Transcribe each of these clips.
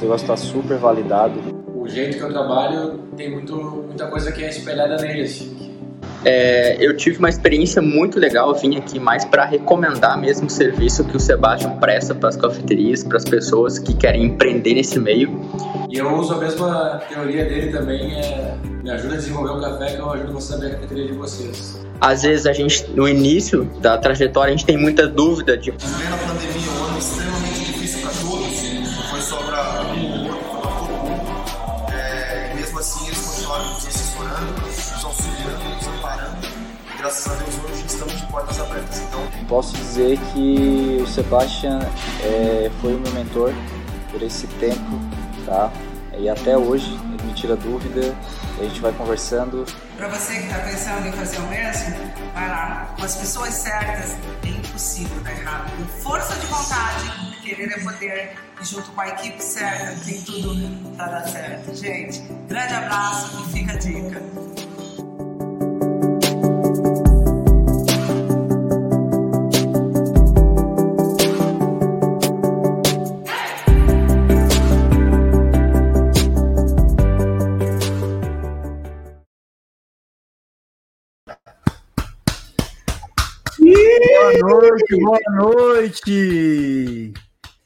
Nosso negócio está super validado. O jeito que eu trabalho tem muito, muita coisa que é espelhada neles. É, eu tive uma experiência muito legal, vim aqui mais para recomendar mesmo o serviço que o Sebastião presta para as cafeterias, para as pessoas que querem empreender nesse meio. E eu uso a mesma teoria dele também, é, me ajuda a desenvolver o café que eu ajudo você a abrir a cafeteria de vocês. Às vezes a gente, no início da trajetória, a gente tem muita dúvida de... Vivendo dizer que o Sebastian é, foi o meu mentor por esse tempo, tá? E até hoje ele me tira dúvida, a gente vai conversando. Para você que está pensando em fazer o mesmo, vai lá. Com as pessoas certas, é impossível dar errado. Com força de vontade, querer é poder, e junto com a equipe certa, tem tudo para dar certo. Gente, grande abraço e fica a dica. Noite, boa noite!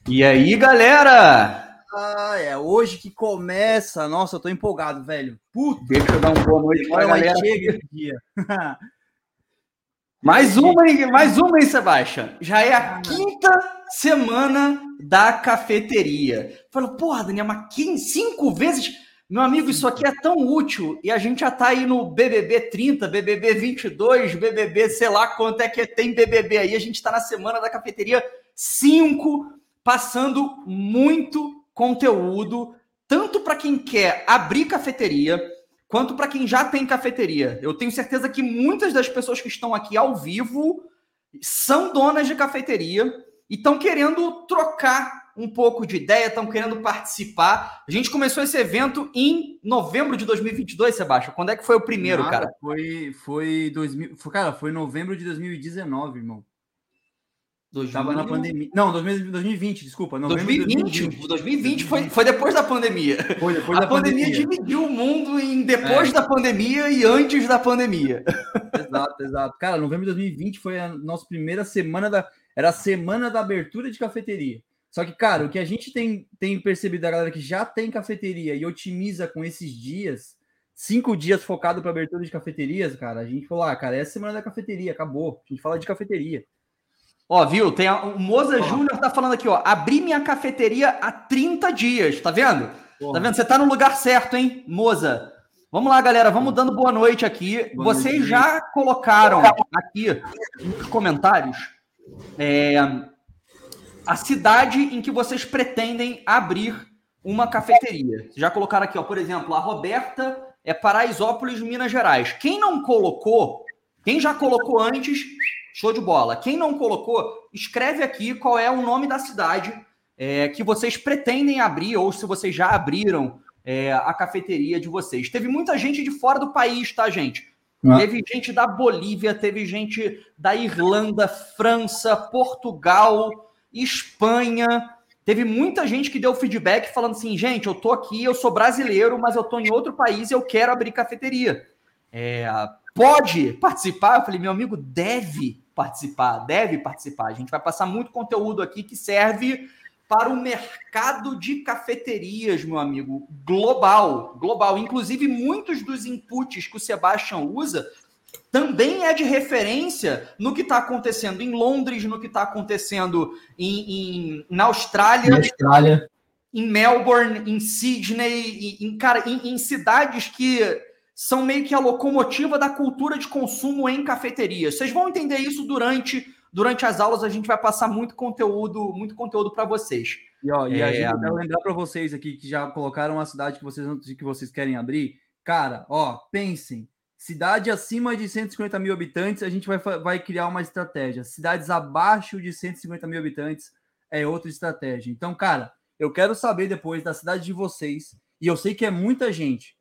E aí, galera? Ah, é hoje que começa. Nossa, eu tô empolgado, velho. Puta, deixa eu dar uma boa noite pra galera. Chega dia. mais uma, hein, mais uma, hein, Sebastião? Já é a quinta semana da cafeteria. Falou, porra, Daniel, mas cinco vezes meu amigo, isso aqui é tão útil e a gente já tá aí no BBB 30, BBB 22, BBB, sei lá quanto é que tem BBB aí. A gente está na semana da cafeteria 5, passando muito conteúdo, tanto para quem quer abrir cafeteria, quanto para quem já tem cafeteria. Eu tenho certeza que muitas das pessoas que estão aqui ao vivo são donas de cafeteria e estão querendo trocar um pouco de ideia, estão querendo participar. A gente começou esse evento em novembro de 2022, Sebastião. Quando é que foi o primeiro, Nada, cara? Foi, foi, 2000, foi, cara, foi novembro de 2019, irmão. 2000... Tava na pandemia. Não, 2020, desculpa. 2020, 2020. 2020 foi, foi depois da pandemia. Foi depois a da pandemia, pandemia. dividiu o mundo em depois é. da pandemia e antes da pandemia. Exato, exato. Cara, novembro de 2020 foi a nossa primeira semana da. Era a semana da abertura de cafeteria. Só que, cara, o que a gente tem, tem percebido da galera que já tem cafeteria e otimiza com esses dias, cinco dias focado para abertura de cafeterias, cara, a gente falou, ah, cara, essa semana da cafeteria, acabou. A gente fala de cafeteria. Ó, viu? Tem a, o Moza Júnior tá falando aqui, ó. Abri minha cafeteria há 30 dias, tá vendo? Tá vendo? Você tá no lugar certo, hein, Moza? Vamos lá, galera. Vamos dando boa noite aqui. Boa Vocês noite. já colocaram aqui nos comentários é, a cidade em que vocês pretendem abrir uma cafeteria. Já colocaram aqui, ó, por exemplo, a Roberta é Paraisópolis, Minas Gerais. Quem não colocou, quem já colocou antes, show de bola. Quem não colocou, escreve aqui qual é o nome da cidade é, que vocês pretendem abrir, ou se vocês já abriram é, a cafeteria de vocês. Teve muita gente de fora do país, tá, gente? Ah. Teve gente da Bolívia, teve gente da Irlanda, França, Portugal, Espanha. Teve muita gente que deu feedback falando assim, gente, eu tô aqui, eu sou brasileiro, mas eu tô em outro país e eu quero abrir cafeteria. É, pode participar? Eu falei, meu amigo, deve participar, deve participar. A gente vai passar muito conteúdo aqui que serve para o mercado de cafeterias, meu amigo, global, global. Inclusive, muitos dos inputs que o Sebastian usa também é de referência no que está acontecendo em Londres, no que está acontecendo em, em- na Austrália, Austrália. em Melbourne, em Sydney, em, cara, em, em cidades que são meio que a locomotiva da cultura de consumo em cafeterias. Vocês vão entender isso durante, durante as aulas. A gente vai passar muito conteúdo, muito conteúdo para vocês. E, ó, e a É, gente quero lembrar para vocês aqui que já colocaram a cidade que vocês, que vocês querem abrir. Cara, ó, pensem. Cidade acima de 150 mil habitantes, a gente vai, vai criar uma estratégia. Cidades abaixo de 150 mil habitantes é outra estratégia. Então, cara, eu quero saber depois da cidade de vocês, e eu sei que é muita gente.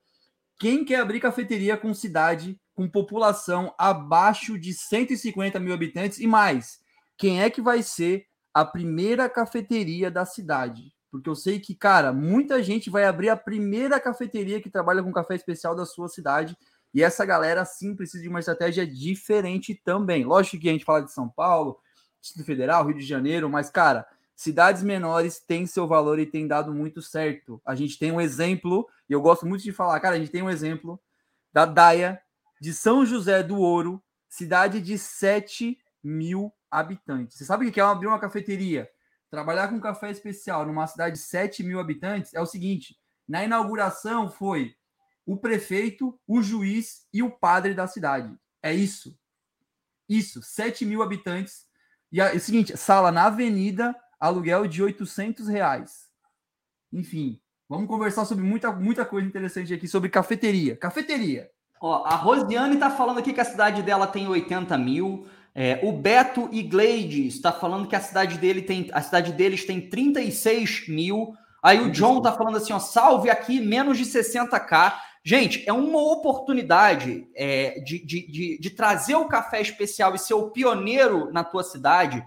Quem quer abrir cafeteria com cidade com população abaixo de 150 mil habitantes e mais? Quem é que vai ser a primeira cafeteria da cidade? Porque eu sei que, cara, muita gente vai abrir a primeira cafeteria que trabalha com café especial da sua cidade. E essa galera sim precisa de uma estratégia diferente também. Lógico que a gente fala de São Paulo, Distrito Federal, Rio de Janeiro, mas, cara, cidades menores têm seu valor e têm dado muito certo. A gente tem um exemplo, e eu gosto muito de falar, cara, a gente tem um exemplo da Daia de São José do Ouro, cidade de 7 mil habitantes. Você sabe o que é abrir uma cafeteria? Trabalhar com café especial numa cidade de 7 mil habitantes é o seguinte: na inauguração foi o prefeito, o juiz e o padre da cidade. É isso. Isso, 7 mil habitantes. E é o seguinte: sala na avenida, aluguel de 800 reais. Enfim, vamos conversar sobre muita, muita coisa interessante aqui sobre cafeteria. Cafeteria. Ó, a Rosiane tá falando aqui que a cidade dela tem 80 mil. É, o Beto Iglesias está falando que a cidade dele tem, a cidade deles tem 36 mil. Aí o John tá falando assim, ó, salve aqui menos de 60k. Gente, é uma oportunidade é, de, de, de, de trazer o café especial e ser o pioneiro na tua cidade,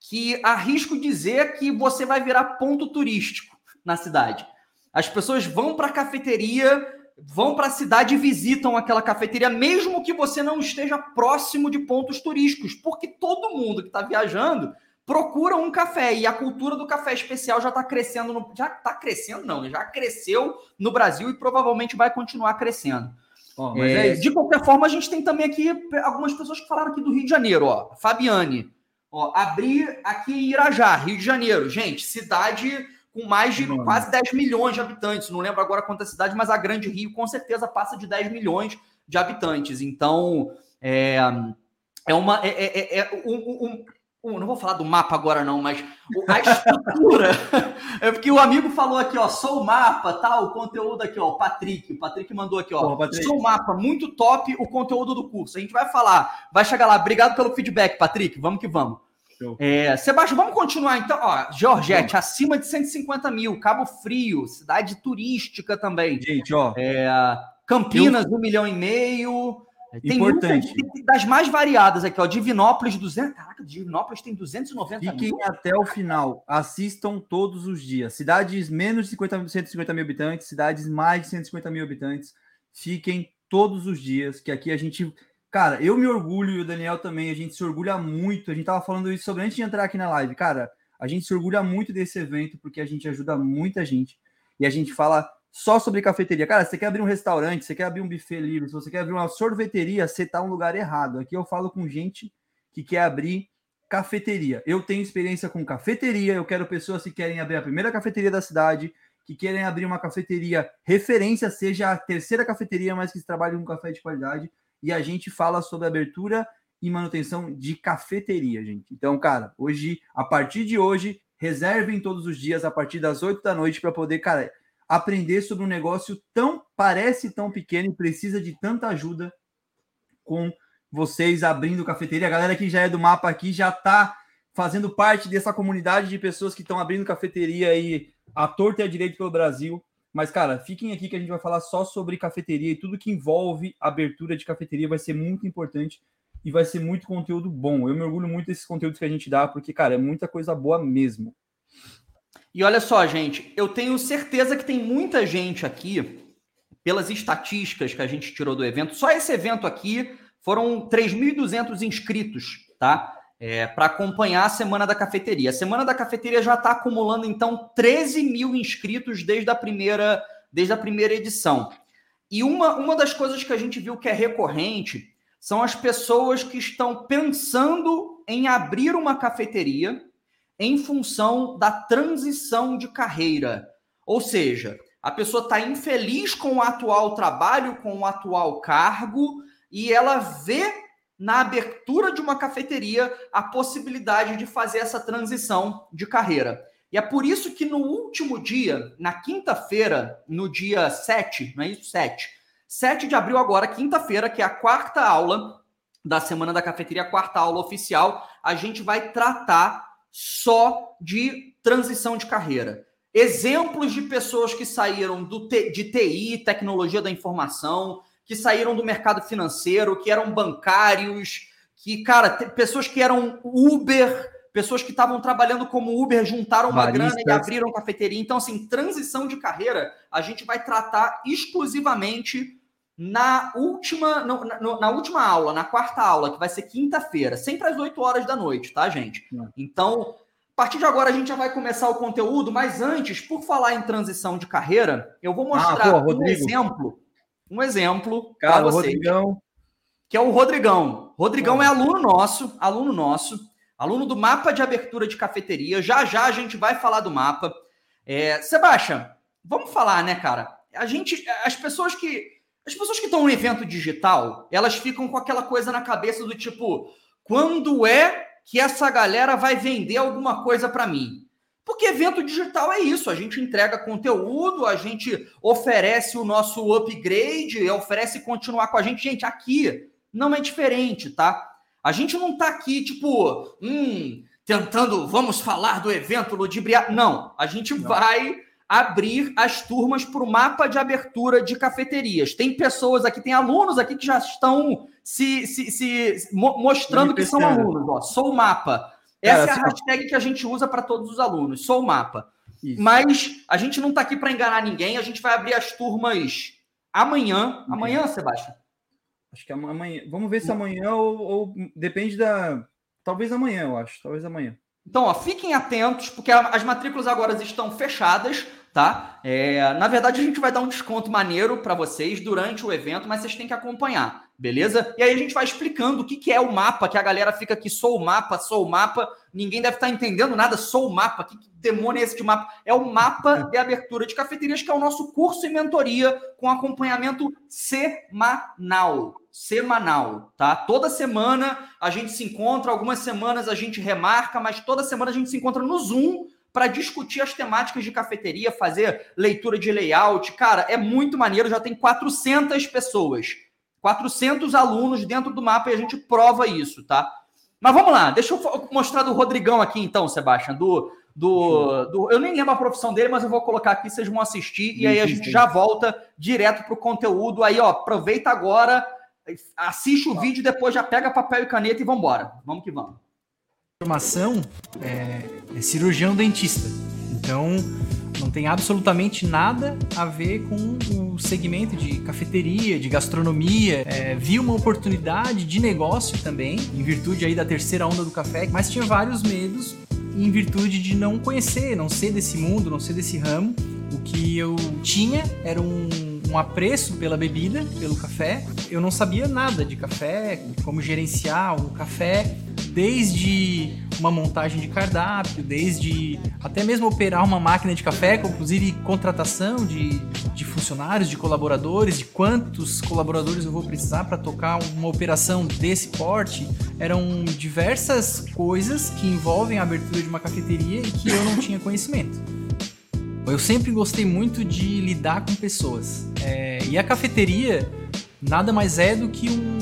que arrisco dizer que você vai virar ponto turístico na cidade. As pessoas vão para a cafeteria, vão para a cidade e visitam aquela cafeteria, mesmo que você não esteja próximo de pontos turísticos, porque todo mundo que está viajando procura um café e a cultura do café especial já está crescendo, no, já está crescendo não, né? já cresceu no Brasil e provavelmente vai continuar crescendo. É, é de qualquer forma, a gente tem também aqui algumas pessoas que falaram aqui do Rio de Janeiro, ó. Fabiane, ó, abrir aqui em Irajá, Rio de Janeiro. Gente, cidade com mais de quase 10 milhões de habitantes. Não lembro agora quantas cidades, mas a Grande Rio com certeza passa de 10 milhões de habitantes. Então, é, é uma. É, é, é- é um, um- um- não vou falar do mapa agora, não, mas a estrutura. é porque o amigo falou aqui, ó, sou o mapa, tá? O conteúdo aqui, ó, o Patrick. O Patrick mandou aqui, ó. Porra. Sou o mapa, muito top o conteúdo do curso. A gente vai falar, vai chegar lá. Obrigado pelo feedback, Patrick. Vamos que vamos. É, Sebastião, vamos continuar então. Ó, Georgette, acima de 150 mil, Cabo Frio, cidade turística também. Gente, ó, É, Campinas, um milhão e meio. Tem Importante. muitas- das mais variadas aqui, ó. Divinópolis, 200. Caraca, Divinópolis tem 290 Fiquem mil. até o final. Assistam todos os dias. Cidades menos de 50, 150 mil habitantes, cidades mais de 150 mil habitantes. Fiquem todos os dias, que aqui a gente. Cara, eu me orgulho e o Daniel também. A gente se orgulha muito. A gente tava falando isso sobre antes de entrar aqui na live. Cara, a gente se orgulha muito desse evento porque a gente ajuda muita gente. E a gente fala só sobre cafeteria. Cara, você quer abrir um restaurante, você quer abrir um buffet livre, se você quer abrir uma sorveteria, você tá no lugar errado. Aqui eu falo com gente que quer abrir cafeteria. Eu tenho experiência com cafeteria, eu quero pessoas que querem abrir a primeira cafeteria da cidade, que querem abrir uma cafeteria referência, seja a terceira cafeteria, mas que trabalhem com café de qualidade. E a gente fala sobre abertura e manutenção de cafeteria, gente. Então, cara, hoje, a partir de hoje, reservem todos os dias a partir das 8 da noite para poder, cara, aprender sobre um negócio tão parece tão pequeno e precisa de tanta ajuda com vocês abrindo cafeteria. A galera que já é do mapa aqui já está fazendo parte dessa comunidade de pessoas que estão abrindo cafeteria aí à torta e à direita pelo Brasil. Mas, cara, fiquem aqui que a gente vai falar só sobre cafeteria e tudo que envolve abertura de cafeteria vai ser muito importante e vai ser muito conteúdo bom. Eu me orgulho muito desses conteúdos que a gente dá, porque, cara, é muita coisa boa mesmo. E olha só, gente, eu tenho certeza que tem muita gente aqui, pelas estatísticas que a gente tirou do evento, só esse evento aqui foram 3.200 inscritos, tá? É, para acompanhar a Semana da Cafeteria. A Semana da Cafeteria já está acumulando, então, 13 mil inscritos desde a primeira, desde a primeira edição. E uma, uma das coisas que a gente viu que é recorrente são as pessoas que estão pensando em abrir uma cafeteria em função da transição de carreira. Ou seja, a pessoa está infeliz com o atual trabalho, com o atual cargo, e ela vê na abertura de uma cafeteria a possibilidade de fazer essa transição de carreira. E é por isso que no último dia, na quinta-feira, no dia 7, não é isso? 7 7 de abril, agora, quinta-feira, que é a quarta aula da Semana da Cafeteria, a quarta aula oficial, a gente vai tratar só de transição de carreira. Exemplos de pessoas que saíram do de TI, tecnologia da informação, que saíram do mercado financeiro, que eram bancários, que, cara, pessoas que eram Uber, pessoas que estavam trabalhando como Uber, juntaram uma grana e abriram cafeteria. Então, assim, transição de carreira, a gente vai tratar exclusivamente na última, no, na, na, última aula, na quarta aula, que vai ser quinta-feira, sempre às 8 horas da noite, tá, gente? Então, a partir de agora a gente já vai começar o conteúdo, mas antes, por falar em transição de carreira, eu vou mostrar ah, pô, um exemplo, um exemplo para vocês. Rodrigão. Que é o Rodrigão. Rodrigão é aluno nosso, aluno nosso, aluno do mapa de abertura de cafeteria. Já já a gente vai falar do mapa. É, Sebastião, vamos falar, né, cara? A gente, as pessoas que as pessoas que estão no evento digital, elas ficam com aquela coisa na cabeça do tipo, quando é que essa galera vai vender alguma coisa para mim? Porque evento digital é isso, a gente entrega conteúdo, a gente oferece o nosso upgrade, oferece continuar com a gente. Gente, aqui não é diferente, tá? A gente não tá aqui, tipo, hum, tentando, vamos falar do evento ludibriar. Não, a gente não. vai abrir as turmas para o mapa de abertura de cafeterias. Tem pessoas aqui, tem alunos aqui que já estão se, se, se mostrando que são alunos. Ó, sou o mapa. Essa Cara, é a assim, hashtag que a gente usa para todos os alunos. Sou o mapa. Isso. Mas a gente não está aqui para enganar ninguém. A gente vai abrir as turmas amanhã. Amanhã, Sebastião? Acho que amanhã. Vamos ver se amanhã ou, ou depende da. Talvez amanhã, eu acho. Talvez amanhã. Então, ó, fiquem atentos, porque as matrículas agora estão fechadas tá? É, na verdade, a gente vai dar um desconto maneiro para vocês durante o evento, mas vocês têm que acompanhar, beleza? E aí a gente vai explicando o que, que é o mapa, que a galera fica aqui, sou o mapa, sou o mapa, ninguém deve estar tá entendendo nada, sou o mapa, que, que demônio é esse de mapa? É o mapa de abertura de cafeterias, que é o nosso curso e mentoria com acompanhamento semanal, semanal, tá? Toda semana a gente se encontra, algumas semanas a gente remarca, mas toda semana a gente se encontra no Zoom para discutir as temáticas de cafeteria, fazer leitura de layout. Cara, é muito maneiro, já tem 400 pessoas, 400 alunos dentro do mapa e a gente prova isso, tá? Mas vamos lá, deixa eu mostrar do Rodrigão aqui então, Sebastião, do, do, do, eu nem lembro a profissão dele, mas eu vou colocar aqui, vocês vão assistir e aí a gente já volta direto pro conteúdo. Aí, ó, aproveita agora, assiste o vídeo, depois já pega papel e caneta e vamos embora. Vamos que vamos formação é, é cirurgião dentista. Então, não tem absolutamente nada a ver com o segmento de cafeteria, de gastronomia. É, vi uma oportunidade de negócio também, em virtude aí da terceira onda do café, mas tinha vários medos em virtude de não conhecer, não ser desse mundo, não ser desse ramo. O que eu tinha era um, um apreço pela bebida, pelo café. Eu não sabia nada de café, como gerenciar o café desde uma montagem de cardápio, desde até mesmo operar uma máquina de café, inclusive contratação de, de funcionários, de colaboradores, de quantos colaboradores eu vou precisar para tocar uma operação desse porte. Eram diversas coisas que envolvem a abertura de uma cafeteria e que eu não tinha conhecimento. Eu sempre gostei muito de lidar com pessoas. É, e a cafeteria nada mais é do que um,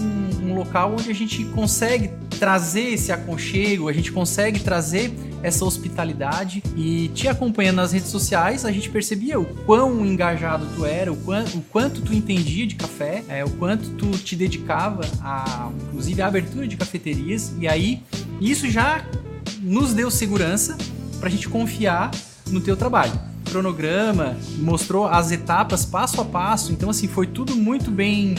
um local onde a gente consegue trazer esse aconchego, a gente consegue trazer essa hospitalidade. E te acompanhando nas redes sociais, a gente percebia o quão engajado tu era, o quanto, o quanto tu entendia de café, é, o quanto tu te dedicava a, inclusive, a abertura de cafeterias. E aí isso já nos deu segurança para a gente confiar no teu trabalho. Cronograma mostrou as etapas passo a passo, então assim foi tudo muito bem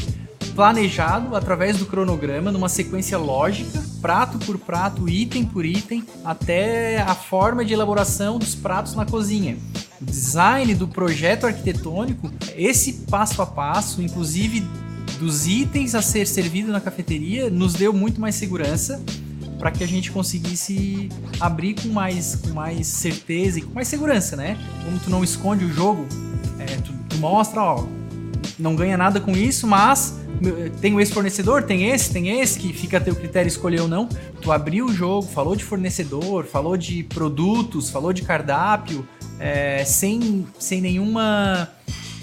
planejado através do cronograma, numa sequência lógica, prato por prato, item por item, até a forma de elaboração dos pratos na cozinha. O design do projeto arquitetônico, esse passo a passo, inclusive dos itens a ser servido na cafeteria, nos deu muito mais segurança para que a gente conseguisse abrir com mais, com mais certeza e com mais segurança, né? Como tu não esconde o jogo, é, tu, tu mostra, ó, não ganha nada com isso, mas tem esse fornecedor, tem esse, tem esse, que fica a teu critério escolher ou não. Tu abriu o jogo, falou de fornecedor, falou de produtos, falou de cardápio, é, sem, sem nenhuma.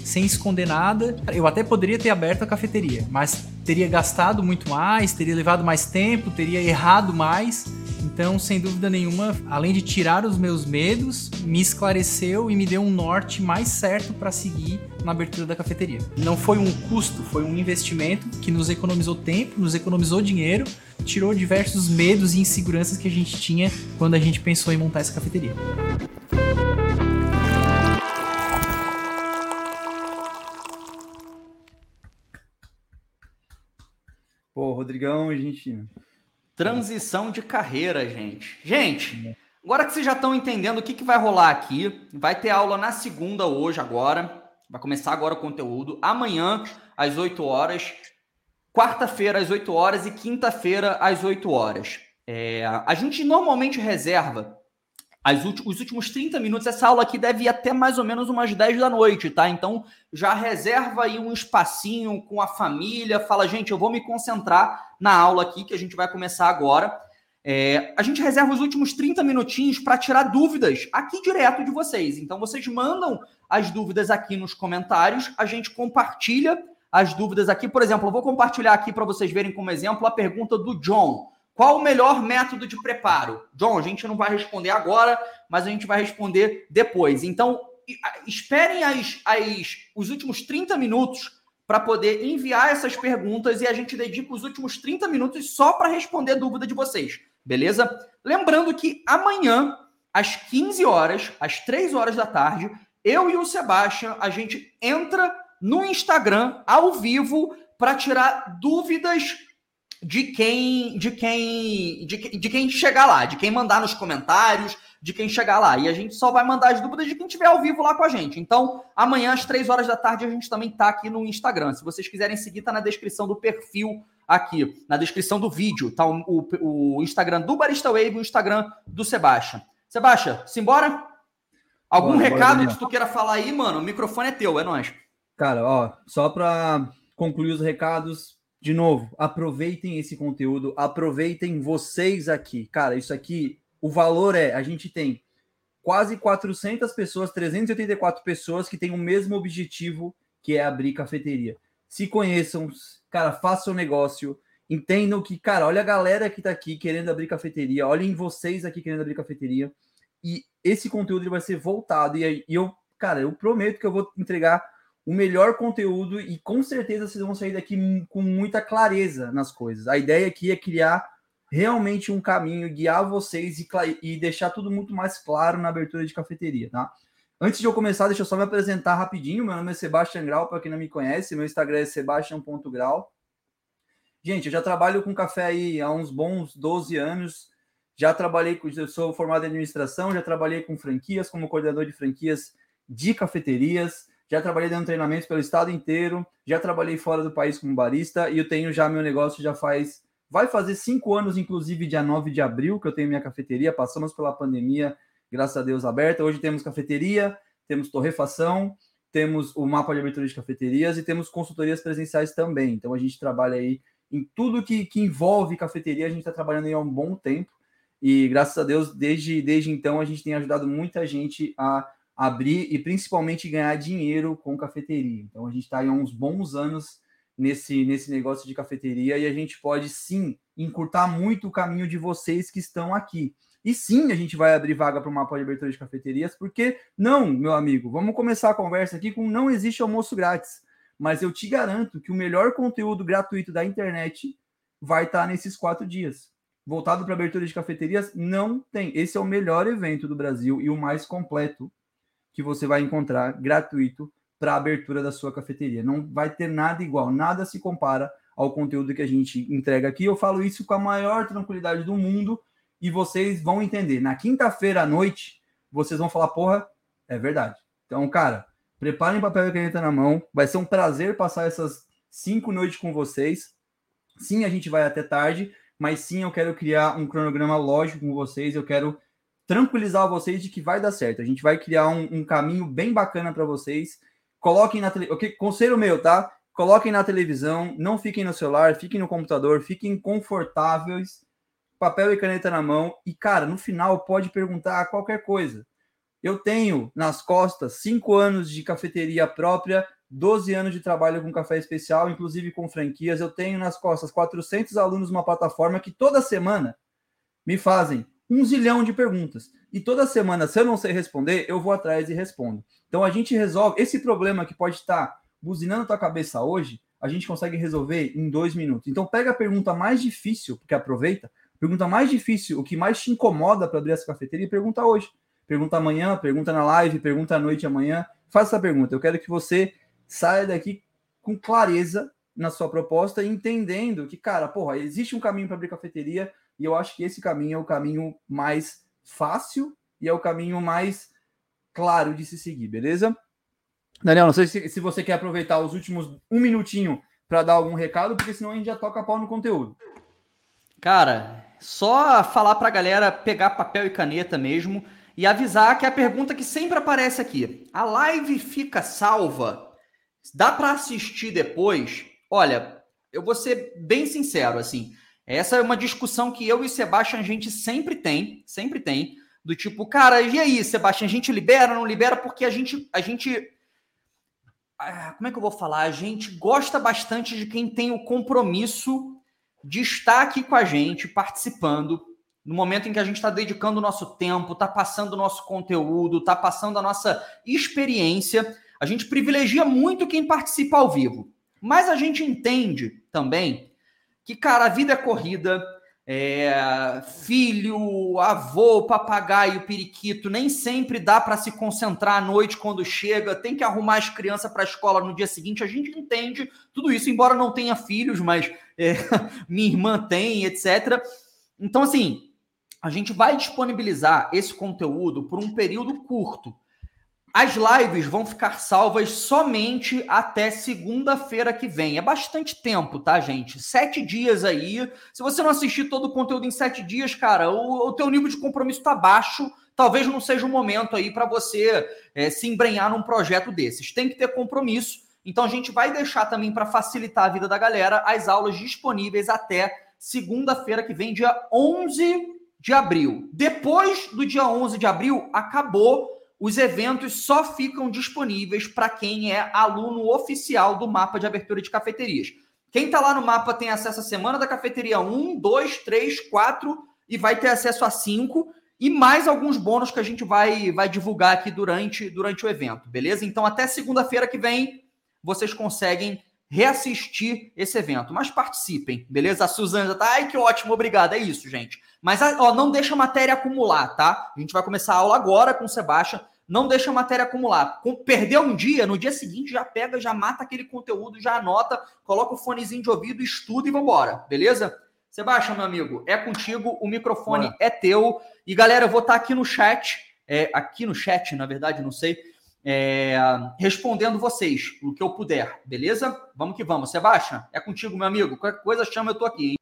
sem esconder nada. Eu até poderia ter aberto a cafeteria, mas teria gastado muito mais, teria levado mais tempo, teria errado mais. Então, sem dúvida nenhuma, além de tirar os meus medos, me esclareceu e me deu um norte mais certo para seguir na abertura da cafeteria. Não foi um custo, foi um investimento que nos economizou tempo, nos economizou dinheiro, tirou diversos medos e inseguranças que a gente tinha quando a gente pensou em montar essa cafeteria. Pô, Rodrigão, gente. Transição de carreira, gente. Gente, agora que vocês já estão entendendo o que, que vai rolar aqui, vai ter aula na segunda hoje, agora. Vai começar agora o conteúdo. Amanhã, às 8 horas. Quarta-feira, às 8 horas. E quinta-feira, às 8 horas. É, a gente normalmente reserva as os últimos 30 minutos. Essa aula aqui deve ir até mais ou menos umas 10 da noite, tá? Então já reserva aí um espacinho com a família. Fala, gente, eu vou me concentrar na aula aqui que a gente vai começar agora. É, a gente reserva os últimos 30 minutinhos para tirar dúvidas aqui direto de vocês. Então vocês mandam as dúvidas aqui nos comentários, a gente compartilha as dúvidas aqui. Por exemplo, eu vou compartilhar aqui para vocês verem como exemplo a pergunta do John. Qual o melhor método de preparo? John, a gente não vai responder agora, mas a gente vai responder depois. Então, esperem as, as, os últimos 30 minutos para poder enviar essas perguntas e a gente dedica os últimos 30 minutos só para responder a dúvida de vocês, beleza? Lembrando que amanhã, às 15 horas, às 3 horas da tarde, eu e o Sebastião, a gente entra no Instagram ao vivo para tirar dúvidas de quem de quem de, de quem chegar lá, de quem mandar nos comentários, de quem chegar lá. E a gente só vai mandar as dúvidas de quem estiver ao vivo lá com a gente. Então, amanhã às três horas da tarde a gente também tá aqui no Instagram. Se vocês quiserem seguir, tá na descrição do perfil aqui, na descrição do vídeo, tá o, o, Instagram do Barista Wave e o Instagram do Sebastião. Sebastião, simbora? Algum bora, recado bora, que tu queira falar aí, mano? O microfone é teu, é nóis. Cara, ó, só para concluir os recados, de novo, aproveitem esse conteúdo, aproveitem vocês aqui. Cara, isso aqui, o valor é, a gente tem quase 400 pessoas, 384 pessoas que têm o mesmo objetivo, que é abrir cafeteria. Se conheçam, cara, façam negócio, entendam que, cara, olha a galera que tá aqui querendo abrir cafeteria, olhem vocês aqui querendo abrir cafeteria, e esse conteúdo vai ser voltado, e eu, cara, eu prometo que eu vou entregar o melhor conteúdo e com certeza vocês vão sair daqui com muita clareza nas coisas. A ideia aqui é criar realmente um caminho, guiar vocês e, e deixar tudo muito mais claro na abertura de cafeteria, tá? Antes de eu começar, deixa eu só me apresentar rapidinho. Meu nome é Sebastian Grau, para quem não me conhece, meu Instagram é sebastian.grau. Gente, eu já trabalho com café aí há uns bons 12 anos. Já trabalhei com, eu sou formado em administração, já trabalhei com franquias, como coordenador de franquias de cafeterias já trabalhei dando treinamentos pelo estado inteiro, já trabalhei fora do país como barista e eu tenho já meu negócio já faz Vai fazer cinco anos, inclusive, dia 9 de abril, que eu tenho minha cafeteria. Passamos pela pandemia, graças a Deus, aberta. Hoje temos cafeteria, temos torrefação, temos o mapa de abertura de cafeterias e temos consultorias presenciais também. Então a gente trabalha aí em tudo que, que envolve cafeteria, a gente está trabalhando aí há um bom tempo. E graças a Deus, desde, desde então, a gente tem ajudado muita gente a abrir e principalmente ganhar dinheiro com cafeteria. Então a gente está há uns bons anos nesse, nesse negócio de cafeteria e a gente pode sim encurtar muito o caminho de vocês que estão aqui. E sim, a gente vai abrir vaga para o mapa de abertura de cafeterias, porque não, meu amigo, vamos começar a conversa aqui com não existe almoço grátis. Mas eu te garanto que o melhor conteúdo gratuito da internet vai estar tá nesses quatro dias. Voltado para abertura de cafeterias, não tem. Esse é o melhor evento do Brasil e o mais completo que você vai encontrar gratuito para a abertura da sua cafeteria. Não vai ter nada igual, nada se compara ao conteúdo que a gente entrega aqui. Eu falo isso com a maior tranquilidade do mundo, e vocês vão entender. Na quinta-feira à noite, vocês vão falar, porra, é verdade. Então, cara, preparem papel e caneta na mão. Vai ser um prazer passar essas cinco noites com vocês. Sim, a gente vai até tarde, mas sim, eu quero criar um cronograma lógico com vocês. Eu quero tranquilizar vocês de que vai dar certo. A gente vai criar um, um caminho bem bacana para vocês. Coloquem na televisão. Okay? Conselho meu, tá? Coloquem na televisão, não fiquem no celular, fiquem no computador, fiquem confortáveis papel e caneta na mão e, cara, no final pode perguntar qualquer coisa. Eu tenho nas costas cinco anos de cafeteria própria, 12 anos de trabalho com café especial, inclusive com franquias. Eu tenho nas costas 400 alunos numa plataforma que toda semana me fazem um zilhão de perguntas. E toda semana, se eu não sei responder, eu vou atrás e respondo. Então a gente resolve esse problema que pode estar buzinando tua cabeça hoje, a gente consegue resolver em dois minutos. Então pega a pergunta mais difícil, porque aproveita, Pergunta mais difícil, o que mais te incomoda para abrir essa cafeteria, pergunta hoje. Pergunta amanhã, pergunta na live, pergunta à noite amanhã. Faça essa pergunta. Eu quero que você saia daqui com clareza na sua proposta, entendendo que, cara, porra, existe um caminho para abrir cafeteria e eu acho que esse caminho é o caminho mais fácil e é o caminho mais claro de se seguir, beleza? Daniel, não sei se, se você quer aproveitar os últimos um minutinho para dar algum recado, porque senão a gente já toca pau no conteúdo. Cara, só falar para a galera pegar papel e caneta mesmo e avisar que a pergunta que sempre aparece aqui: a live fica salva? Dá para assistir depois? Olha, eu vou ser bem sincero assim. Essa é uma discussão que eu e Sebastião a gente sempre tem, sempre tem, do tipo, cara, e aí, Sebastião, a gente libera, não libera porque a gente a gente ah, como é que eu vou falar? A gente gosta bastante de quem tem o compromisso de estar aqui com a gente, participando, no momento em que a gente está dedicando o nosso tempo, está passando o nosso conteúdo, está passando a nossa experiência. A gente privilegia muito quem participa ao vivo. Mas a gente entende também que, cara, a vida é corrida, é, filho, avô, papagaio, periquito, nem sempre dá para se concentrar à noite quando chega, tem que arrumar as crianças para a escola no dia seguinte. A gente entende tudo isso, embora não tenha filhos, mas é, minha irmã tem, etc. Então, assim, a gente vai disponibilizar esse conteúdo por um período curto. As lives vão ficar salvas somente até segunda-feira que vem. É bastante tempo, tá, gente? Sete dias aí. Se você não assistir todo o conteúdo em sete dias, cara, o, o teu nível de compromisso tá baixo. Talvez não seja o momento aí para você é, se embrenhar num projeto desses. Tem que ter compromisso. Então a gente vai deixar também para facilitar a vida da galera as aulas disponíveis até segunda-feira que vem, dia 11 de abril. Depois do dia 11 de abril, acabou os eventos só ficam disponíveis para quem é aluno oficial do mapa de abertura de cafeterias. Quem está lá no mapa tem acesso à semana da cafeteria 1, 2, 3, 4 e vai ter acesso a 5 e mais alguns bônus que a gente vai, vai divulgar aqui durante, durante o evento, beleza? Então até segunda-feira que vem vocês conseguem reassistir esse evento. Mas participem, beleza? A Suzana já tá, ai que ótimo, obrigado. É isso, gente. Mas ó, não deixa a matéria acumular, tá? A gente vai começar a aula agora com o Sebastião. Não deixa a matéria acumular. Perdeu um dia, no dia seguinte já pega, já mata aquele conteúdo, já anota, coloca o fonezinho de ouvido, estuda e vambora, beleza? Sebastião, meu amigo, é contigo, o microfone é teu. E galera, eu vou estar tá aqui no chat, é, aqui no chat, na verdade, não sei, é, respondendo vocês, o que eu puder, beleza? Vamos que vamos. Sebastião, é contigo, meu amigo. Qualquer coisa chama, eu tô aqui, hein?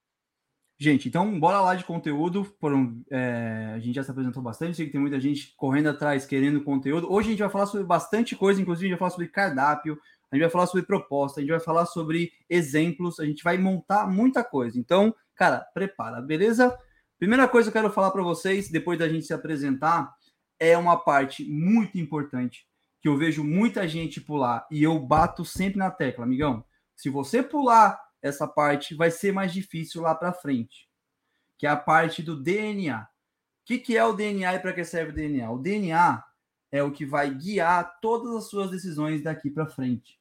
Gente, então bora lá de conteúdo. Foram, é, a gente já se apresentou bastante, sei que tem muita gente correndo atrás, querendo conteúdo. Hoje a gente vai falar sobre bastante coisa, inclusive a gente vai falar sobre cardápio, a gente vai falar sobre proposta, a gente vai falar sobre exemplos, a gente vai montar muita coisa. Então, cara, prepara, beleza? Primeira coisa que eu quero falar para vocês, depois da gente se apresentar, é uma parte muito importante que eu vejo muita gente pular e eu bato sempre na tecla, amigão. Se você pular essa parte, vai ser mais difícil lá para frente, que é a parte do DNA. O que, que é o DNA e para que serve o DNA? O DNA é o que vai guiar todas as suas decisões daqui para frente.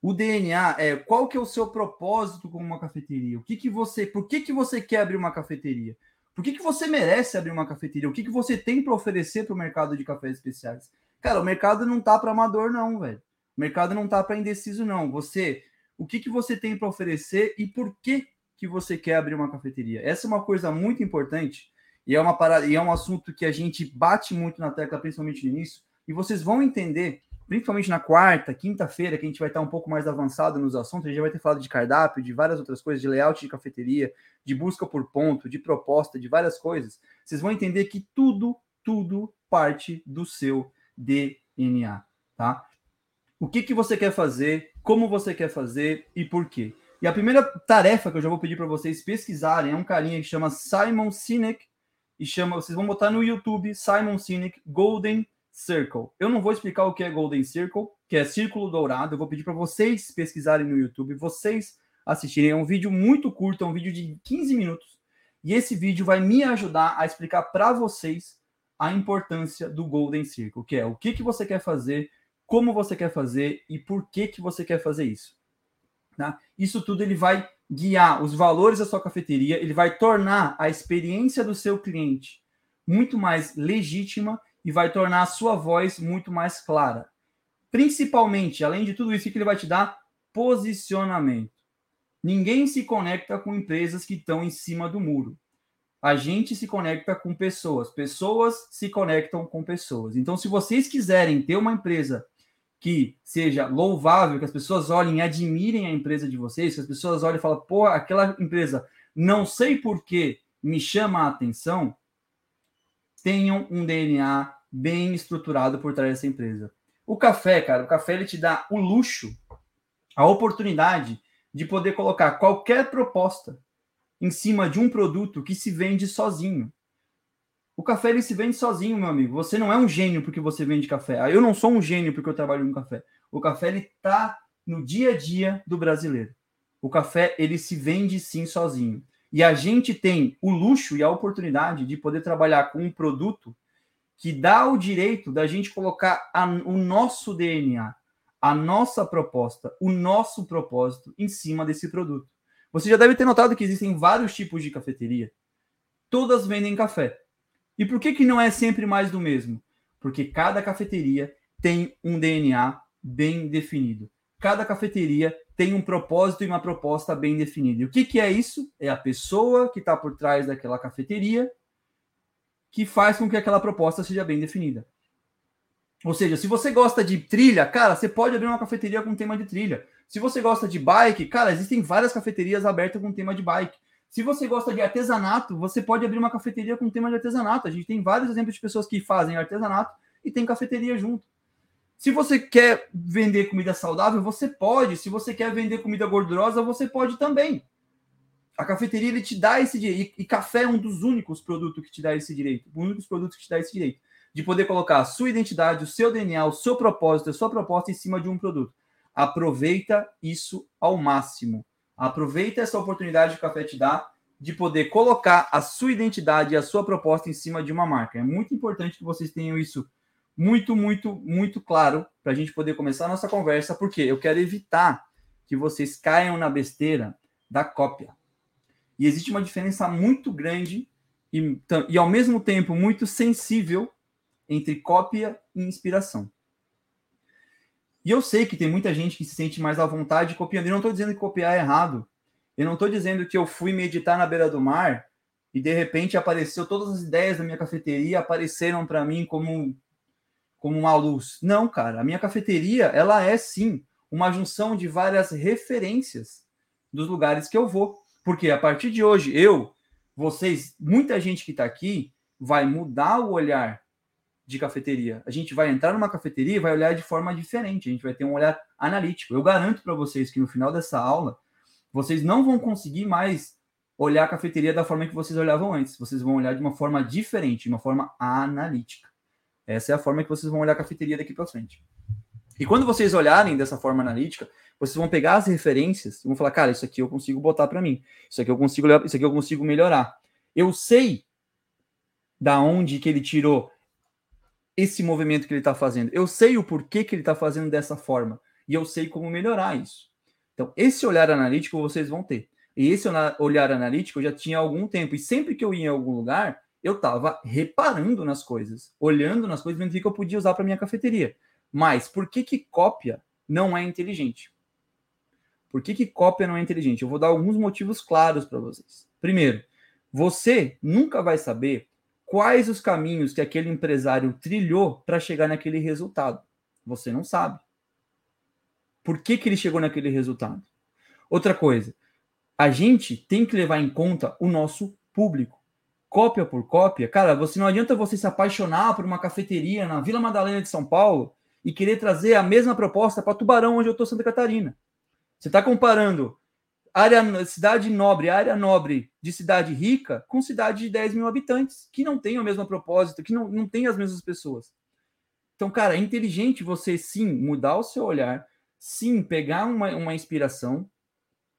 O DNA é qual que é o seu propósito com uma cafeteria? O que que você, por que que você quer abrir uma cafeteria? Por que que você merece abrir uma cafeteria? O que que você tem para oferecer para o mercado de cafés especiais? Cara, o mercado não tá para amador não, velho. O mercado não tá para indeciso não. Você, o que que você tem para oferecer e por que que você quer abrir uma cafeteria? Essa é uma coisa muito importante e é uma parada, e é um assunto que a gente bate muito na tecla, principalmente no início, e vocês vão entender principalmente na quarta, quinta-feira, que a gente vai estar um pouco mais avançado nos assuntos, a gente já vai ter falado de cardápio, de várias outras coisas, de layout de cafeteria, de busca por ponto, de proposta, de várias coisas. Vocês vão entender que tudo, tudo parte do seu DNA, tá? O que, que você quer fazer, como você quer fazer e por quê. E a primeira tarefa que eu já vou pedir para vocês pesquisarem é um carinha que chama Simon Sinek e chama, vocês vão botar no YouTube Simon Sinek Golden Circle. Eu não vou explicar o que é Golden Circle, que é círculo dourado. Eu vou pedir para vocês pesquisarem no YouTube, vocês assistirem. É um vídeo muito curto, é um vídeo de 15 minutos. E esse vídeo vai me ajudar a explicar para vocês a importância do Golden Circle, que é o que, que você quer fazer, como você quer fazer e por que, que você quer fazer isso. Tá? Isso tudo ele vai guiar os valores da sua cafeteria, ele vai tornar a experiência do seu cliente muito mais legítima e vai tornar a sua voz muito mais clara. Principalmente, além de tudo isso, que ele vai te dar posicionamento. Ninguém se conecta com empresas que estão em cima do muro. A gente se conecta com pessoas, pessoas se conectam com pessoas. Então, se vocês quiserem ter uma empresa que seja louvável, que as pessoas olhem e admirem a empresa de vocês, que as pessoas olhem e falem, pô, aquela empresa, não sei por que me chama a atenção, tenham um DNA bem estruturado por trás dessa empresa. O café, cara, o café ele te dá o luxo, a oportunidade de poder colocar qualquer proposta em cima de um produto que se vende sozinho. O café ele se vende sozinho, meu amigo. Você não é um gênio porque você vende café. Ah, eu não sou um gênio porque eu trabalho no café. O café ele tá no dia a dia do brasileiro. O café ele se vende sim sozinho. E a gente tem o luxo e a oportunidade de poder trabalhar com um produto que dá o direito da gente colocar a, o nosso DNA, a nossa proposta, o nosso propósito em cima desse produto. Você já deve ter notado que existem vários tipos de cafeteria. Todas vendem café. E por que, que não é sempre mais do mesmo? Porque cada cafeteria tem um DNA bem definido. Cada cafeteria tem um propósito e uma proposta bem definida. E o que, que é isso? É a pessoa que está por trás daquela cafeteria que faz com que aquela proposta seja bem definida. Ou seja, se você gosta de trilha, cara, você pode abrir uma cafeteria com tema de trilha. Se você gosta de bike, cara, existem várias cafeterias abertas com tema de bike. Se você gosta de artesanato, você pode abrir uma cafeteria com tema de artesanato. A gente tem vários exemplos de pessoas que fazem artesanato e tem cafeteria junto. Se você quer vender comida saudável, você pode. Se você quer vender comida gordurosa, você pode também. A cafeteria ele te dá esse direito. E, café é um dos únicos produtos que te dá esse direito. Um únicos produtos que te dá esse direito. De poder colocar a sua identidade, o seu DNA, o seu propósito, a sua proposta em cima de um produto. Aproveita isso ao máximo. Aproveita essa oportunidade que o café te dá de poder colocar a sua identidade e a sua proposta em cima de uma marca. É muito importante que vocês tenham isso muito, muito, muito claro para a gente poder começar a nossa conversa, porque eu quero evitar que vocês caiam na besteira da cópia. E existe uma diferença muito grande e, e ao mesmo tempo muito sensível entre cópia e inspiração. E eu sei que tem muita gente que se sente mais à vontade copiando. Eu não estou dizendo que copiar é errado. Eu não estou dizendo que eu fui meditar na beira do mar e de repente apareceu todas as ideias da minha cafeteria apareceram para mim como como uma luz. Não, cara, a minha cafeteria, ela é sim uma junção de várias referências dos lugares que eu vou. Porque a partir de hoje, eu, vocês, muita gente que está aqui, vai mudar o olhar de cafeteria. A gente vai entrar numa cafeteria e vai olhar de forma diferente. A gente vai ter um olhar analítico. Eu garanto para vocês que no final dessa aula, vocês não vão conseguir mais olhar a cafeteria da forma que vocês olhavam antes. Vocês vão olhar de uma forma diferente, de uma forma analítica. Essa é a forma que vocês vão olhar a cafeteria daqui para frente. E quando vocês olharem dessa forma analítica, vocês vão pegar as referências e vão falar, cara, isso aqui eu consigo botar para mim, isso aqui eu consigo, isso aqui eu consigo melhorar. Eu sei da onde que ele tirou esse movimento que ele está fazendo. Eu sei o porquê que ele está fazendo dessa forma e eu sei como melhorar isso. Então, esse olhar analítico vocês vão ter. E esse olhar analítico eu já tinha há algum tempo. E sempre que eu ia em algum lugar, eu estava reparando nas coisas, olhando nas coisas, vendo o que eu podia usar para minha cafeteria. Mas por que, que cópia não é inteligente? Por que, que cópia não é inteligente? Eu vou dar alguns motivos claros para vocês. Primeiro, você nunca vai saber quais os caminhos que aquele empresário trilhou para chegar naquele resultado. Você não sabe. Por que, que ele chegou naquele resultado? Outra coisa, a gente tem que levar em conta o nosso público. Cópia por cópia, cara, você não adianta você se apaixonar por uma cafeteria na Vila Madalena de São Paulo e querer trazer a mesma proposta para Tubarão, onde eu estou, Santa Catarina. Você está comparando área, cidade nobre, área nobre de cidade rica com cidade de 10 mil habitantes, que não tem o mesmo propósito, que não, não tem as mesmas pessoas. Então, cara, é inteligente você sim mudar o seu olhar, sim pegar uma, uma inspiração,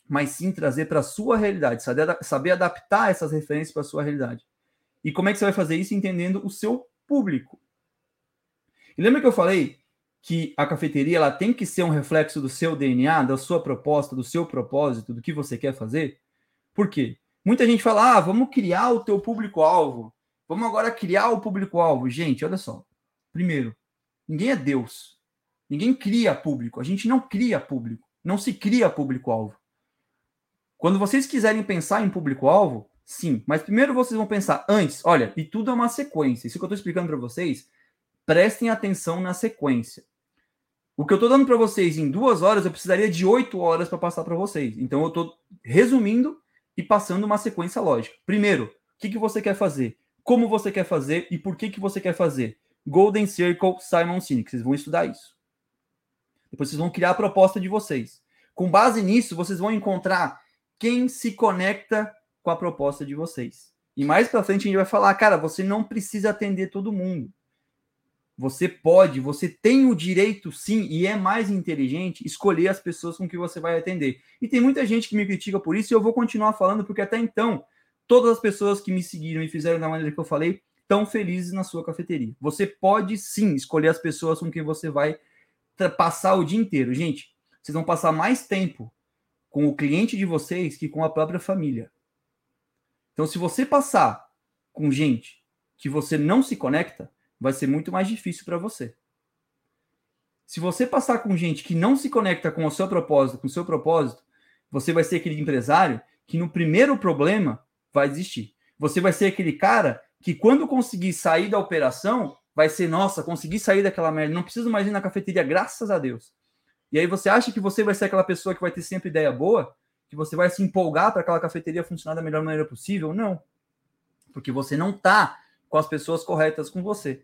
mas sim trazer para a sua realidade, saber, saber adaptar essas referências para a sua realidade. E como é que você vai fazer isso? Entendendo o seu público. E lembra que eu falei que a cafeteria ela tem que ser um reflexo do seu DNA, da sua proposta, do seu propósito, do que você quer fazer? Por quê? Muita gente fala: "Ah, vamos criar o teu público-alvo. Vamos agora criar o público-alvo". Gente, olha só. Primeiro, ninguém é Deus. Ninguém cria público. A gente não cria público. Não se cria público-alvo. Quando vocês quiserem pensar em público-alvo, sim, mas primeiro vocês vão pensar antes, olha, e tudo é uma sequência. Isso que eu estou explicando para vocês, prestem atenção na sequência. O que eu estou dando para vocês em duas horas, eu precisaria de oito horas para passar para vocês. Então, eu estou resumindo e passando uma sequência lógica. Primeiro, o que, que você quer fazer? Como você quer fazer e por que, que você quer fazer? Golden Circle, Simon Sinek. Vocês vão estudar isso. Depois vocês vão criar a proposta de vocês. Com base nisso, vocês vão encontrar quem se conecta com a proposta de vocês. E mais para frente a gente vai falar, cara, você não precisa atender todo mundo. Você pode, você tem o direito, sim, e é mais inteligente escolher as pessoas com que você vai atender. E tem muita gente que me critica por isso, e eu vou continuar falando, porque até então, todas as pessoas que me seguiram e fizeram da maneira que eu falei, estão felizes na sua cafeteria. Você pode sim escolher as pessoas com quem você vai passar o dia inteiro. Gente, vocês vão passar mais tempo com o cliente de vocês que com a própria família. Então, se você passar com gente que você não se conecta, vai ser muito mais difícil para você. Se você passar com gente que não se conecta com o seu propósito, com o seu propósito, você vai ser aquele empresário que no primeiro problema vai desistir. Você vai ser aquele cara que quando conseguir sair da operação, vai ser, nossa, consegui sair daquela merda, não preciso mais ir na cafeteria, graças a Deus. E aí você acha que você vai ser aquela pessoa que vai ter sempre ideia boa, que você vai se empolgar para aquela cafeteria funcionar da melhor maneira possível? Não. Porque você não está com as pessoas corretas com você.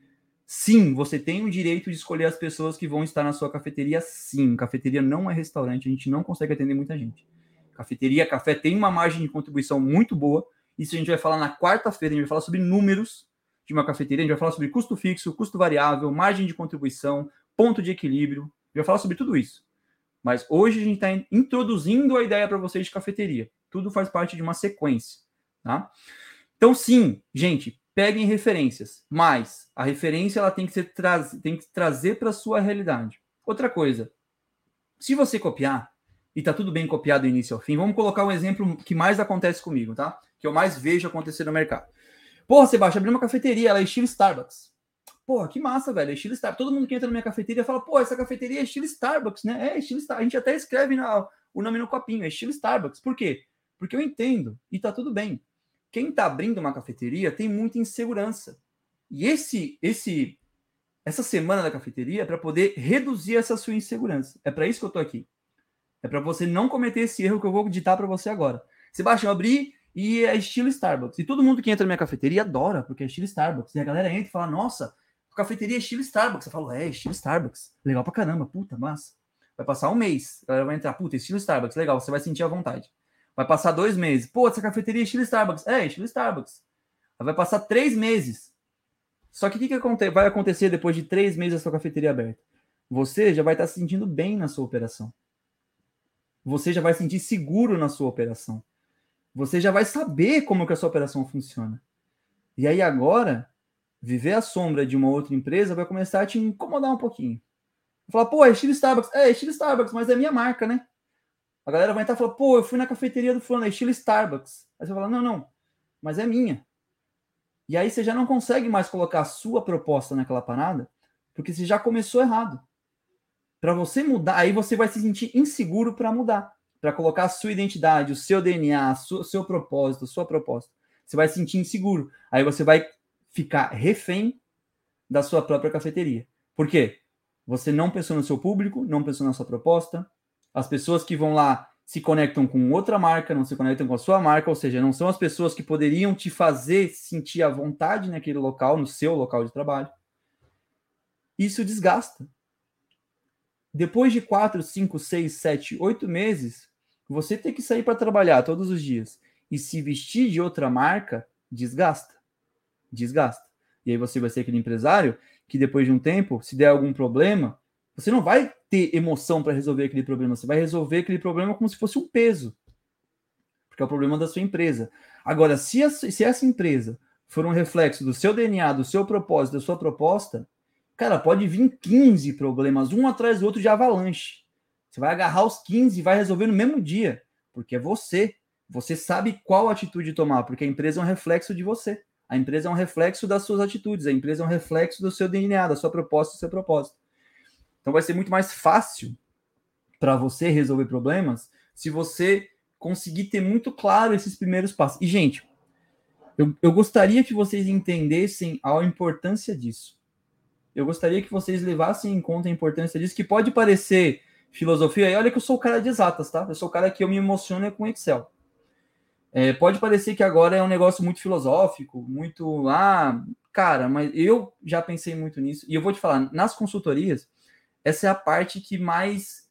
Sim, você tem o direito de escolher as pessoas que vão estar na sua cafeteria. Sim, cafeteria não é restaurante, a gente não consegue atender muita gente. Cafeteria, café tem uma margem de contribuição muito boa. Isso a gente vai falar na quarta-feira, a gente vai falar sobre números de uma cafeteria, a gente vai falar sobre custo fixo, custo variável, margem de contribuição, ponto de equilíbrio, a gente vai falar sobre tudo isso. Mas hoje a gente está introduzindo a ideia para vocês de cafeteria. Tudo faz parte de uma sequência, tá? Então, sim, gente, peguem referências, mas a referência ela tem que ser tem que trazer para a sua realidade. Outra coisa, se você copiar e tá tudo bem copiado do início ao fim, vamos colocar um exemplo que mais acontece comigo, tá? Que eu mais vejo acontecer no mercado. Porra, Sebastião, abri uma cafeteria, ela é estilo Starbucks. Porra, que massa, velho, é estilo Starbucks. Todo mundo que entra na minha cafeteria fala, pô, essa cafeteria é estilo Starbucks, né? É estilo Starbucks. A gente até escreve na, o nome no copinho, é estilo Starbucks. Por quê? Porque eu entendo e tá tudo bem quem está abrindo uma cafeteria tem muita insegurança. E esse, esse, essa semana da cafeteria é para poder reduzir essa sua insegurança. É para isso que eu estou aqui. É para você não cometer esse erro que eu vou ditar para você agora. Sebastião, abri E é estilo Starbucks. E todo mundo que entra na minha cafeteria adora, porque é estilo Starbucks. E a galera entra e fala, nossa, cafeteria é estilo Starbucks. Eu falo, é, estilo Starbucks. Legal pra caramba, puta, massa. Vai passar um mês, a galera vai entrar, puta, estilo Starbucks, legal, você vai sentir a vontade. Vai passar dois meses, pô, essa cafeteria é estilo Starbucks. É, estilo Starbucks. Vai passar três meses. Só que o que, que vai acontecer depois de três meses a sua cafeteria aberta? Você já vai estar se sentindo bem na sua operação. Você já vai se sentir seguro na sua operação. Você já vai saber como que a sua operação funciona. E aí agora, viver à sombra de uma outra empresa vai começar a te incomodar um pouquinho. Falar, pô, é estilo Starbucks. É, é estilo Starbucks, mas é minha marca, né? A galera vai entrar e pô, eu fui na cafeteria do fulano, é estilo Starbucks. Aí você vai falar, não, não, mas é minha. E aí você já não consegue mais colocar a sua proposta naquela parada, porque você já começou errado. Para você mudar, aí você vai se sentir inseguro para mudar, para colocar a sua identidade, o seu DNA, o seu propósito, a sua proposta. Você vai se sentir inseguro. Aí você vai ficar refém da sua própria cafeteria. Por quê? Você não pensou no seu público, não pensou na sua proposta. As pessoas que vão lá se conectam com outra marca, não se conectam com a sua marca, ou seja, não são as pessoas que poderiam te fazer sentir a vontade naquele local, no seu local de trabalho. Isso desgasta. Depois de quatro, cinco, seis, sete, oito meses, você ter que sair para trabalhar todos os dias e se vestir de outra marca, desgasta. Desgasta. E aí você vai ser aquele empresário que depois de um tempo, se der algum problema, você não vai ter emoção para resolver aquele problema, você vai resolver aquele problema como se fosse um peso. Porque é o problema da sua empresa. Agora, se, a, se essa empresa for um reflexo do seu DNA, do seu propósito, da sua proposta, cara, pode vir 15 problemas, um atrás do outro de avalanche. Você vai agarrar os 15 e vai resolver no mesmo dia, porque é você. Você sabe qual atitude tomar, porque a empresa é um reflexo de você. A empresa é um reflexo das suas atitudes, a empresa é um reflexo do seu DNA, da sua proposta, do seu propósito. Então vai ser muito mais fácil para você resolver problemas se você conseguir ter muito claro esses primeiros passos. E, gente, eu, eu gostaria que vocês entendessem a importância disso. Eu gostaria que vocês levassem em conta a importância disso, que pode parecer filosofia, e olha que eu sou o cara de exatas, tá? Eu sou o cara que eu me emociono com Excel. É, pode parecer que agora é um negócio muito filosófico, muito. Ah, cara, mas eu já pensei muito nisso. E eu vou te falar, nas consultorias, essa é a parte que mais.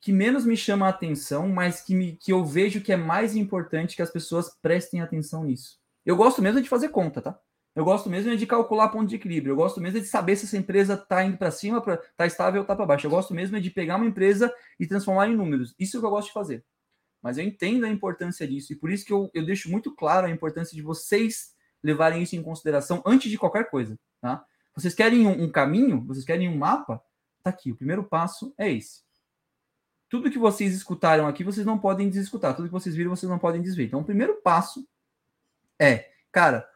que menos me chama a atenção, mas que, me, que eu vejo que é mais importante que as pessoas prestem atenção nisso. Eu gosto mesmo de fazer conta, tá? Eu gosto mesmo de calcular ponto de equilíbrio. Eu gosto mesmo de saber se essa empresa está indo para cima, está estável ou está para baixo. Eu gosto mesmo de pegar uma empresa e transformar em números. Isso é o que eu gosto de fazer. Mas eu entendo a importância disso e por isso que eu, eu deixo muito claro a importância de vocês levarem isso em consideração antes de qualquer coisa, tá? Vocês querem um, um caminho? Vocês querem um mapa? Tá aqui. O primeiro passo é esse. Tudo que vocês escutaram aqui, vocês não podem desescutar. Tudo que vocês viram, vocês não podem desver. Então, o primeiro passo é, cara,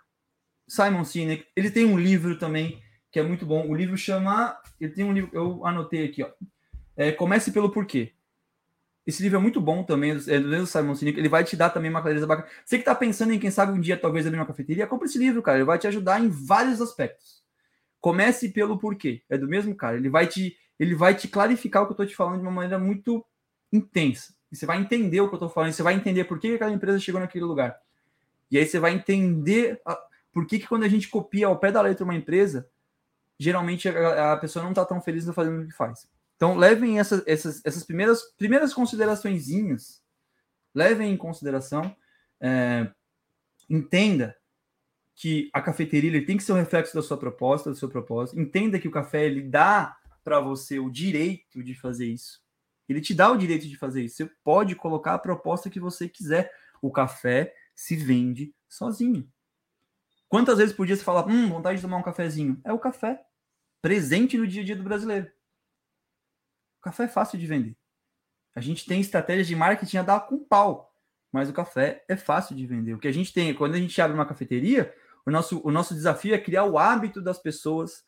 Simon Sinek, ele tem um livro também que é muito bom. O livro chama, ele tem um livro, eu anotei aqui, ó. É, Comece pelo porquê. Esse livro é muito bom também, é do mesmo Simon Sinek. Ele vai te dar também uma clareza bacana. Você que está pensando em, quem sabe, um dia talvez abrir uma cafeteria, compre esse livro, cara. Ele vai te ajudar em vários aspectos. Comece pelo porquê. É do mesmo cara. Ele vai te, ele vai te clarificar o que eu estou te falando de uma maneira muito intensa. E você vai entender o que eu estou falando. Você vai entender por que aquela empresa chegou naquele lugar. E aí você vai entender a, por que, que quando a gente copia ao pé da letra uma empresa, geralmente a, a pessoa não está tão feliz no fazendo o que faz. Então, levem essas, essas, essas primeiras, primeiras considerações, levem em consideração, é, entenda que a cafeteria ele tem que ser um reflexo da sua proposta, do seu propósito. Entenda que o café ele dá para você o direito de fazer isso. Ele te dá o direito de fazer isso. Você pode colocar a proposta que você quiser. O café se vende sozinho. Quantas vezes por dia você fala, hum, vontade de tomar um cafezinho? É o café. Presente no dia a dia do brasileiro. O café é fácil de vender. A gente tem estratégias de marketing a dar com pau, mas o café é fácil de vender. O que a gente tem, quando a gente abre uma cafeteria, o nosso, o nosso desafio é criar o hábito das pessoas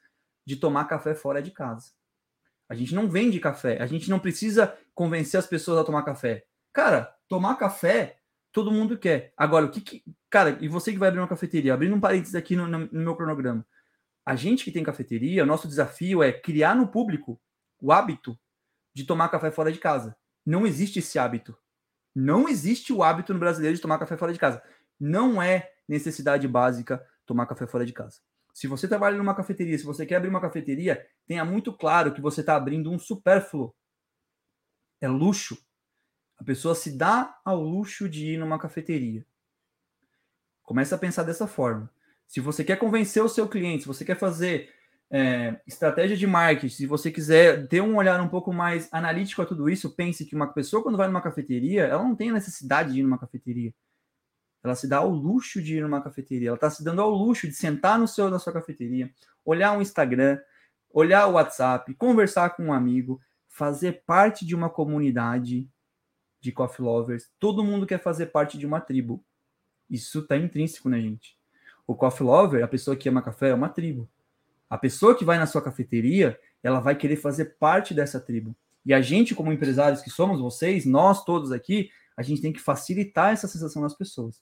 de tomar café fora de casa. A gente não vende café, a gente não precisa convencer as pessoas a tomar café. Cara, tomar café todo mundo quer. Agora, o que, que cara, e você que vai abrir uma cafeteria, abrindo um parênteses aqui no, no, meu cronograma. A gente que tem cafeteria, o nosso desafio é criar no público o hábito de tomar café fora de casa. Não existe esse hábito. Não existe o hábito no brasileiro de tomar café fora de casa. Não é necessidade básica tomar café fora de casa. Se você trabalha numa cafeteria, se você quer abrir uma cafeteria, tenha muito claro que você está abrindo um supérfluo. É luxo. A pessoa se dá ao luxo de ir numa cafeteria. Começa a pensar dessa forma. Se você quer convencer o seu cliente, se você quer fazer é, estratégia de marketing, se você quiser ter um olhar um pouco mais analítico a tudo isso, pense que uma pessoa, quando vai numa cafeteria, ela não tem a necessidade de ir numa cafeteria. Ela se dá ao luxo de ir numa cafeteria. Ela está se dando ao luxo de sentar no seu, na sua cafeteria, olhar o Instagram, olhar o WhatsApp, conversar com um amigo, fazer parte de uma comunidade de coffee lovers. Todo mundo quer fazer parte de uma tribo. Isso está intrínseco na gente. O coffee lover, a pessoa que ama café, é uma tribo. A pessoa que vai na sua cafeteria, ela vai querer fazer parte dessa tribo. E a gente, como empresários que somos vocês, nós todos aqui, a gente tem que facilitar essa sensação das pessoas.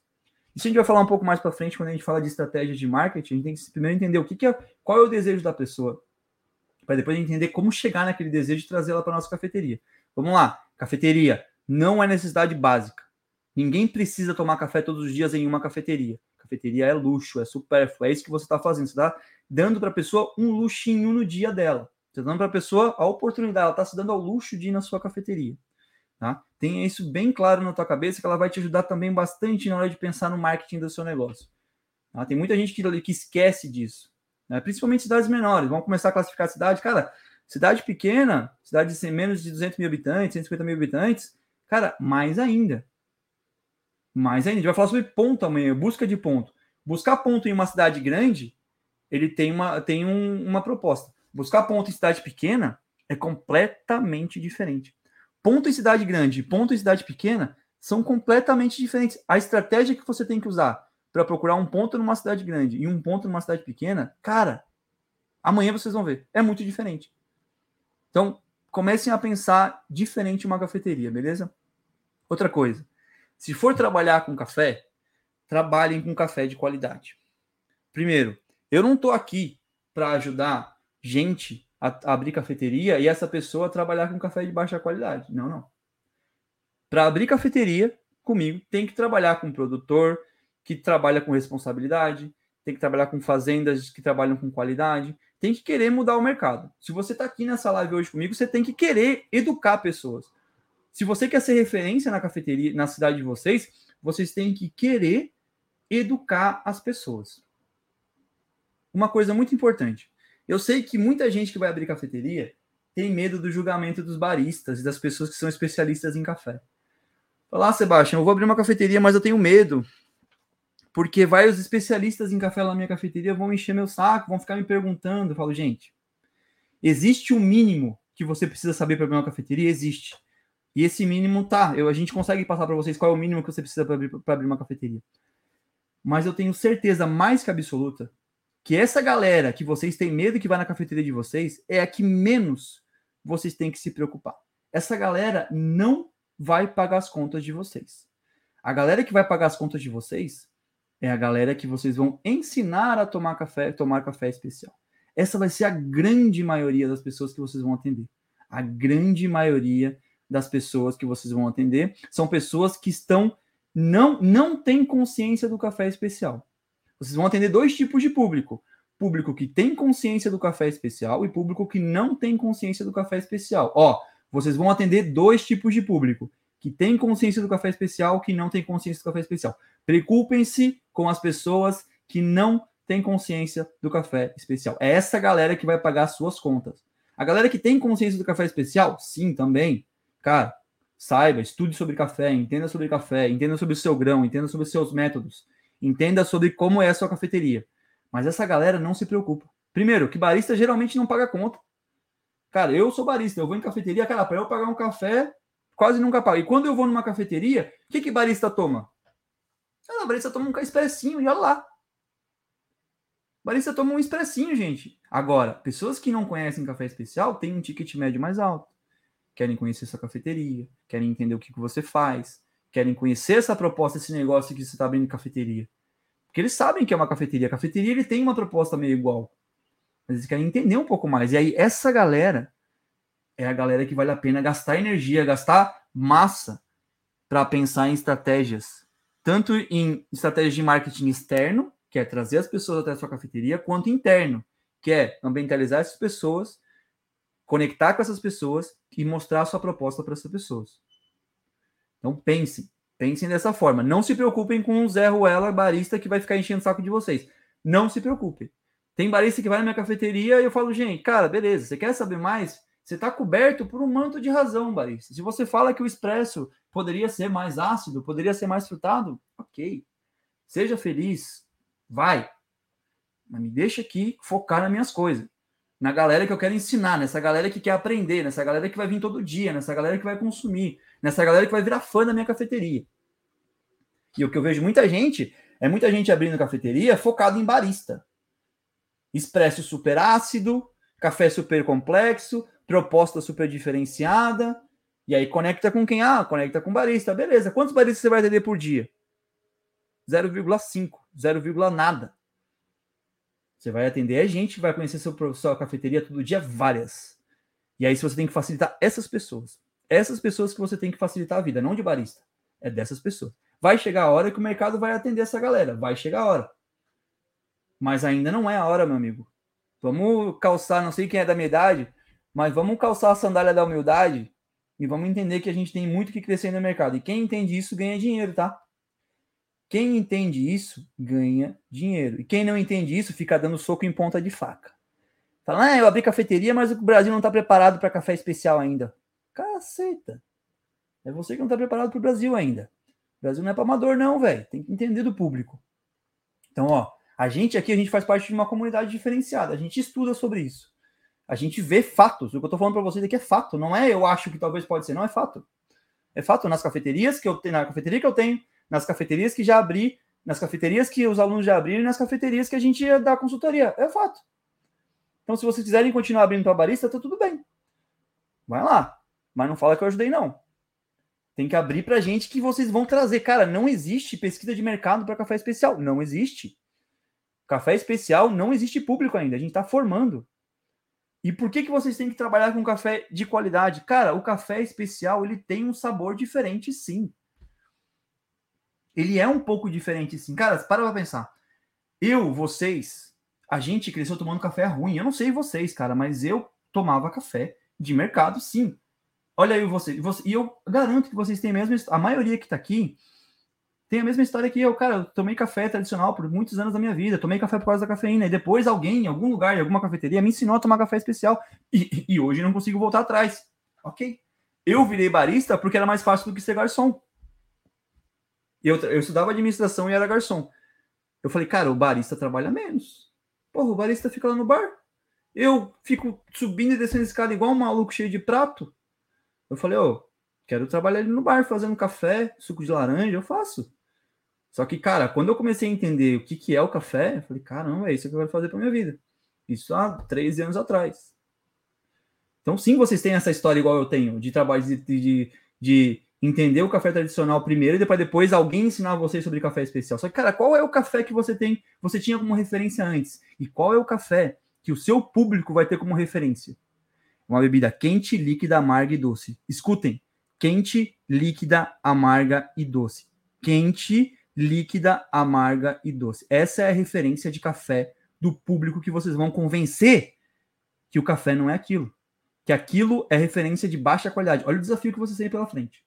Isso a gente vai falar um pouco mais para frente quando a gente fala de estratégia de marketing. A gente tem que primeiro entender o que, que é, qual é o desejo da pessoa, para depois entender como chegar naquele desejo e trazer ela para nossa cafeteria. Vamos lá, cafeteria não é necessidade básica. Ninguém precisa tomar café todos os dias em uma cafeteria. Cafeteria é luxo, é supérfluo, é isso que você está fazendo. Você está dando para a pessoa um luxinho no dia dela. Você está dando para a pessoa a oportunidade, ela está se dando ao luxo de ir na sua cafeteria. Tá? Tenha isso bem claro na tua cabeça, que ela vai te ajudar também bastante na hora de pensar no marketing do seu negócio. Tá? Tem muita gente que, que esquece disso, né? principalmente cidades menores. Vamos começar a classificar a cidade. Cara, cidade pequena, cidade de menos de 200 mil habitantes, 150 mil habitantes, cara, mais ainda. Mais ainda. A gente vai falar sobre ponto amanhã, busca de ponto. Buscar ponto em uma cidade grande, ele tem uma, tem um, uma proposta. Buscar ponto em cidade pequena é completamente diferente. Ponto em cidade grande e ponto em cidade pequena são completamente diferentes. A estratégia que você tem que usar para procurar um ponto numa cidade grande e um ponto numa cidade pequena, cara, amanhã vocês vão ver, é muito diferente. Então, comecem a pensar diferente uma cafeteria, beleza? Outra coisa, se for trabalhar com café, trabalhem com café de qualidade. Primeiro, eu não estou aqui para ajudar gente a, abrir cafeteria e essa pessoa trabalhar com café de baixa qualidade. Não, não. Para abrir cafeteria comigo, tem que trabalhar com um produtor que trabalha com responsabilidade, tem que trabalhar com fazendas que trabalham com qualidade, tem que querer mudar o mercado. Se você está aqui nessa live hoje comigo, você tem que querer educar pessoas. Se você quer ser referência na cafeteria, na cidade de vocês, vocês têm que querer educar as pessoas. Uma coisa muito importante. Eu sei que muita gente que vai abrir cafeteria tem medo do julgamento dos baristas e das pessoas que são especialistas em café. Olá, Sebastião, eu vou abrir uma cafeteria, mas eu tenho medo. Porque vai os especialistas em café lá na minha cafeteria vão encher meu saco, vão ficar me perguntando. Eu falo, gente, existe um mínimo que você precisa saber para abrir uma cafeteria? Existe. E esse mínimo tá. Eu, a gente consegue passar para vocês qual é o mínimo que você precisa para abrir, abrir uma cafeteria. Mas eu tenho certeza mais que absoluta que essa galera que vocês têm medo que vai na cafeteria de vocês é a que menos vocês têm que se preocupar. Essa galera não vai pagar as contas de vocês. A galera que vai pagar as contas de vocês é a galera que vocês vão ensinar a tomar café, tomar café especial. Essa vai ser a grande maioria das pessoas que vocês vão atender. A grande maioria das pessoas que vocês vão atender são pessoas que estão não não têm consciência do café especial. Vocês vão atender dois tipos de público: público que tem consciência do café especial e público que não tem consciência do café especial. Ó, vocês vão atender dois tipos de público: que tem consciência do café especial, que não tem consciência do café especial. Preocupem-se com as pessoas que não têm consciência do café especial. É essa galera que vai pagar as suas contas. A galera que tem consciência do café especial, sim, também. Cara, saiba, estude sobre café, entenda sobre café, entenda sobre o seu grão, entenda sobre os seus métodos. Entenda sobre como é a sua cafeteria. Mas essa galera não se preocupa. Primeiro, que barista geralmente não paga conta. Cara, eu sou barista, eu vou em cafeteria, cara, para eu pagar um café, quase nunca pago. E quando eu vou numa cafeteria, o que que barista toma? Ah, barista toma um expressinho e olha lá. Barista toma um expressinho, gente. Agora, pessoas que não conhecem café especial têm um ticket médio mais alto. Querem conhecer sua cafeteria, querem entender o que, que você faz, querem conhecer essa proposta, esse negócio que você está abrindo cafeteria. Porque eles sabem que é uma cafeteria. A cafeteria ele tem uma proposta meio igual. Mas eles querem entender um pouco mais. E aí, essa galera é a galera que vale a pena gastar energia, gastar massa para pensar em estratégias, tanto em estratégias de marketing externo, que é trazer as pessoas até a sua cafeteria, quanto interno, que é ambientalizar essas pessoas, conectar com essas pessoas e mostrar a sua proposta para essas pessoas. Então pensem, pensem dessa forma. Não se preocupem com o Zé Ruela, barista, que vai ficar enchendo o saco de vocês. Não se preocupem. Tem barista que vai na minha cafeteria e eu falo, gente, cara, beleza, você quer saber mais? Você está coberto por um manto de razão, barista. Se você fala que o expresso poderia ser mais ácido, poderia ser mais frutado, ok. Seja feliz, vai. Mas me deixa aqui focar nas minhas coisas. Na galera que eu quero ensinar, nessa galera que quer aprender, nessa galera que vai vir todo dia, nessa galera que vai consumir, nessa galera que vai virar fã da minha cafeteria. E o que eu vejo muita gente é muita gente abrindo cafeteria focado em barista. Expresso super ácido, café super complexo, proposta super diferenciada. E aí conecta com quem? Ah, conecta com barista. Beleza. Quantos baristas você vai atender por dia? 0,5, 0, nada. Você vai atender a gente, vai conhecer seu, sua cafeteria todo dia, várias. E aí, você tem que facilitar essas pessoas, essas pessoas que você tem que facilitar a vida, não de barista, é dessas pessoas. Vai chegar a hora que o mercado vai atender essa galera, vai chegar a hora. Mas ainda não é a hora, meu amigo. Vamos calçar, não sei quem é da minha idade, mas vamos calçar a sandália da humildade e vamos entender que a gente tem muito que crescer no mercado. E quem entende isso ganha dinheiro, tá? Quem entende isso ganha dinheiro. E quem não entende isso fica dando soco em ponta de faca. Fala, ah, eu abri cafeteria, mas o Brasil não está preparado para café especial ainda. Caceta. É você que não está preparado para o Brasil ainda. O Brasil não é para amador, não, velho. Tem que entender do público. Então, ó, a gente aqui, a gente faz parte de uma comunidade diferenciada. A gente estuda sobre isso. A gente vê fatos. O que eu estou falando para vocês aqui é fato. Não é eu acho que talvez pode ser, não é fato. É fato nas cafeterias que eu tenho, na cafeteria que eu tenho, nas cafeterias que já abri, nas cafeterias que os alunos já abriram e nas cafeterias que a gente ia dar consultoria. É fato. Então, se vocês quiserem continuar abrindo para barista, tá tudo bem. Vai lá. Mas não fala que eu ajudei, não. Tem que abrir para gente que vocês vão trazer. Cara, não existe pesquisa de mercado para café especial. Não existe. Café especial não existe público ainda. A gente está formando. E por que, que vocês têm que trabalhar com café de qualidade? Cara, o café especial ele tem um sabor diferente, sim ele é um pouco diferente, sim. Cara, para pra pensar. Eu, vocês, a gente cresceu tomando café ruim. Eu não sei vocês, cara, mas eu tomava café de mercado, sim. Olha aí você, você e eu garanto que vocês têm a mesma, a maioria que tá aqui tem a mesma história que eu, cara. Eu tomei café tradicional por muitos anos da minha vida. Tomei café por causa da cafeína. E depois alguém, em algum lugar, em alguma cafeteria, me ensinou a tomar café especial. E, e hoje não consigo voltar atrás. Ok. Eu virei barista porque era mais fácil do que ser garçom. Eu, eu estudava administração e era garçom. Eu falei, cara, o barista trabalha menos. Porra, o barista fica lá no bar. Eu fico subindo e descendo escada igual um maluco cheio de prato. Eu falei, ô, oh, quero trabalhar ali no bar fazendo café, suco de laranja, eu faço. Só que, cara, quando eu comecei a entender o que, que é o café, eu falei, caramba, é isso que eu quero fazer para minha vida. Isso há 13 anos atrás. Então, sim, vocês têm essa história igual eu tenho, de trabalho de, de, de entender o café tradicional primeiro e depois, depois alguém ensinar vocês sobre café especial. Só que, cara, qual é o café que você tem, você tinha como referência antes? E qual é o café que o seu público vai ter como referência? Uma bebida quente, líquida, amarga e doce. Escutem, quente, líquida, amarga e doce. Quente, líquida, amarga e doce. Essa é a referência de café do público que vocês vão convencer que o café não é aquilo. Que aquilo é referência de baixa qualidade. Olha o desafio que vocês têm pela frente.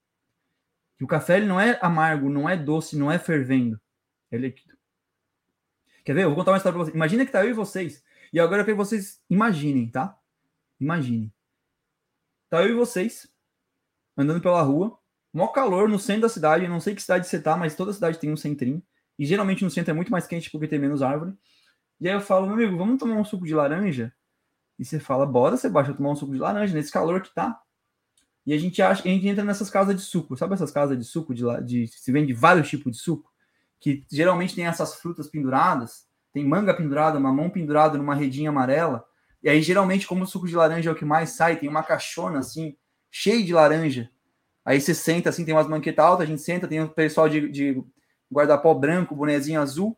Que o café ele não é amargo, não é doce, não é fervendo. É líquido. Quer ver? Eu vou contar uma história para vocês. Imagina que tá eu e vocês. E agora eu quero que vocês imaginem, tá? Imaginem. Tá eu e vocês andando pela rua, maior calor no centro da cidade. Eu não sei que cidade você tá, mas toda cidade tem um centrinho. E geralmente no centro é muito mais quente porque tem menos árvore. E aí eu falo, meu amigo, vamos tomar um suco de laranja? E você fala, bora, Sebastião, tomar um suco de laranja nesse calor que tá. E a gente acha, a gente entra nessas casas de suco, sabe essas casas de suco de, de se vende vários tipos de suco, que geralmente tem essas frutas penduradas, tem manga pendurada, mamão pendurado numa redinha amarela. E aí geralmente como o suco de laranja é o que mais sai, tem uma caixona assim, cheia de laranja. Aí você senta assim, tem umas manquetas altas, a gente senta, tem o um pessoal de, de guarda-pó branco, bonezinho azul.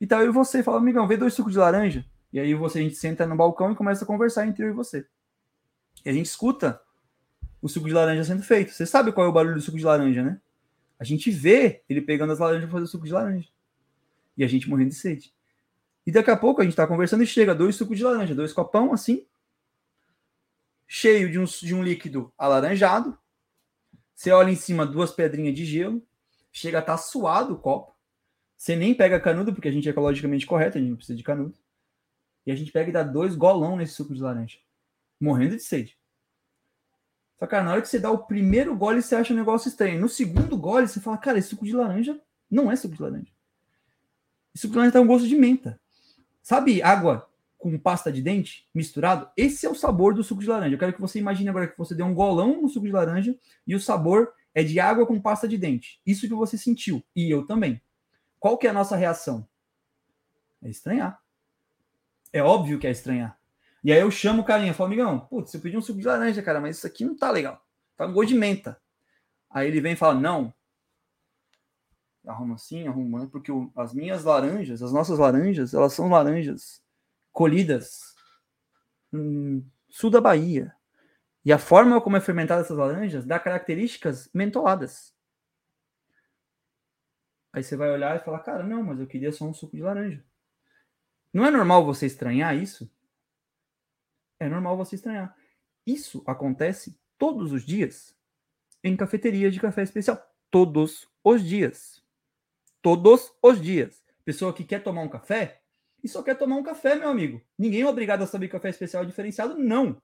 E tal, eu e você, fala, amigão, vê dois sucos de laranja. E aí você, a gente senta no balcão e começa a conversar entre eu e você. E a gente escuta o suco de laranja sendo feito. Você sabe qual é o barulho do suco de laranja, né? A gente vê ele pegando as laranjas para fazer suco de laranja. E a gente morrendo de sede. E daqui a pouco a gente está conversando e chega dois sucos de laranja, dois copão assim, cheio de um, de um líquido alaranjado. Você olha em cima duas pedrinhas de gelo, chega a estar tá suado o copo. Você nem pega canudo, porque a gente é ecologicamente correto, a gente não precisa de canudo. E a gente pega e dá dois golão nesse suco de laranja. Morrendo de sede. Só que na hora que você dá o primeiro gole, você acha um negócio estranho. No segundo gole, você fala, cara, esse suco de laranja não é suco de laranja. Esse suco de laranja tem um gosto de menta. Sabe água com pasta de dente misturado? Esse é o sabor do suco de laranja. Eu quero que você imagine agora que você deu um golão no suco de laranja e o sabor é de água com pasta de dente. Isso que você sentiu. E eu também. Qual que é a nossa reação? É estranhar. É óbvio que é estranhar. E aí eu chamo o carinha, falo, amigão, putz, eu pedi um suco de laranja, cara, mas isso aqui não tá legal. Tá um gosto de menta. Aí ele vem e fala, não. Arruma assim, arruma, né? porque o, as minhas laranjas, as nossas laranjas, elas são laranjas colhidas no sul da Bahia. E a forma como é fermentada essas laranjas dá características mentoladas. Aí você vai olhar e falar, cara, não, mas eu queria só um suco de laranja. Não é normal você estranhar isso? É normal você estranhar. Isso acontece todos os dias em cafeterias de café especial. Todos os dias. Todos os dias. Pessoa que quer tomar um café e só quer tomar um café, meu amigo. Ninguém é obrigado a saber café especial diferenciado, não.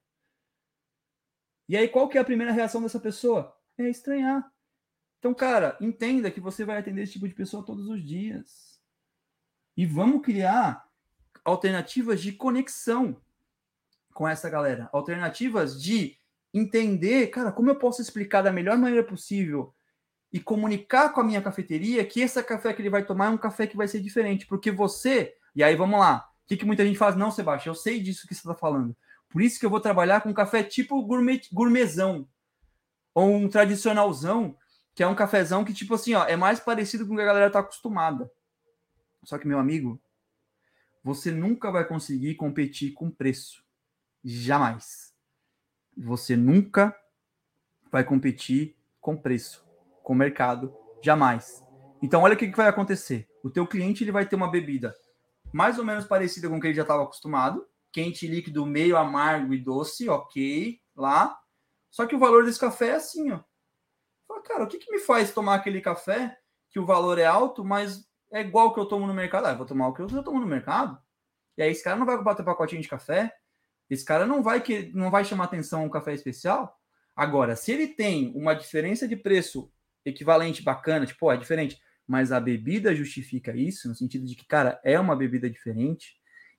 E aí, qual que é a primeira reação dessa pessoa? É estranhar. Então, cara, entenda que você vai atender esse tipo de pessoa todos os dias. E vamos criar alternativas de conexão com essa galera. Alternativas de entender, cara, como eu posso explicar da melhor maneira possível e comunicar com a minha cafeteria que esse café que ele vai tomar é um café que vai ser diferente. Porque você, e aí vamos lá, o que, que muita gente faz? Não, Sebastião, eu sei disso que você está falando. Por isso que eu vou trabalhar com café tipo gourmet, gourmetzão. Ou um tradicionalzão, que é um cafezão que, tipo assim, ó, é mais parecido com o que a galera tá acostumada. Só que, meu amigo, você nunca vai conseguir competir com preço. Jamais. Você nunca vai competir com preço, com mercado, jamais. Então olha o que, que vai acontecer. O teu cliente ele vai ter uma bebida mais ou menos parecida com o que ele já estava acostumado, quente, líquido, meio amargo e doce, ok, lá. Só que o valor desse café é assim, ó. Fala, cara, o que, que me faz tomar aquele café que o valor é alto, mas é igual o que eu tomo no mercado? Ah, vou tomar o que eu já tomo no mercado. E aí esse cara não vai comprar teu pacotinho de café, esse cara não vai que não vai chamar atenção um café especial. Agora, se ele tem uma diferença de preço equivalente bacana, tipo, é diferente, mas a bebida justifica isso, no sentido de que, cara, é uma bebida diferente,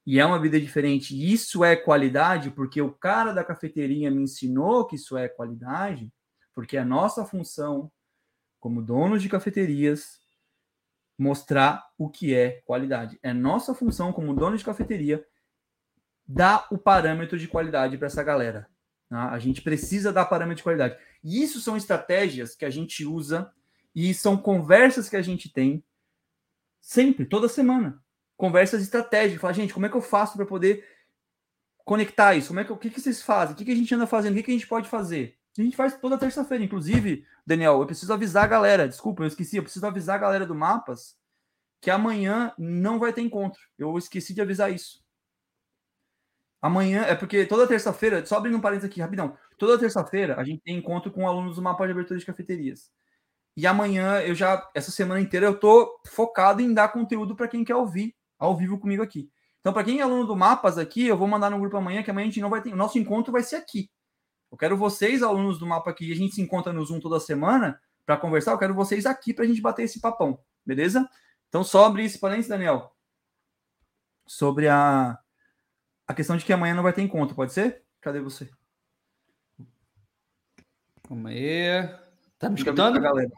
e é uma bebida diferente, e isso é qualidade, porque o cara da cafeteria me ensinou que isso é qualidade, porque a nossa função como donos de cafeterias mostrar o que é qualidade. É nossa função como dono de cafeteria dar o parâmetro de qualidade para essa galera. Tá? A gente precisa dar parâmetro de qualidade. E isso são estratégias que a gente usa e são conversas que a gente tem sempre, toda semana. Conversas estratégicas. Fala, gente, como é que eu faço para poder conectar isso? Como é que, o que, que vocês fazem? O que, que a gente anda fazendo? O que, que a gente pode fazer? A gente faz toda terça-feira. Inclusive, Daniel, eu preciso avisar a galera. Desculpa, eu esqueci. Eu preciso avisar a galera do Mapas que amanhã não vai ter encontro. Eu esqueci de avisar isso. Amanhã, é porque toda terça-feira, só abrindo um parênteses aqui rapidão. Toda terça-feira a gente tem encontro com alunos do mapa de abertura de cafeterias. E amanhã eu já, essa semana inteira, eu tô focado em dar conteúdo para quem quer ouvir ao vivo comigo aqui. Então, para quem é aluno do Mapas aqui, eu vou mandar no grupo amanhã, que amanhã a gente não vai ter. O nosso encontro vai ser aqui. Eu quero vocês, alunos do mapa aqui, a gente se encontra no Zoom toda semana para conversar. Eu quero vocês aqui para a gente bater esse papão, beleza? Então, abrir esse parênteses, Daniel, sobre a, a questão de que amanhã não vai ter encontro, pode ser? Cadê você? Calma aí. Tá me escutando? Galera.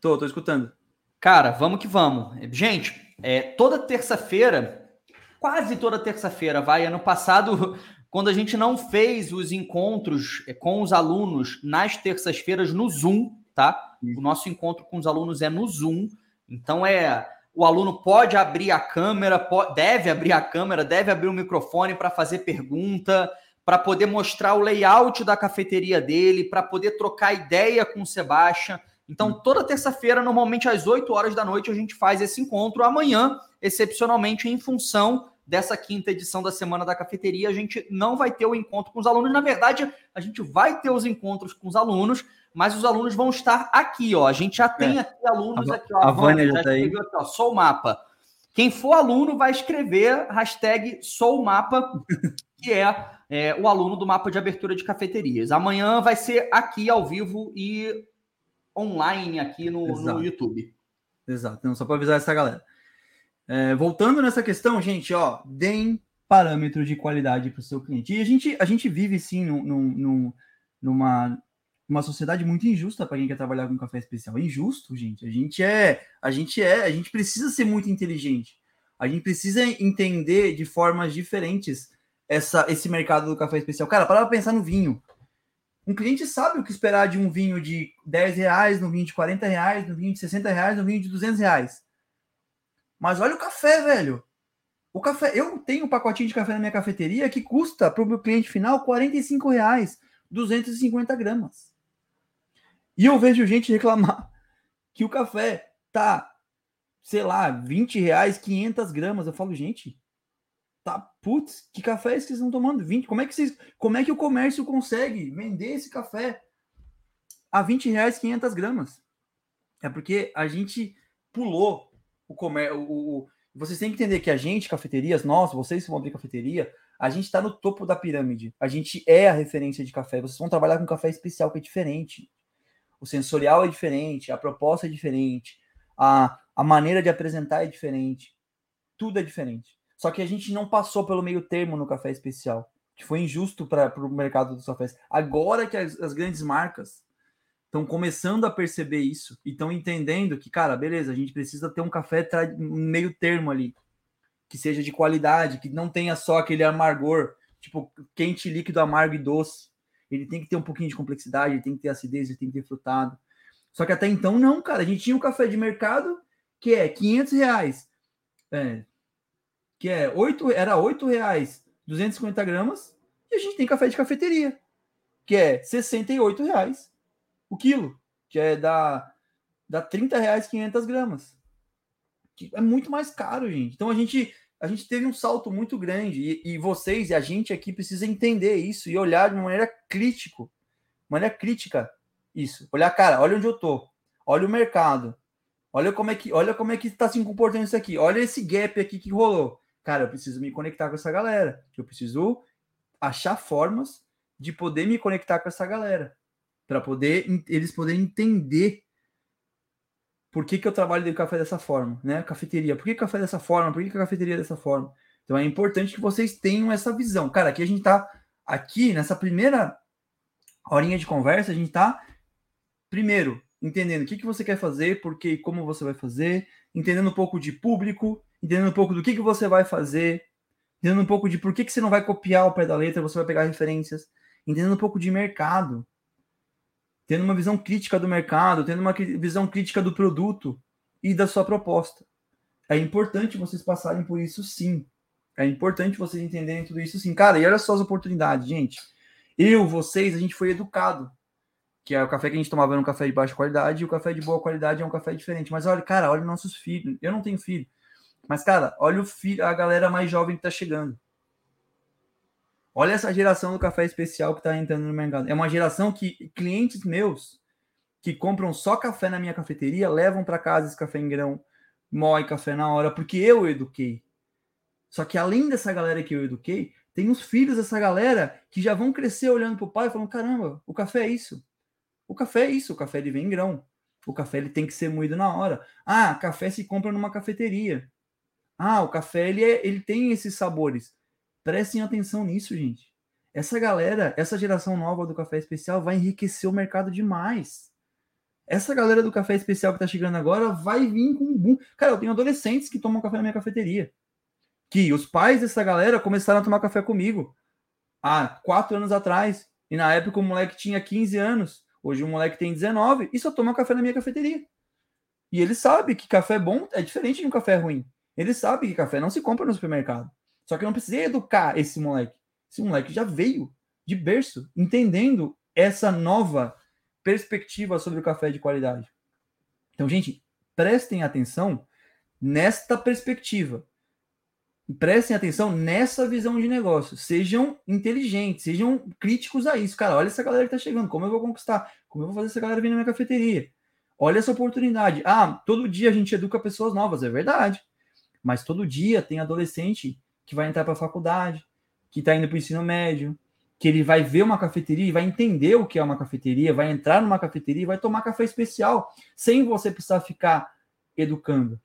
Tô, tô escutando. Cara, vamos que vamos. Gente, é, toda terça-feira, quase toda terça-feira, vai. Ano passado, quando a gente não fez os encontros é, com os alunos nas terças-feiras no Zoom, tá? O nosso encontro com os alunos é no Zoom. Então é o aluno pode abrir a câmera, pode, deve abrir a câmera, deve abrir o microfone para fazer pergunta, para poder mostrar o layout da cafeteria dele, para poder trocar ideia com o Sebastião. Então, toda terça-feira, normalmente às 8 horas da noite, a gente faz esse encontro. Amanhã, excepcionalmente, em função dessa quinta edição da Semana da Cafeteria, a gente não vai ter o encontro com os alunos. Na verdade, a gente vai ter os encontros com os alunos, mas os alunos vão estar aqui, ó. A gente já tem é. aqui alunos a, aqui, ó. A, Vânia já, já tá aí. Aqui, ó, sou o mapa. Quem for aluno vai escrever hashtag sou o mapa, que é, é, o aluno do mapa de abertura de cafeterias. Amanhã vai ser aqui ao vivo e online aqui no, no YouTube. Exato, então, só para avisar essa galera. É, voltando nessa questão, gente, ó, deem parâmetros de qualidade para o seu cliente. E a gente, a gente vive, sim, num, num, numa, uma sociedade muito injusta para quem quer trabalhar com café especial. É injusto, gente. A gente é, a gente é, a gente precisa ser muito inteligente. A gente precisa entender de formas diferentes essa, esse mercado do café especial. Cara, para pensar no vinho. Um cliente sabe o que esperar de um vinho de 10 reais, no vinho de 40 reais, no vinho de 60 reais, no vinho de 200 reais. Mas olha o café, velho. O café, eu tenho um pacotinho de café na minha cafeteria que custa para o meu cliente final 45 reais, 250 gramas. E eu vejo gente reclamar que o café tá, sei lá, 20 reais, 500 gramas. Eu falo, gente, tá, putz, que café é esse que vocês estão tomando? 20? Como é que vocês, como é que o comércio consegue vender esse café a 20 reais, 500 gramas? É porque a gente pulou o comércio. O, vocês têm que entender que a gente, cafeterias, nós, vocês que vão abrir cafeteria, a gente está no topo da pirâmide. A gente é a referência de café. Vocês vão trabalhar com café especial, que é diferente. O sensorial é diferente, a proposta é diferente, a, a maneira de apresentar é diferente. Tudo é diferente. Só que a gente não passou pelo meio termo no café especial, que foi injusto para o mercado dos cafés. Agora que as, as grandes marcas estão começando a perceber isso e estão entendendo que, cara, beleza, a gente precisa ter um café meio termo ali, que seja de qualidade, que não tenha só aquele amargor, tipo quente, líquido, amargo e doce. Ele tem que ter um pouquinho de complexidade, ele tem que ter acidez, ele tem que ter frutado. Só que até então não, cara. A gente tinha um café de mercado que é 500 reais, é, que é 8, era 8 reais 250 gramas, e a gente tem café de cafeteria, que é 68 reais o quilo, que é da, da 30 reais 500 gramas. Que é muito mais caro, gente. Então a gente a gente teve um salto muito grande e, e vocês e a gente aqui precisa entender isso e olhar de uma maneira crítica, maneira crítica isso. Olhar, cara, olha onde eu tô, olha o mercado, olha como é que olha como é que está se comportando isso aqui, olha esse gap aqui que rolou. Cara, eu preciso me conectar com essa galera. Eu preciso achar formas de poder me conectar com essa galera para poder eles poderem entender por que, que eu trabalho de café dessa forma, né? Cafeteria, por que café dessa forma? Por que, que cafeteria é dessa forma? Então é importante que vocês tenham essa visão. Cara, aqui a gente tá aqui nessa primeira horinha de conversa, a gente tá primeiro entendendo o que, que você quer fazer, por que e como você vai fazer, entendendo um pouco de público, entendendo um pouco do que, que você vai fazer, entendendo um pouco de por que, que você não vai copiar o pé da letra, você vai pegar referências, entendendo um pouco de mercado, tendo uma visão crítica do mercado, tendo uma visão crítica do produto e da sua proposta. É importante vocês passarem por isso sim. É importante vocês entenderem tudo isso sim. Cara, e olha só as oportunidades, gente. Eu, vocês, a gente foi educado. Que é o café que a gente tomava era um café de baixa qualidade e o café de boa qualidade é um café diferente. Mas olha, cara, olha nossos filhos. Eu não tenho filho. Mas, cara, olha o filho, a galera mais jovem que tá chegando. Olha essa geração do café especial que está entrando no mercado. É uma geração que clientes meus que compram só café na minha cafeteria levam para casa esse café em grão, moe café na hora, porque eu eduquei. Só que além dessa galera que eu eduquei, tem os filhos dessa galera que já vão crescer olhando para o pai e falando: caramba, o café é isso. O café é isso, o café ele vem em grão. O café ele tem que ser moído na hora. Ah, café se compra numa cafeteria. Ah, o café ele, é, ele tem esses sabores. Prestem atenção nisso, gente. Essa galera, essa geração nova do café especial vai enriquecer o mercado demais. Essa galera do café especial que tá chegando agora vai vir com um boom. Cara, eu tenho adolescentes que tomam café na minha cafeteria. Que os pais dessa galera começaram a tomar café comigo há quatro anos atrás. E na época o moleque tinha 15 anos. Hoje o moleque tem 19 e só toma café na minha cafeteria. E ele sabe que café bom é diferente de um café ruim. Ele sabe que café não se compra no supermercado. Só que eu não precisei educar esse moleque. Esse moleque já veio de berço, entendendo essa nova perspectiva sobre o café de qualidade. Então, gente, prestem atenção nesta perspectiva. Prestem atenção nessa visão de negócio. Sejam inteligentes, sejam críticos a isso. Cara, olha essa galera que tá chegando. Como eu vou conquistar? Como eu vou fazer essa galera vir na minha cafeteria? Olha essa oportunidade. Ah, todo dia a gente educa pessoas novas, é verdade. Mas todo dia tem adolescente que vai entrar para a faculdade, que está indo para o ensino médio, que ele vai ver uma cafeteria e vai entender o que é uma cafeteria, vai entrar numa cafeteria e vai tomar café especial, sem você precisar ficar educando,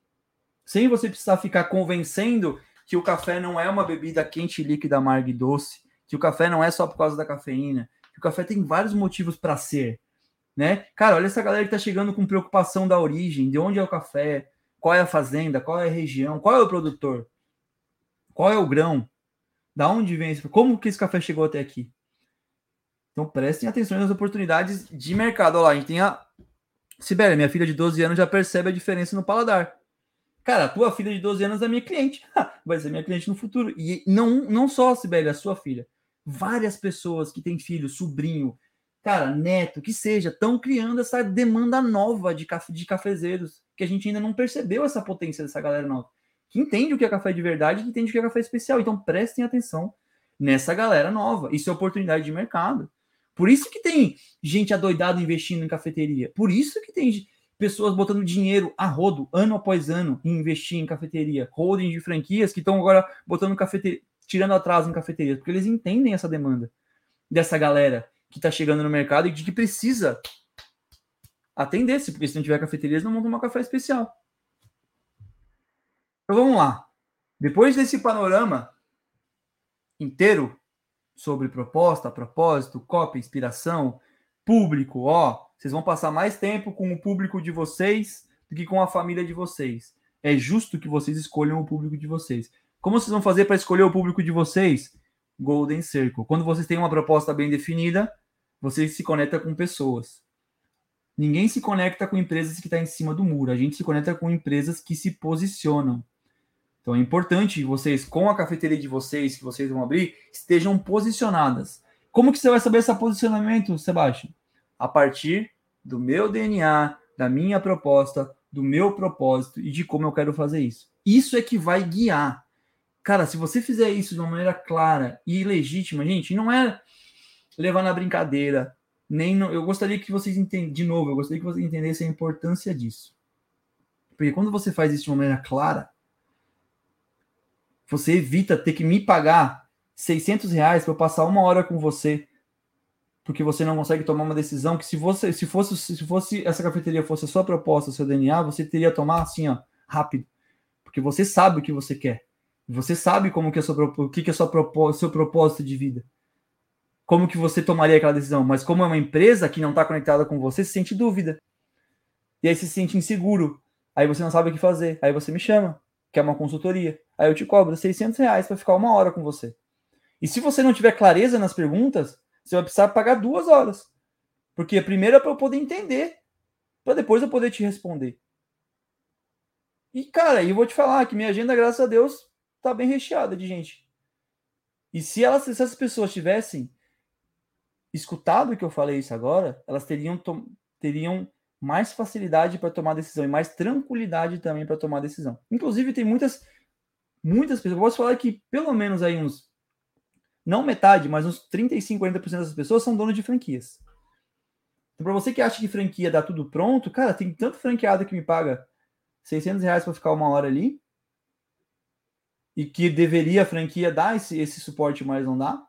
sem você precisar ficar convencendo que o café não é uma bebida quente, líquida, amarga e doce, que o café não é só por causa da cafeína, que o café tem vários motivos para ser, né? Cara, olha essa galera que está chegando com preocupação da origem, de onde é o café, qual é a fazenda, qual é a região, qual é o produtor, qual é o grão, da onde vem esse, como que esse café chegou até aqui. Então prestem atenção nas oportunidades de mercado. Olha lá, a gente tem a Sibéria, minha filha de 12 anos já percebe a diferença no paladar. Cara, a tua filha de 12 anos é minha cliente. Vai ser minha cliente no futuro. E não, não só a Sibéria, a sua filha. Várias pessoas que têm filho, sobrinho, cara, neto, que seja, estão criando essa demanda nova de, cafe, de cafezeiros, que a gente ainda não percebeu essa potência dessa galera nova. Que entende o que é café de verdade, que entende o que é café especial. Então prestem atenção nessa galera nova. Isso é oportunidade de mercado. Por isso que tem gente adoidada investindo em cafeteria. Por isso que tem pessoas botando dinheiro a rodo, ano após ano, em investir em cafeteria. Holding de franquias que estão agora botando cafeteria, tirando atraso em cafeterias, porque eles entendem essa demanda dessa galera que está chegando no mercado e de que precisa atender-se, porque se não tiver cafeterias, não vão tomar café especial. Então vamos lá. Depois desse panorama inteiro sobre proposta, propósito, cópia, inspiração, público, ó, vocês vão passar mais tempo com o público de vocês do que com a família de vocês. É justo que vocês escolham o público de vocês. Como vocês vão fazer para escolher o público de vocês? Golden Circle. Quando vocês têm uma proposta bem definida, você se conecta com pessoas. Ninguém se conecta com empresas que estão tá em cima do muro. A gente se conecta com empresas que se posicionam. Então é importante vocês, com a cafeteria de vocês, que vocês vão abrir, estejam posicionadas. Como que você vai saber esse posicionamento, Sebastião? A partir do meu DNA, da minha proposta, do meu propósito e de como eu quero fazer isso. Isso é que vai guiar. Cara, se você fizer isso de uma maneira clara e legítima, gente, não é levar na brincadeira, nem no... eu gostaria que vocês entendessem, de novo, eu gostaria que vocês entendessem a importância disso. Porque quando você faz isso de uma maneira clara, você evita ter que me pagar 600 reais para eu passar uma hora com você, porque você não consegue tomar uma decisão que se você, se fosse, se fosse essa cafeteria fosse a sua proposta, seu DNA, você teria que tomar assim, ó, rápido, porque você sabe o que você quer, você sabe como que é seu, o que, que é sua seu propósito de vida, como que você tomaria aquela decisão, mas como é uma empresa que não está conectada com você, se sente dúvida, e aí se sente inseguro, aí você não sabe o que fazer, aí você me chama, que é uma consultoria. Aí eu te cobro 600 reais para ficar uma hora com você. E se você não tiver clareza nas perguntas, você vai precisar pagar duas horas. Porque a primeira é para eu poder entender, para depois eu poder te responder. E, cara, eu vou te falar que minha agenda, graças a Deus, tá bem recheada de gente. E se, elas, se essas pessoas tivessem escutado que eu falei isso agora, elas teriam, teriam mais facilidade para tomar decisão e mais tranquilidade também para tomar decisão. Inclusive, tem muitas, muitas pessoas, posso falar que pelo menos aí uns, não metade, mas uns 35, 40% das pessoas são donos de franquias. Então, para você que acha que franquia dá tudo pronto, cara, tem tanto franqueado que me paga 600 reais para ficar uma hora ali, e que deveria a franquia dar esse, esse suporte, mas não dá,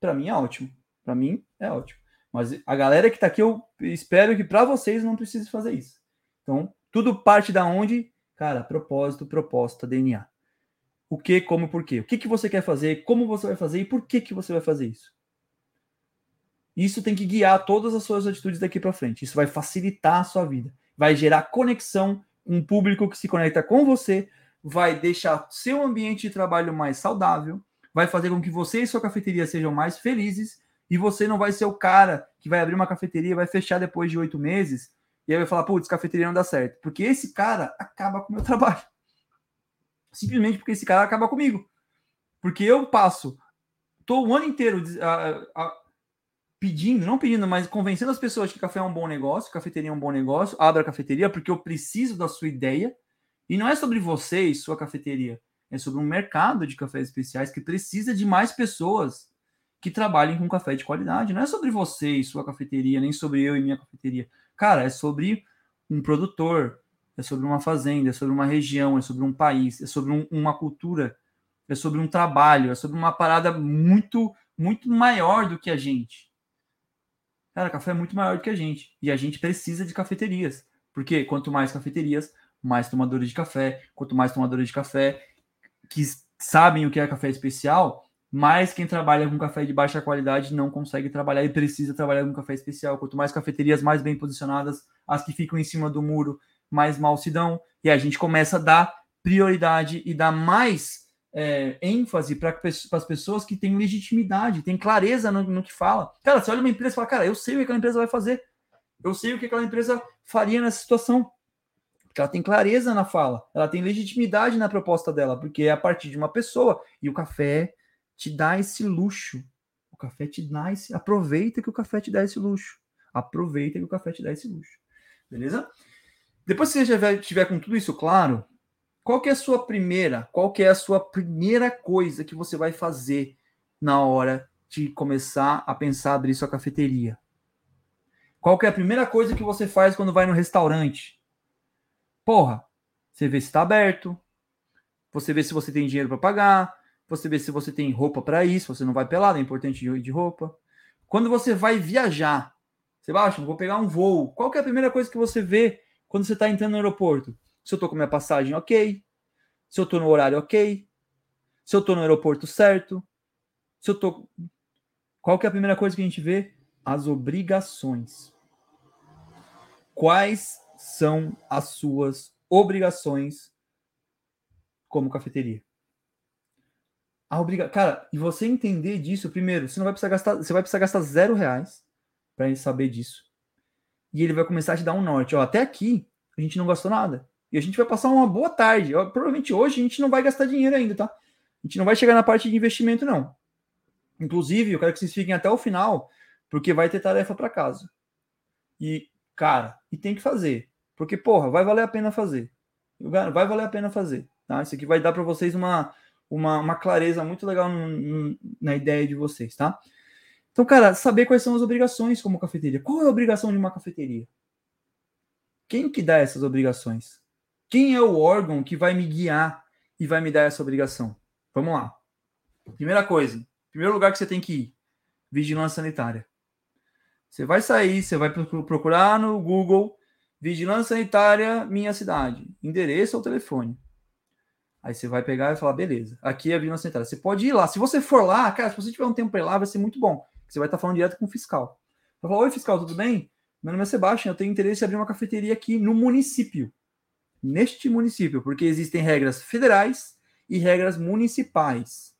para mim é ótimo. Para mim é ótimo. Mas a galera que está aqui, eu espero que para vocês não precise fazer isso. Então, tudo parte da onde? Cara, propósito, proposta, DNA. O que, como, por quê? O que, que você quer fazer, como você vai fazer e por que, que você vai fazer isso. Isso tem que guiar todas as suas atitudes daqui para frente. Isso vai facilitar a sua vida. Vai gerar conexão um público que se conecta com você, vai deixar seu ambiente de trabalho mais saudável, vai fazer com que você e sua cafeteria sejam mais felizes e você não vai ser o cara que vai abrir uma cafeteria, vai fechar depois de oito meses, e aí vai falar, putz, cafeteria não dá certo. Porque esse cara acaba com o meu trabalho. Simplesmente porque esse cara acaba comigo. Porque eu passo, tô o ano inteiro a, a, pedindo, não pedindo, mas convencendo as pessoas que café é um bom negócio, cafeteria é um bom negócio, abra a cafeteria porque eu preciso da sua ideia. E não é sobre você e sua cafeteria, é sobre um mercado de cafés especiais que precisa de mais pessoas que trabalhem com café de qualidade. Não é sobre você e sua cafeteria, nem sobre eu e minha cafeteria. Cara, é sobre um produtor, é sobre uma fazenda, é sobre uma região, é sobre um país, é sobre um, uma cultura, é sobre um trabalho, é sobre uma parada muito, muito maior do que a gente. Cara, café é muito maior do que a gente. E a gente precisa de cafeterias. Porque quanto mais cafeterias, mais tomadores de café. Quanto mais tomadores de café que sabem o que é café especial, mais quem trabalha com café de baixa qualidade não consegue trabalhar e precisa trabalhar com café especial. Quanto mais cafeterias mais bem posicionadas, as que ficam em cima do muro, mais mal se dão. E a gente começa a dar prioridade e dar mais é, ênfase para as pessoas que têm legitimidade, têm clareza no, no, que fala. Cara, você olha uma empresa e fala, cara, eu sei o que aquela empresa vai fazer. Eu sei o que aquela empresa faria nessa situação. Ela tem clareza na fala, ela tem legitimidade na proposta dela, porque é a partir de uma pessoa. E o café te dá esse luxo. O café te dá esse. Aproveita que o café te dá esse luxo. Aproveita que o café te dá esse luxo. Beleza? Depois que você já tiver com tudo isso claro, qual que é a sua primeira, qual que é a sua primeira coisa que você vai fazer na hora de começar a pensar abrir sua cafeteria? Qual que é a primeira coisa que você faz quando vai no restaurante? Porra, você vê se está aberto, você vê se você tem dinheiro para pagar, você vê se você tem roupa para isso, você não vai pelado, é importante ir de roupa. Quando você vai viajar, baixa, vou pegar um voo. Qual que é a primeira coisa que você vê quando você está entrando no aeroporto? Se eu tô com minha passagem ok, se eu tô no horário ok, se eu tô no aeroporto certo, se eu tô. Qual que é a primeira coisa que a gente vê? As obrigações. Quais são as suas obrigações como cafeteria? A obriga... Cara, e você entender disso, primeiro, você não vai precisar gastar, você vai precisar gastar zero reais para saber disso. E ele vai começar a te dar um norte. Ó, até aqui a gente não gastou nada. E a gente vai passar uma boa tarde. Provavelmente hoje a gente não vai gastar dinheiro ainda, tá? A gente não vai chegar na parte de investimento, não. Inclusive, eu quero que vocês fiquem até o final, porque vai ter tarefa para casa. E, cara, e tem que fazer. Porque, porra, vai valer a pena fazer. Vai valer a pena fazer. Tá? Isso aqui vai dar para vocês uma, uma, uma, clareza muito legal na ideia de vocês, tá? Então, cara, saber quais são as obrigações como cafeteria. Qual é a obrigação de uma cafeteria? Quem que dá essas obrigações? Quem é o órgão que vai me guiar e vai me dar essa obrigação? Vamos lá. Primeira coisa, primeiro lugar que você tem que ir, vigilância sanitária. Você vai sair, você vai procurar no Google vigilância sanitária minha cidade, endereço ou telefone. Aí você vai pegar e falar, beleza, aqui é a vigilância sanitária. Você pode ir lá. Se você for lá, cara, se você tiver um tempo para ir lá, vai ser muito bom. Você vai estar falando direto com o fiscal. Vai falar, oi fiscal, tudo bem? Meu nome é Sebastião, eu tenho interesse em abrir uma cafeteria aqui no município neste município, porque existem regras federais e regras municipais.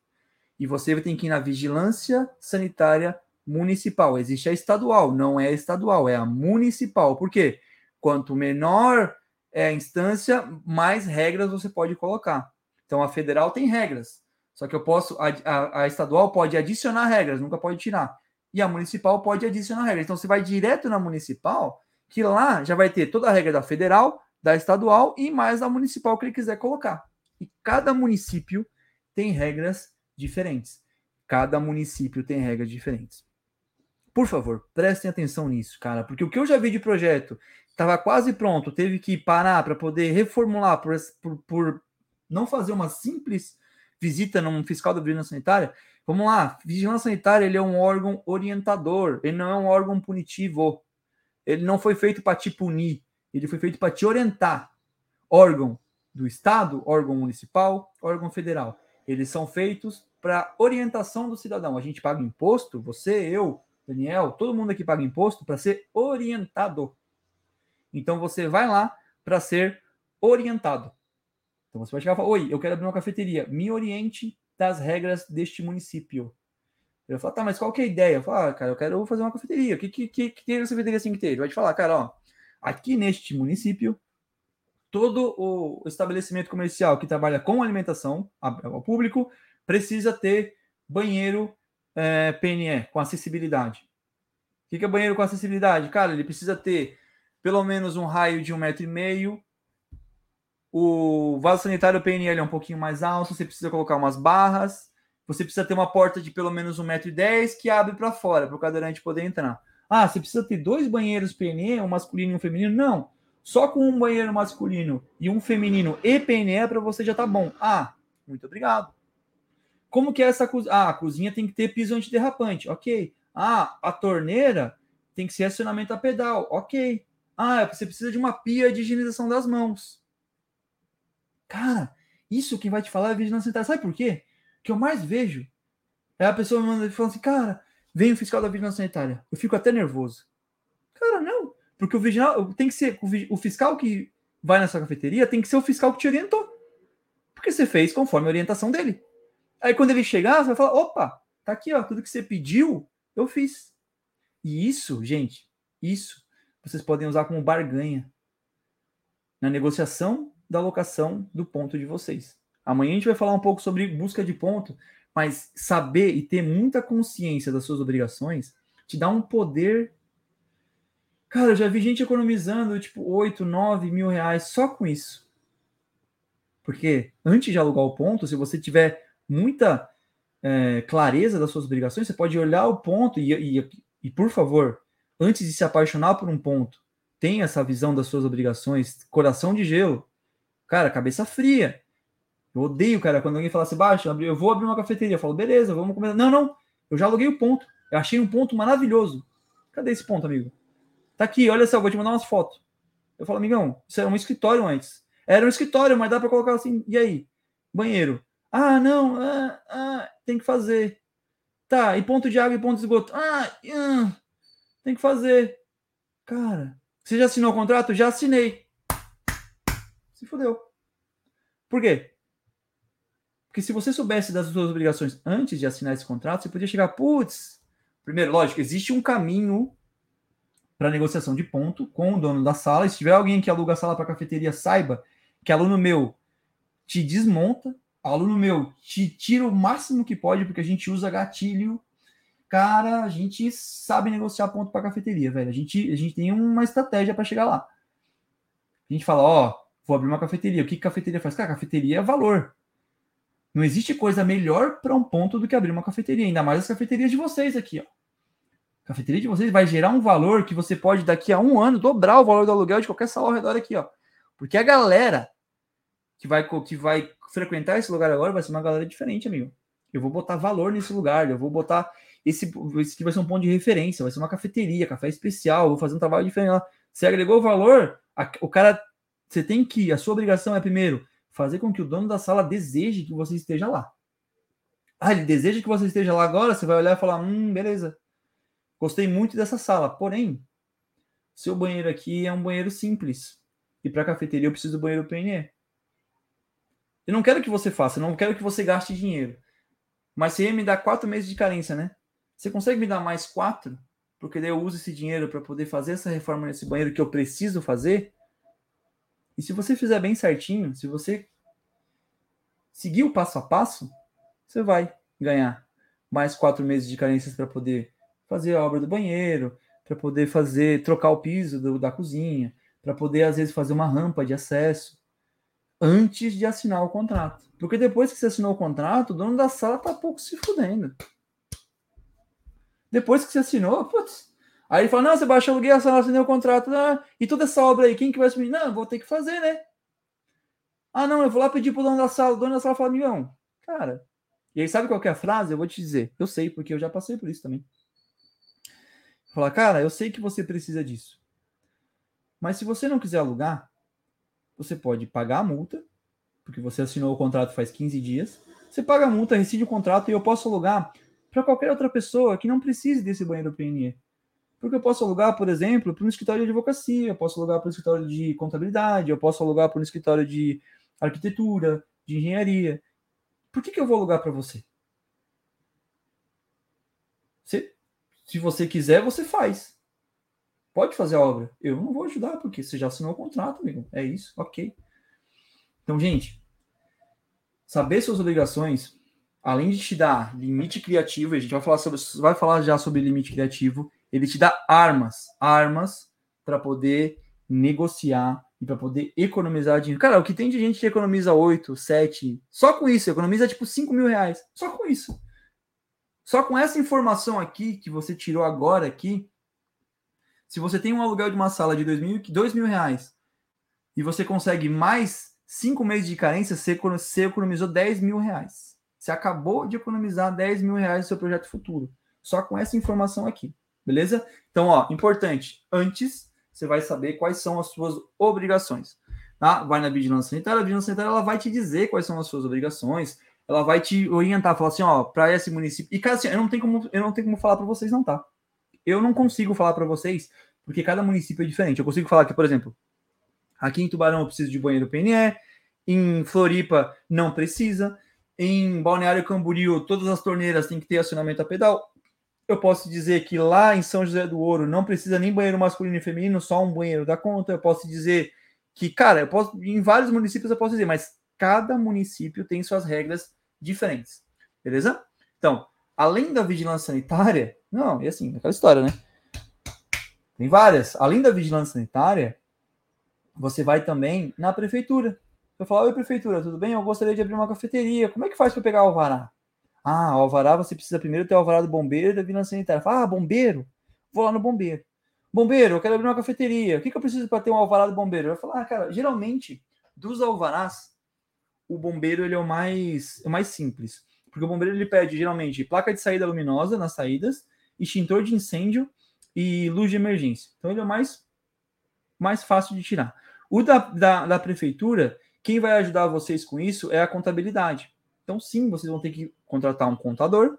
E você tem que ir na vigilância sanitária municipal. Existe a estadual, não é a estadual, é a municipal. Por quê? Quanto menor é a instância, mais regras você pode colocar. Então a federal tem regras. Só que eu posso, a, a, a estadual pode adicionar regras, nunca pode tirar. E a municipal pode adicionar regras. Então você vai direto na municipal, que lá já vai ter toda a regra da federal, da estadual e mais da municipal que ele quiser colocar. E cada município tem regras diferentes. Cada município tem regras diferentes. Por favor, prestem atenção nisso, cara, porque o que eu já vi de projeto estava quase pronto, teve que parar para poder reformular por, por, por, não fazer uma simples visita num fiscal da vigilância sanitária. Vamos lá, vigilância sanitária ele é um órgão orientador, ele não é um órgão punitivo. Ele não foi feito para te punir, ele foi feito para te orientar. Órgão do Estado, órgão municipal, órgão federal. Eles são feitos para orientação do cidadão. A gente paga imposto, você, eu, Daniel, todo mundo aqui paga imposto para ser orientado. Então você vai lá para ser orientado. Então você vai chegar e falar: Oi, eu quero abrir uma cafeteria. Me oriente das regras deste município. Eu falo, tá, mas qual que é a ideia? Eu falo, ah, cara, eu quero fazer uma cafeteria. O que, que, que, que cafeteria assim que ter? Ele vai te falar, cara, ó, Aqui neste município, todo o estabelecimento comercial que trabalha com alimentação ao público precisa ter banheiro é, PNE com acessibilidade. que, que é banheiro com acessibilidade? Cara, ele precisa ter pelo menos um raio de um metro e meio. O vaso sanitário PNL é um pouquinho mais alto, você precisa colocar umas barras. Você precisa ter uma porta de pelo menos um metro e dez que abre para fora, para o cadeirante poder entrar. Ah, você precisa ter dois banheiros PNE, um masculino e um feminino? Não. Só com um banheiro masculino e um feminino e PNE para você já tá bom. Ah, muito obrigado. Como que é essa cozinha? Ah, a cozinha tem que ter piso antiderrapante. Ok. Ah, a torneira tem que ser acionamento a pedal. Ok. Ah, você precisa de uma pia de higienização das mãos. Cara, isso quem vai te falar é vigilância sanitária. Sabe por quê? O que eu mais vejo é a pessoa me manda falando assim, cara, vem o fiscal da vigilância sanitária. Eu fico até nervoso. Cara, não. Porque o vigilante tem que ser o fiscal que vai nessa cafeteria tem que ser o fiscal que te orientou. Porque você fez conforme a orientação dele. Aí quando ele chegar, você vai falar: opa, tá aqui, ó, tudo que você pediu, eu fiz. E isso, gente, isso vocês podem usar como barganha na negociação da alocação do ponto de vocês. Amanhã a gente vai falar um pouco sobre busca de ponto, mas saber e ter muita consciência das suas obrigações te dá um poder. Cara, eu já vi gente economizando tipo 8, 9 mil reais só com isso. Porque antes de alugar o ponto, se você tiver muita é, clareza das suas obrigações, você pode olhar o ponto e, e, e, por favor, antes de se apaixonar por um ponto, tenha essa visão das suas obrigações, coração de gelo. Cara, cabeça fria. Eu odeio, cara, quando alguém fala assim, baixo, eu vou abrir uma cafeteria. Eu falo, beleza, vamos começar. Não, não, eu já aluguei o ponto. Eu achei um ponto maravilhoso. Cadê esse ponto, amigo? Tá aqui, olha só, vou te mandar umas fotos. Eu falo, amigão, isso era um escritório antes. Era um escritório, mas dá para colocar assim, e aí? Banheiro. Ah, não, ah, ah, tem que fazer. Tá, e ponto de água e ponto de esgoto. Ah, ah, tem que fazer. Cara, você já assinou o contrato? Já assinei. Se fodeu. Por quê? Porque se você soubesse das suas obrigações antes de assinar esse contrato, você podia chegar, putz. Primeiro, lógico, existe um caminho para negociação de ponto com o dono da sala. E se tiver alguém que aluga a sala para cafeteria, saiba que aluno meu te desmonta, aluno meu te tira o máximo que pode, porque a gente usa gatilho. Cara, a gente sabe negociar ponto para cafeteria, velho. A gente, a gente tem uma estratégia para chegar lá. A gente fala, ó, vou abrir uma cafeteria. O que, que cafeteria faz? Cara, cafeteria é valor. Não existe coisa melhor para um ponto do que abrir uma cafeteria, ainda mais as cafeterias de vocês aqui, ó. A cafeteria de vocês vai gerar um valor que você pode, daqui a um ano, dobrar o valor do aluguel de qualquer sala ao redor aqui, ó. Porque a galera que vai, que vai frequentar esse lugar agora vai ser uma galera diferente, amigo. Eu vou botar valor nesse lugar, eu vou botar esse, esse aqui vai ser um ponto de referência, vai ser uma cafeteria, café especial, vou fazer um trabalho diferente lá. Você agregou valor, a, o cara, você tem que, a sua obrigação é primeiro fazer com que o dono da sala deseje que você esteja lá. Ah, ele deseja que você esteja lá agora, você vai olhar e falar: hum, beleza. Gostei muito dessa sala. Porém, seu banheiro aqui é um banheiro simples. E para cafeteria eu preciso do banheiro PNE. Eu não quero que você faça, não quero que você gaste dinheiro. Mas você ia me dar quatro meses de carência, né? Você consegue me dar mais quatro? Porque daí eu uso esse dinheiro para poder fazer essa reforma nesse banheiro que eu preciso fazer? E se você fizer bem certinho, se você seguir o passo a passo, você vai ganhar mais quatro meses de carências para poder fazer a obra do banheiro, para poder fazer trocar o piso do, da cozinha, para poder às vezes fazer uma rampa de acesso antes de assinar o contrato. Porque depois que você assinou o contrato, o dono da sala tá pouco se fudendo. Depois que você assinou, putz, Aí ele fala: Não, você baixou o aluguel, você assinou o contrato, ah, e toda essa obra aí, quem que vai assumir? Não, vou ter que fazer, né? Ah, não, eu vou lá pedir pro dono da sala. O dono da sala fala: Amigão, cara. E aí, sabe qual é a frase? Eu vou te dizer. Eu sei, porque eu já passei por isso também. Falar, cara, eu sei que você precisa disso. Mas se você não quiser alugar, você pode pagar a multa, porque você assinou o contrato faz 15 dias. Você paga a multa, rescinde o contrato e eu posso alugar para qualquer outra pessoa que não precise desse banheiro PNE. Porque eu posso alugar, por exemplo, para um escritório de advocacia, eu posso alugar para um escritório de contabilidade, eu posso alugar para um escritório de arquitetura, de engenharia. Por que, que eu vou alugar para você? Se, se você quiser, você faz. Pode fazer a obra. Eu não vou ajudar, porque você já assinou o contrato, amigo. É isso, ok. Então, gente, saber suas obrigações, além de te dar limite criativo, a gente vai falar, sobre, vai falar já sobre limite criativo, Ele te dá armas, armas para poder negociar e para poder economizar dinheiro. Cara, o que tem de gente que economiza 8, 7, só com isso, economiza tipo 5 mil reais. Só com isso. Só com essa informação aqui que você tirou agora aqui, se você tem um aluguel de uma sala de 2 mil, 2 mil reais e você consegue mais 5 meses de carência, você, você economizou 10 mil reais. Você acabou de economizar 10 mil reais no seu projeto futuro. Só com essa informação aqui. Beleza? Então, ó, importante. Antes você vai saber quais são as suas obrigações. Tá? Vai na vigilância sanitária, a vigilância sanitária ela vai te dizer quais são as suas obrigações, ela vai te orientar, falar assim, ó, para esse município. E cara, assim, eu não tenho como, eu não tenho como falar para vocês não, tá? Eu não consigo falar para vocês, porque cada município é diferente. Eu consigo falar que, por exemplo, aqui em Tubarão eu preciso de banheiro PNE, em Floripa não precisa, em Balneário Camboriú todas as torneiras têm que ter acionamento a pedal. Eu posso dizer que lá em São José do Ouro não precisa nem banheiro masculino e feminino, só um banheiro da conta. Eu posso dizer que, cara, eu posso, em vários municípios eu posso dizer, mas cada município tem suas regras diferentes. Beleza? Então, além da vigilância sanitária, não, e assim, aquela história, né? Tem várias. Além da vigilância sanitária, você vai também na prefeitura. Eu falo, oi prefeitura, tudo bem? Eu gostaria de abrir uma cafeteria. Como é que faz para pegar o alvará? Ah, alvará, você precisa primeiro ter o alvará do bombeiro e da vigilância sanitária. Fala, ah, bombeiro? Vou lá no bombeiro. Bombeiro, eu quero abrir uma cafeteria. O que, que eu preciso para ter um alvará do bombeiro? Eu falo, ah, cara, geralmente, dos alvarás, o bombeiro ele é o mais, é o mais simples. Porque o bombeiro ele pede, geralmente, placa de saída luminosa nas saídas, extintor de incêndio e luz de emergência. Então, ele é o mais, mais fácil de tirar. O da, da, da prefeitura, quem vai ajudar vocês com isso é a contabilidade. Então, sim, vocês vão ter que contratar um contador.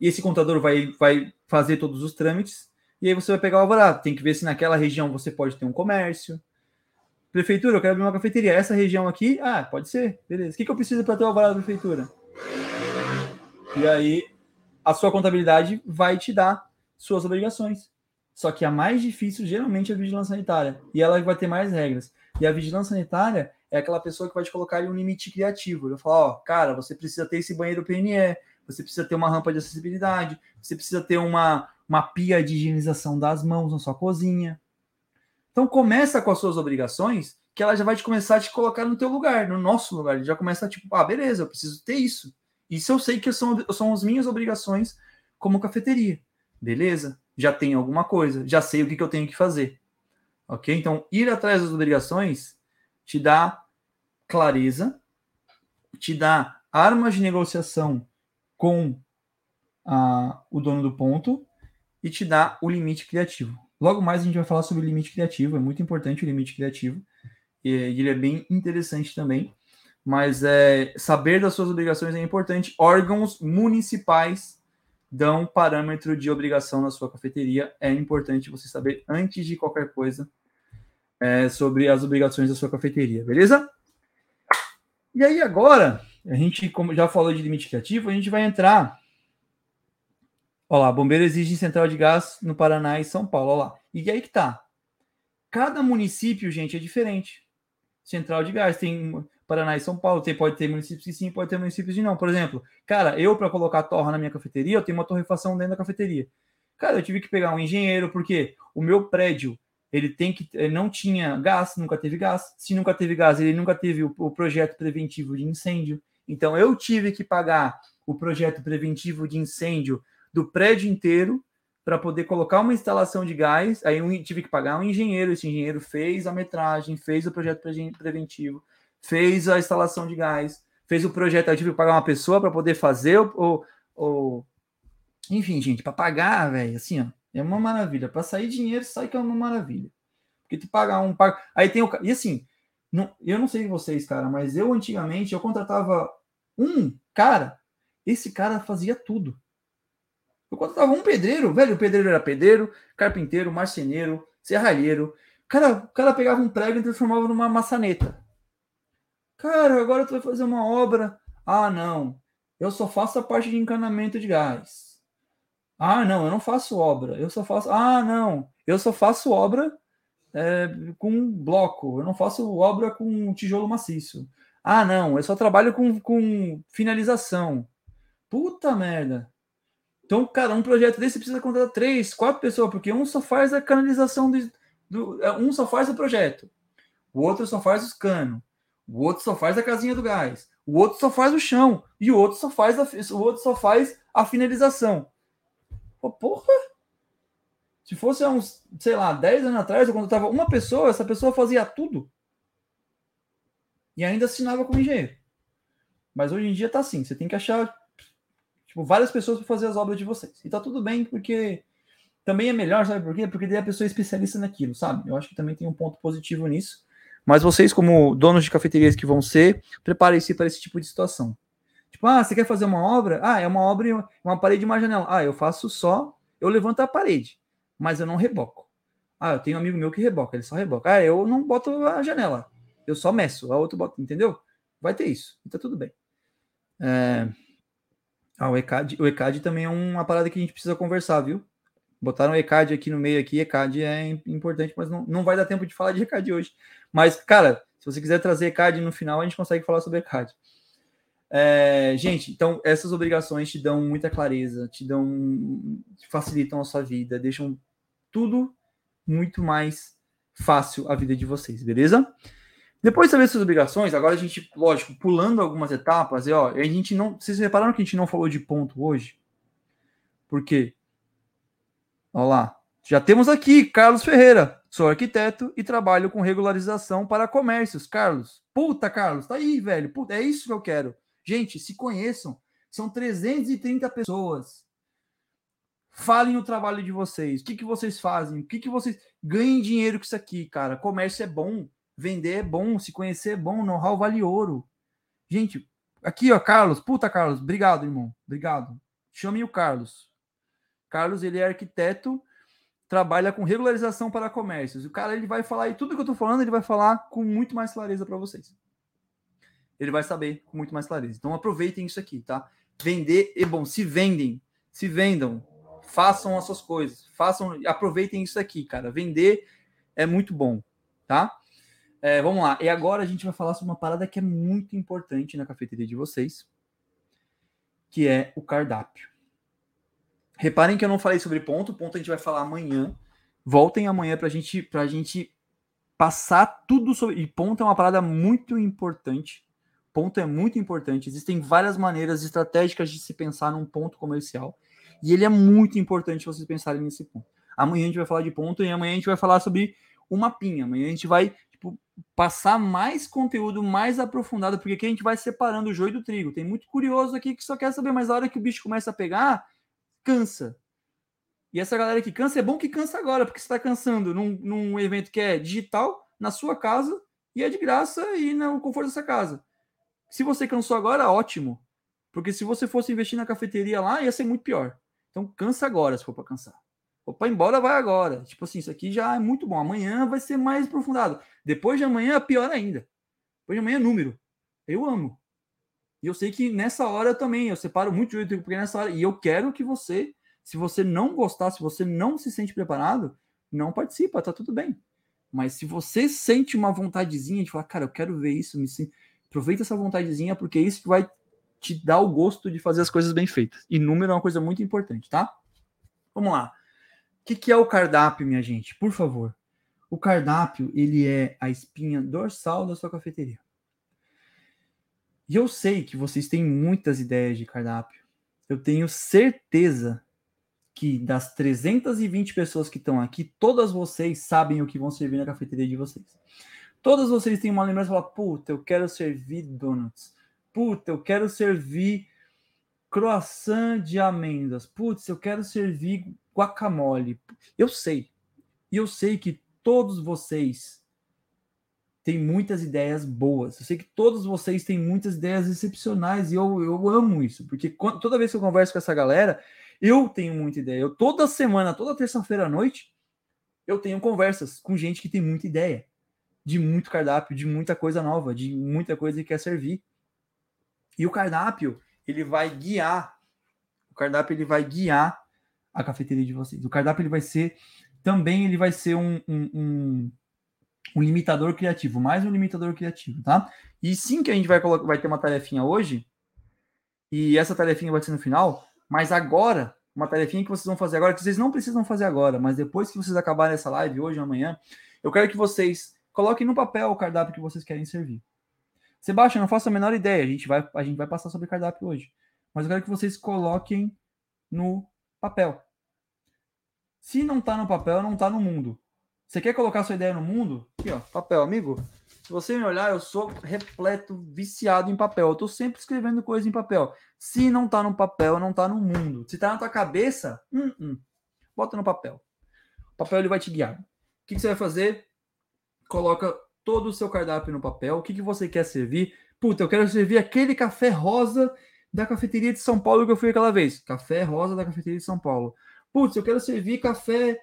E esse contador vai, vai fazer todos os trâmites. E aí você vai pegar o alvará. Tem que ver se naquela região você pode ter um comércio. Prefeitura, eu quero abrir uma cafeteria. Essa região aqui, ah, pode ser. Beleza. O que, que eu preciso para ter o alvará da prefeitura? E aí a sua contabilidade vai te dar suas obrigações. Só que a mais difícil geralmente é a vigilância sanitária. E ela vai ter mais regras. E a vigilância sanitária é aquela pessoa que vai te colocar ali um limite criativo. Eu falo, ó, cara, você precisa ter esse banheiro PNE, você precisa ter uma rampa de acessibilidade, você precisa ter uma, uma pia de higienização das mãos na sua cozinha. Então começa com as suas obrigações, que ela já vai te começar a te colocar no teu lugar, no nosso lugar. Ele já começa tipo, ah, beleza, eu preciso ter isso. Isso eu sei que são, são as minhas obrigações como cafeteria. Beleza? Já tenho alguma coisa, já sei o que, que eu tenho que fazer. Ok? Então, ir atrás das obrigações te dá clareza, te dá armas de negociação com a, o dono do ponto e te dá o limite criativo. Logo mais a gente vai falar sobre o limite criativo, é muito importante o limite criativo, e ele é bem interessante também. Mas é, saber das suas obrigações é importante. Órgãos municipais dão parâmetro de obrigação na sua cafeteria. É importante você saber antes de qualquer coisa é, sobre as obrigações da sua cafeteria, beleza? E aí agora, a gente, como já falou de limite criativo, a gente vai entrar. Olha lá, bombeiro exige central de gás no Paraná e São Paulo. Olha lá. E aí que tá. Cada município, gente, é diferente. Central de gás tem Paraná e São Paulo. Tem, pode ter municípios que sim, pode ter municípios que não. Por exemplo, cara, eu para colocar torra na minha cafeteria, eu tenho uma torrefação dentro da cafeteria. Cara, eu tive que pegar um engenheiro, porque o meu prédio ele tem que ele não tinha gás, nunca teve gás. Se nunca teve gás, ele nunca teve o, o projeto preventivo de incêndio. Então eu tive que pagar o projeto preventivo de incêndio do prédio inteiro para poder colocar uma instalação de gás. Aí eu tive que pagar um engenheiro. Esse engenheiro fez a metragem, fez o projeto preventivo, fez a instalação de gás, fez o projeto, eu tive que pagar uma pessoa para poder fazer o, o, o... Enfim, gente, para pagar, velho, assim, ó, é uma maravilha. Para sair dinheiro, sai que é uma maravilha. Porque tu pagar um aí tem o e assim, não, eu não sei vocês, cara, mas eu antigamente eu contratava um cara, esse cara fazia tudo. Eu contratava um pedreiro, velho, o pedreiro era pedreiro, carpinteiro, marceneiro, serralheiro. Cara, o cara pegava um prego e transformava numa maçaneta. Cara, agora tu vai fazer uma obra. Ah, não. Eu só faço a parte de encanamento de gás. Ah, não, eu não faço obra. Eu só faço. Ah, não. Eu só faço obra é, com bloco. Eu não faço obra com tijolo maciço. Ah, não. Eu só trabalho com, com finalização. Puta merda. Então, cara, um projeto desse precisa contratar três, quatro pessoas, porque um só faz a canalização do, é, um só faz o projeto, o outro só faz os canos, o outro só faz a casinha do gás, o outro só faz o chão e o outro só faz a, o outro só faz a finalização. Pô, porra! Se fosse há uns, sei lá, 10 anos atrás, quando tava uma pessoa, essa pessoa fazia tudo. E ainda assinava como engenheiro. Mas hoje em dia tá assim, você tem que achar tipo, várias pessoas para fazer as obras de vocês. E tá tudo bem, porque também é melhor, sabe por quê? Porque daí a pessoa é especialista naquilo, sabe? Eu acho que também tem um ponto positivo nisso. Mas vocês, como donos de cafeterias que vão ser, preparem-se para esse tipo de situação. Tipo, ah, você quer fazer uma obra? Ah, é uma obra, uma parede e uma janela. Ah, eu faço só, eu levanto a parede, mas eu não reboco. Ah, eu tenho um amigo meu que reboca, ele só reboca. Ah, eu não boto a janela, eu só meço, a outra bota, entendeu? Vai ter isso, então tudo bem. É... Ah, o ECAD, o ECAD também é uma parada que a gente precisa conversar, viu? Botaram o ECAD aqui no meio aqui, ECAD é importante, mas não, não vai dar tempo de falar de ECAD hoje. Mas, cara, se você quiser trazer ECAD no final, a gente consegue falar sobre ECAD. É, gente, então essas obrigações te dão muita clareza, te dão, facilitam a sua vida, deixam tudo muito mais fácil a vida de vocês, beleza? Depois de saber essas obrigações, agora a gente, lógico, pulando algumas etapas, e ó, a gente não, vocês repararam que a gente não falou de ponto hoje? Por quê? Olha lá. Já temos aqui Carlos Ferreira. Sou arquiteto e trabalho com regularização para comércios. Carlos. Puta, Carlos, tá aí, velho. Puta, é isso que eu quero. Gente, se conheçam. São 330 pessoas. Falem o trabalho de vocês. O que, que vocês fazem? O que, que vocês. Ganhem dinheiro com isso aqui, cara. Comércio é bom. Vender é bom. Se conhecer é bom. Know-how vale ouro. Gente, aqui, ó, Carlos. Puta, Carlos. Obrigado, irmão. Obrigado. Chame o Carlos. Carlos, ele é arquiteto trabalha com regularização para comércios. O cara ele vai falar e tudo que eu estou falando ele vai falar com muito mais clareza para vocês. Ele vai saber com muito mais clareza. Então aproveitem isso aqui, tá? Vender é bom. Se vendem, se vendam, façam as suas coisas, façam, aproveitem isso aqui, cara. Vender é muito bom, tá? É, vamos lá. E agora a gente vai falar sobre uma parada que é muito importante na cafeteria de vocês, que é o cardápio. Reparem que eu não falei sobre ponto, ponto a gente vai falar amanhã. Voltem amanhã para gente, a gente passar tudo sobre. E ponto é uma parada muito importante. Ponto é muito importante. Existem várias maneiras estratégicas de se pensar num ponto comercial. E ele é muito importante vocês pensarem nesse ponto. Amanhã a gente vai falar de ponto e amanhã a gente vai falar sobre o mapinha. Amanhã a gente vai tipo, passar mais conteúdo mais aprofundado, porque aqui a gente vai separando o joio do trigo. Tem muito curioso aqui que só quer saber, mas a hora que o bicho começa a pegar, cansa. E essa galera que cansa, é bom que cansa agora, porque você está cansando num, num evento que é digital, na sua casa, e é de graça e no conforto dessa casa. Se você cansou agora, ótimo. Porque se você fosse investir na cafeteria lá, ia ser muito pior. Então cansa agora, se for para cansar. Opa, embora vai agora. Tipo assim, isso aqui já é muito bom. Amanhã vai ser mais aprofundado. Depois de amanhã, pior ainda. Depois de amanhã, número. Eu amo. E eu sei que nessa hora também, eu separo muito o porque nessa hora, e eu quero que você, se você não gostar, se você não se sente preparado, não participa, tá tudo bem. Mas se você sente uma vontadezinha de falar, cara, eu quero ver isso, me aproveita essa vontadezinha, porque é isso que vai te dar o gosto de fazer as coisas bem feitas. E número é uma coisa muito importante, tá? Vamos lá. O que, que é o cardápio, minha gente? Por favor. O cardápio, ele é a espinha dorsal da sua cafeteria. E eu sei que vocês têm muitas ideias de cardápio. Eu tenho certeza que das 320 pessoas que estão aqui, todas vocês sabem o que vão servir na cafeteria de vocês. Todas vocês têm uma lembrança e puta, eu quero servir donuts. Puta, eu quero servir croissant de amêndoas. Putz, eu quero servir guacamole. Eu sei. E eu sei que todos vocês tem muitas ideias boas. Eu sei que todos vocês têm muitas ideias excepcionais e eu, eu amo isso, porque quando, toda vez que eu converso com essa galera, eu tenho muita ideia. Eu, toda semana, toda terça-feira à noite, eu tenho conversas com gente que tem muita ideia de muito cardápio, de muita coisa nova, de muita coisa que quer servir. E o cardápio, ele vai guiar, o cardápio ele vai guiar a cafeteria de vocês. O cardápio ele vai ser também ele vai ser um, um, um um limitador criativo, mais um limitador criativo, tá? E sim que a gente vai, vai ter uma tarefinha hoje, e essa tarefinha vai ser no final, mas agora, uma tarefinha que vocês vão fazer agora, que vocês não precisam fazer agora, mas depois que vocês acabarem essa live, hoje ou amanhã, eu quero que vocês coloquem no papel o cardápio que vocês querem servir. Sebastião, não faço a menor ideia, a gente vai, a gente vai passar sobre cardápio hoje. Mas eu quero que vocês coloquem no papel. Se não tá no papel, não tá no mundo. Você quer colocar sua ideia no mundo? Aqui, ó, papel, amigo. Se você me olhar, eu sou repleto, viciado em papel. Eu tô sempre escrevendo coisa em papel. Se não tá no papel, não tá no mundo. Se tá na tua cabeça, hum, hum, bota no papel. O papel ele vai te guiar. O que, que você vai fazer? Coloca todo o seu cardápio no papel. O que, que você quer servir? Puta, eu quero servir aquele café rosa da cafeteria de São Paulo que eu fui aquela vez. Café rosa da cafeteria de São Paulo. Putz, eu quero servir café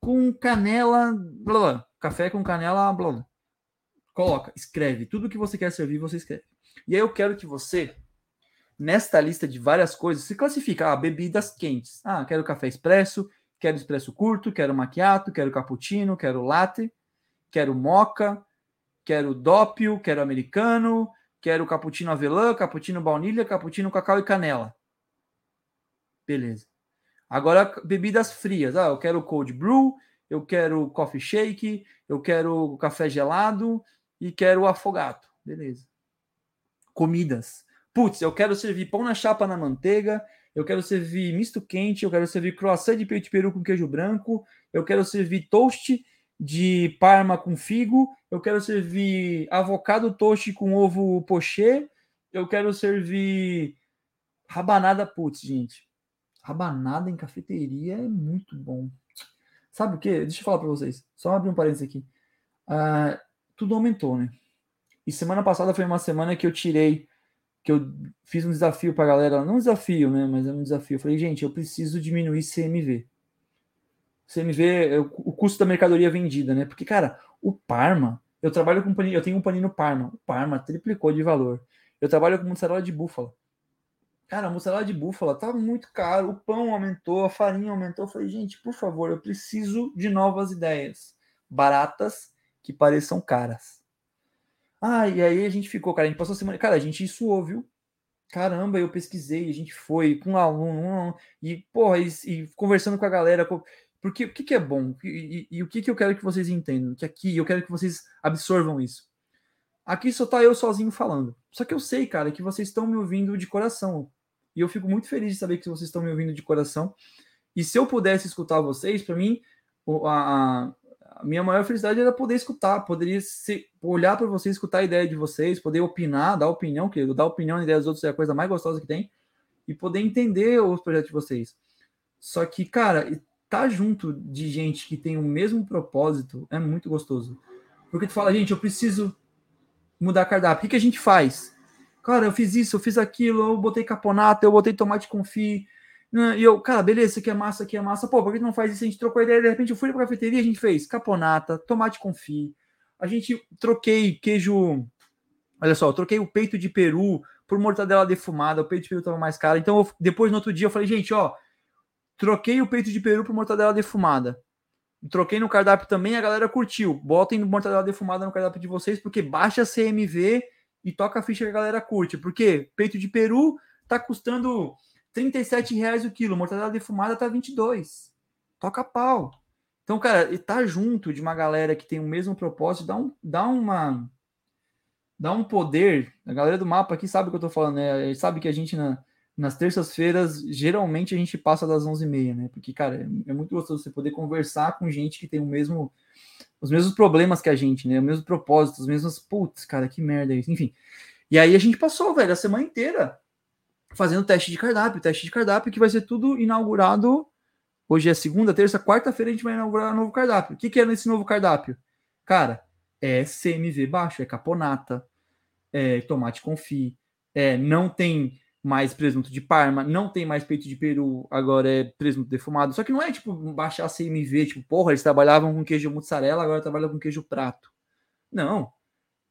com canela, blá, blá. Café com canela, blá, blá. Coloca, escreve. Tudo que você quer servir, você escreve. E aí eu quero que você, nesta lista de várias coisas, se classifica. Ah, bebidas quentes. Ah, quero café expresso, quero expresso curto, quero macchiato, quero cappuccino, quero latte, quero moca, quero dópio, quero americano, quero cappuccino avelã, cappuccino baunilha, cappuccino cacau e canela. Beleza. Agora, bebidas frias. Ah, eu quero cold brew, eu quero coffee shake, eu quero café gelado e quero afogado. Beleza. Comidas. Putz, eu quero servir pão na chapa na manteiga, eu quero servir misto quente, eu quero servir croissant de peito de peru com queijo branco, eu quero servir toast de parma com figo, eu quero servir avocado toast com ovo pochê, eu quero servir rabanada, putz, gente. Rabanada em cafeteria é muito bom. Sabe o que? Deixa eu falar para vocês. Só abrir um parênteses aqui. Uh, tudo aumentou, né? E semana passada foi uma semana que eu tirei, que eu fiz um desafio para a galera. Não um desafio, né? Mas é um desafio. Eu falei, gente, eu preciso diminuir CMV. CMV é o custo da mercadoria vendida, né? Porque, cara, o Parma, eu trabalho com panino, eu tenho um panino Parma. O Parma triplicou de valor. Eu trabalho com mussarela de búfala. Cara, a mussarela de búfala tá muito caro, o pão aumentou, a farinha aumentou. Eu falei, gente, por favor, eu preciso de novas ideias. Baratas que pareçam caras. Ah, e aí a gente ficou, cara, a gente passou a semana. Cara, a gente suou, viu? Caramba, eu pesquisei, a gente foi com um aluno, e, porra, e, e conversando com a galera. Porque o que, que é bom? E, e, e, o que, que eu quero que vocês entendam? Que aqui eu quero que vocês absorvam isso. Aqui só tá eu sozinho falando. Só que eu sei, cara, que vocês estão me ouvindo de coração. E eu fico muito feliz de saber que vocês estão me ouvindo de coração. E se eu pudesse escutar vocês, para mim, a, a, minha maior felicidade era poder escutar, poderia ser, olhar para vocês, escutar a ideia de vocês, poder opinar, dar opinião, que dar opinião na ideia dos outros é a coisa mais gostosa que tem, e poder entender os projetos de vocês. Só que, cara, tá junto de gente que tem o mesmo propósito é muito gostoso. Porque tu fala, gente, eu preciso mudar cardápio. O que, que a gente faz? Cara, eu fiz isso, eu fiz aquilo, eu botei caponata, eu botei tomate confit. Né? E eu, cara, beleza, isso aqui é massa, aqui é massa. Pô, por que não faz isso? A gente trocou ideia, de repente eu fui pra cafeteria, a gente fez caponata, tomate confit. A gente troquei queijo. Olha só, eu troquei o peito de peru por mortadela defumada, o peito de peru tava mais caro. Então, eu, depois no outro dia eu falei, gente, ó, Troquei o peito de peru por mortadela defumada. Troquei no cardápio também, a galera curtiu. Botem mortadela defumada no cardápio de vocês, porque baixa CMV e toca a ficha que a galera curte. Porque peito de peru tá custando 37 reais o quilo, mortadela defumada tá 22. Toca pau. Então, cara, e tá junto de uma galera que tem o mesmo propósito, dá, um, dá uma. Dá um poder. A galera do mapa aqui sabe o que eu tô falando, né? Sabe que a gente na, nas terças-feiras, geralmente a gente passa das 11h30, né? Porque, cara, é, é muito gostoso você poder conversar com gente que tem o mesmo, os mesmos problemas que a gente, né? O mesmo propósito, os mesmos. Putz, cara, que merda é isso. Enfim. E aí a gente passou, velho, a semana inteira fazendo teste de cardápio, teste de cardápio que vai ser tudo inaugurado. Hoje é segunda, terça, quarta-feira a gente vai inaugurar um novo cardápio. O que, que é nesse novo cardápio? Cara, é CMV baixo, é caponata, é tomate confit, é, não tem mais presunto de Parma, não tem mais peito de peru, agora é presunto defumado. Só que não é tipo baixar CMV, tipo, porra, eles trabalhavam com queijo mussarela, agora trabalham com queijo prato. Não.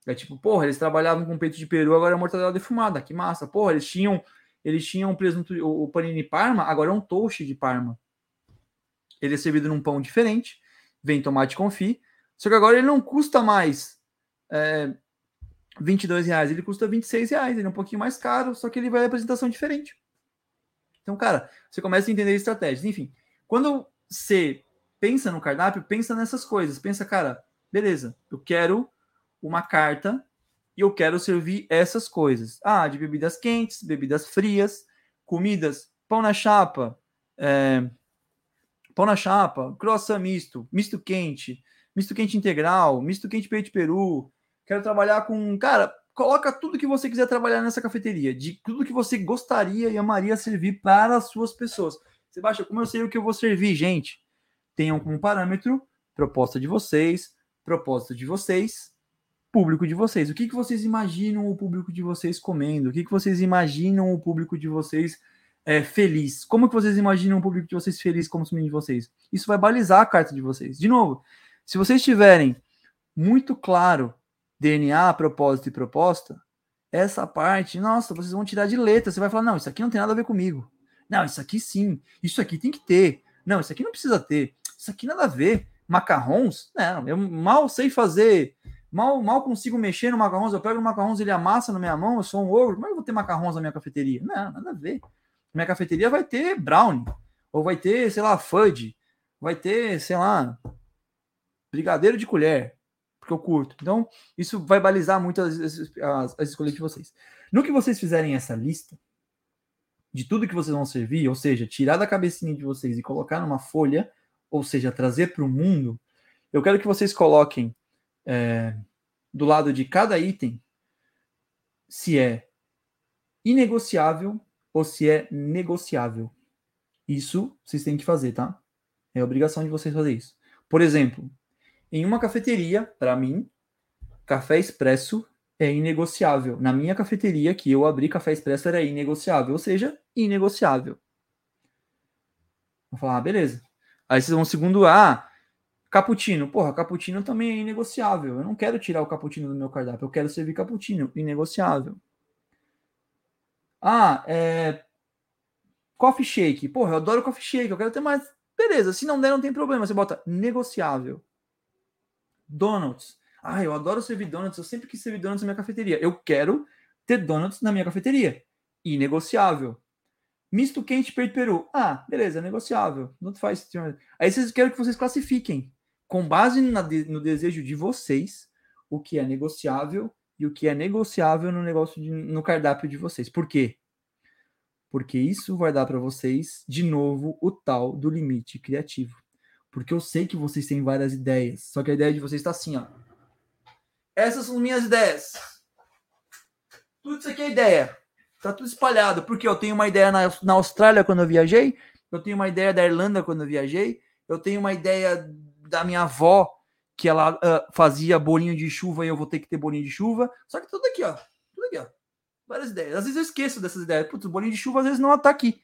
É tipo, porra, eles trabalhavam com peito de peru, agora é mortadela defumada, que massa. Porra, eles tinham eles tinham presunto, o panini Parma, agora é um toast de Parma. Ele é servido num pão diferente, vem tomate confit, só que agora ele não custa mais é, 22 reais, ele custa 26 reais, ele é um pouquinho mais caro, só que ele vai a apresentação diferente. Então, cara, você começa a entender estratégias. Enfim, quando você pensa no cardápio, pensa nessas coisas. Pensa, cara, beleza, eu quero uma carta e eu quero servir essas coisas. Ah, de bebidas quentes, bebidas frias, comidas, pão na chapa, é, pão na chapa, croissant misto, misto quente, misto quente integral, misto quente peito peru. Quero trabalhar com. Cara, coloca tudo que você quiser trabalhar nessa cafeteria, de tudo que você gostaria e amaria servir para as suas pessoas. Baixa, como eu sei o que eu vou servir, gente? Tenham como parâmetro proposta de vocês, proposta de vocês, público de vocês. O que, que vocês imaginam o público de vocês comendo? O que, que vocês imaginam o público de vocês é, feliz? Como que vocês imaginam o público de vocês feliz consumindo de vocês? Isso vai balizar a carta de vocês. De novo, se vocês tiverem muito claro DNA, propósito e proposta, essa parte, nossa, vocês vão tirar de letra. Você vai falar, não, isso aqui não tem nada a ver comigo. Não, isso aqui sim. Isso aqui tem que ter. Não, isso aqui não precisa ter. Isso aqui nada a ver. Macarrons? Não, eu mal sei fazer Mal, mal consigo mexer no macarrão. Eu pego o macarrão, ele amassa na minha mão, eu sou um ogro. Como é que eu vou ter macarrões na minha cafeteria? Não, nada a ver. Minha cafeteria vai ter brownie, ou vai ter, sei lá, fudge, vai ter, sei lá, brigadeiro de colher, porque eu curto. Então, isso vai balizar muito as, as, as escolhas de vocês. No que vocês fizerem essa lista de tudo que vocês vão servir, ou seja, tirar da cabecinha de vocês e colocar numa folha, ou seja, trazer para o mundo, eu quero que vocês coloquem é, do lado de cada item se é inegociável ou se é negociável. Isso vocês têm que fazer, tá? É obrigação de vocês fazer isso. Por exemplo, em uma cafeteria, para mim, café expresso é inegociável. Na minha cafeteria que eu abri café expresso era inegociável, ou seja, inegociável. Vou falar, ah, beleza. Aí vocês vão segundo, ah, Cappuccino, porra, cappuccino também é inegociável. Eu não quero tirar o cappuccino do meu cardápio, eu quero servir cappuccino, inegociável. Ah, é. Coffee shake. Porra, eu adoro coffee shake, eu quero ter mais. Beleza, se não der, não tem problema. Você bota negociável. Donuts. Ah, eu adoro servir donuts, eu sempre quis servir donuts na minha cafeteria. Eu quero ter donuts na minha cafeteria. Inegociável. Misto quente peito peru. Ah, beleza, negociável. Não faz. Aí vocês querem que vocês classifiquem com base na, no desejo de vocês, o que é negociável e o que é negociável no negócio de, no cardápio de vocês. Por quê? Porque isso vai dar para vocês, de novo, o tal do limite criativo. Porque eu sei que vocês têm várias ideias, só que a ideia de vocês está assim, ó. Essas são minhas ideias. Tudo isso aqui é ideia. Tá tudo espalhado. Porque eu tenho uma ideia na, na Austrália quando eu viajei, eu tenho uma ideia da Irlanda quando eu viajei, eu tenho uma ideia da minha avó, que ela uh, fazia bolinho de chuva e eu vou ter que ter bolinho de chuva. Só que tudo aqui, ó. Tudo aqui, ó. Várias ideias. Às vezes eu esqueço dessas ideias. Putz, bolinho de chuva às vezes não tá aqui.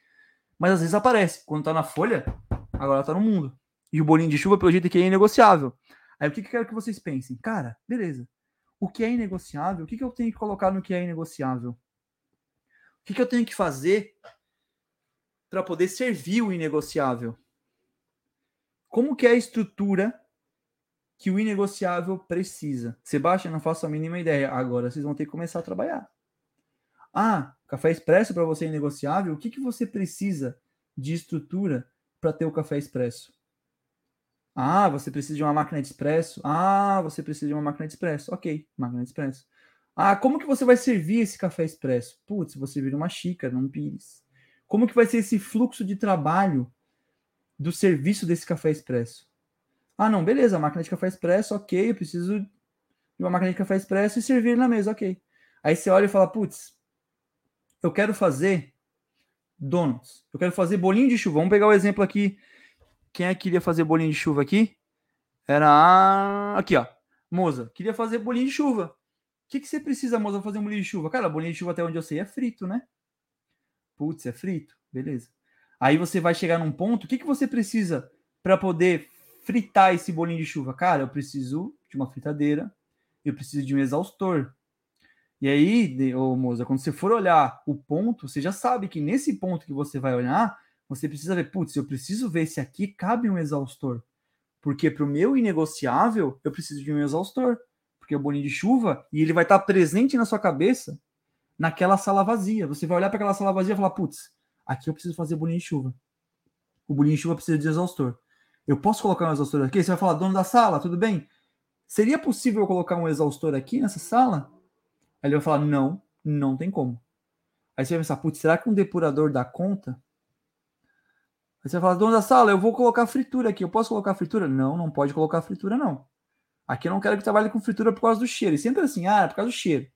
Mas às vezes aparece. Quando tá na folha, agora tá no mundo. E o bolinho de chuva, pelo jeito aqui, é inegociável. Aí o que, que eu quero que vocês pensem? Cara, beleza. O que é inegociável? O que, que eu tenho que colocar no que é inegociável? O que, que eu tenho que fazer para poder servir o inegociável? Como que é a estrutura que o inegociável precisa? Sebastião, não faço a mínima ideia. Agora vocês vão ter que começar a trabalhar. Ah, café expresso para você é inegociável? O que, que você precisa de estrutura para ter o café expresso? Ah, você precisa de uma máquina de expresso? Ah, você precisa de uma máquina de expresso. Ok, máquina de expresso. Ah, como que você vai servir esse café expresso? Putz, você vira uma xícara, num pires. Como que vai ser esse fluxo de trabalho do serviço desse café expresso. Ah, não, beleza, máquina de café expresso, ok, eu preciso de uma máquina de café expresso e servir na mesa, ok. Aí você olha e fala, putz, eu quero fazer donuts, eu quero fazer bolinho de chuva. Vamos pegar o exemplo aqui. Quem é que queria fazer bolinho de chuva aqui? Era a... aqui, ó. Moza, queria fazer bolinho de chuva. O que, que você precisa, moça, fazer um bolinho de chuva? Cara, bolinho de chuva até onde eu sei é frito, né? Putz, é frito. Beleza. Aí você vai chegar num ponto, o que, que você precisa para poder fritar esse bolinho de chuva? Cara, eu preciso de uma fritadeira, eu preciso de um exaustor. E aí, ô moça, quando você for olhar o ponto, você já sabe que nesse ponto que você vai olhar, você precisa ver, putz, eu preciso ver se aqui cabe um exaustor. Porque para o meu inegociável, eu preciso de um exaustor. Porque é o bolinho de chuva, e ele vai estar presente na sua cabeça naquela sala vazia. Você vai olhar para aquela sala vazia e falar, putz, aqui eu preciso fazer bolinho de chuva. O bolinho de chuva precisa de exaustor. Eu posso colocar um exaustor aqui? Você vai falar, dono da sala, tudo bem? Seria possível eu colocar um exaustor aqui nessa sala? Aí ele vai falar, não, não tem como. Aí você vai pensar, putz, será que um depurador dá conta? Aí você vai falar, da sala, eu vou colocar fritura aqui. Eu posso colocar fritura? Não, não pode colocar fritura, não. Aqui eu não quero que trabalhe com fritura por causa do cheiro. E sempre assim, ah, é por causa do cheiro.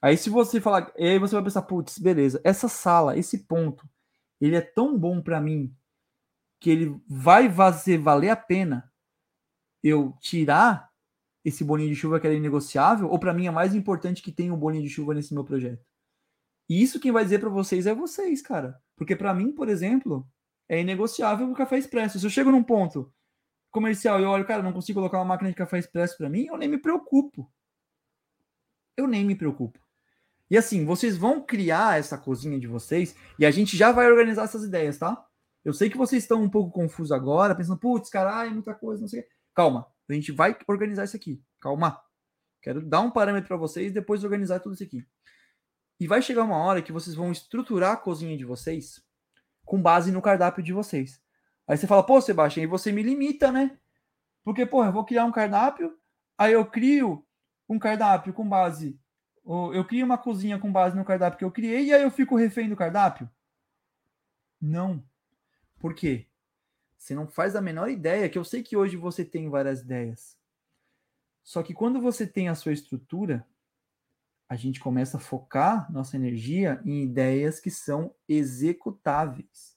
Aí se você falar, aí você vai pensar, putz, beleza, essa sala, esse ponto, ele é tão bom para mim que ele vai fazer valer a pena eu tirar esse bolinho de chuva que era inegociável, ou para mim é mais importante que tenha um bolinho de chuva nesse meu projeto. E isso quem vai dizer para vocês é vocês, cara. Porque para mim, por exemplo, é inegociável o café expresso. Se eu chego num ponto comercial e olho, cara, não consigo colocar uma máquina de café expresso para mim, eu nem me preocupo. Eu nem me preocupo. E assim, vocês vão criar essa cozinha de vocês e a gente já vai organizar essas ideias, tá? Eu sei que vocês estão um pouco confusos agora, pensando, putz, caralho, muita coisa, não sei. Calma, a gente vai organizar isso aqui. Calma. Quero dar um parâmetro para vocês e depois organizar tudo isso aqui. E vai chegar uma hora que vocês vão estruturar a cozinha de vocês com base no cardápio de vocês. Aí você fala, pô, Sebastião, aí você me limita, né? Porque, pô, eu vou criar um cardápio, aí eu crio um cardápio com base. Eu crio uma cozinha com base no cardápio que eu criei e aí eu fico refém do cardápio? Não. Por quê? Você não faz a menor ideia, que eu sei que hoje você tem várias ideias. Só que quando você tem a sua estrutura, a gente começa a focar nossa energia em ideias que são executáveis.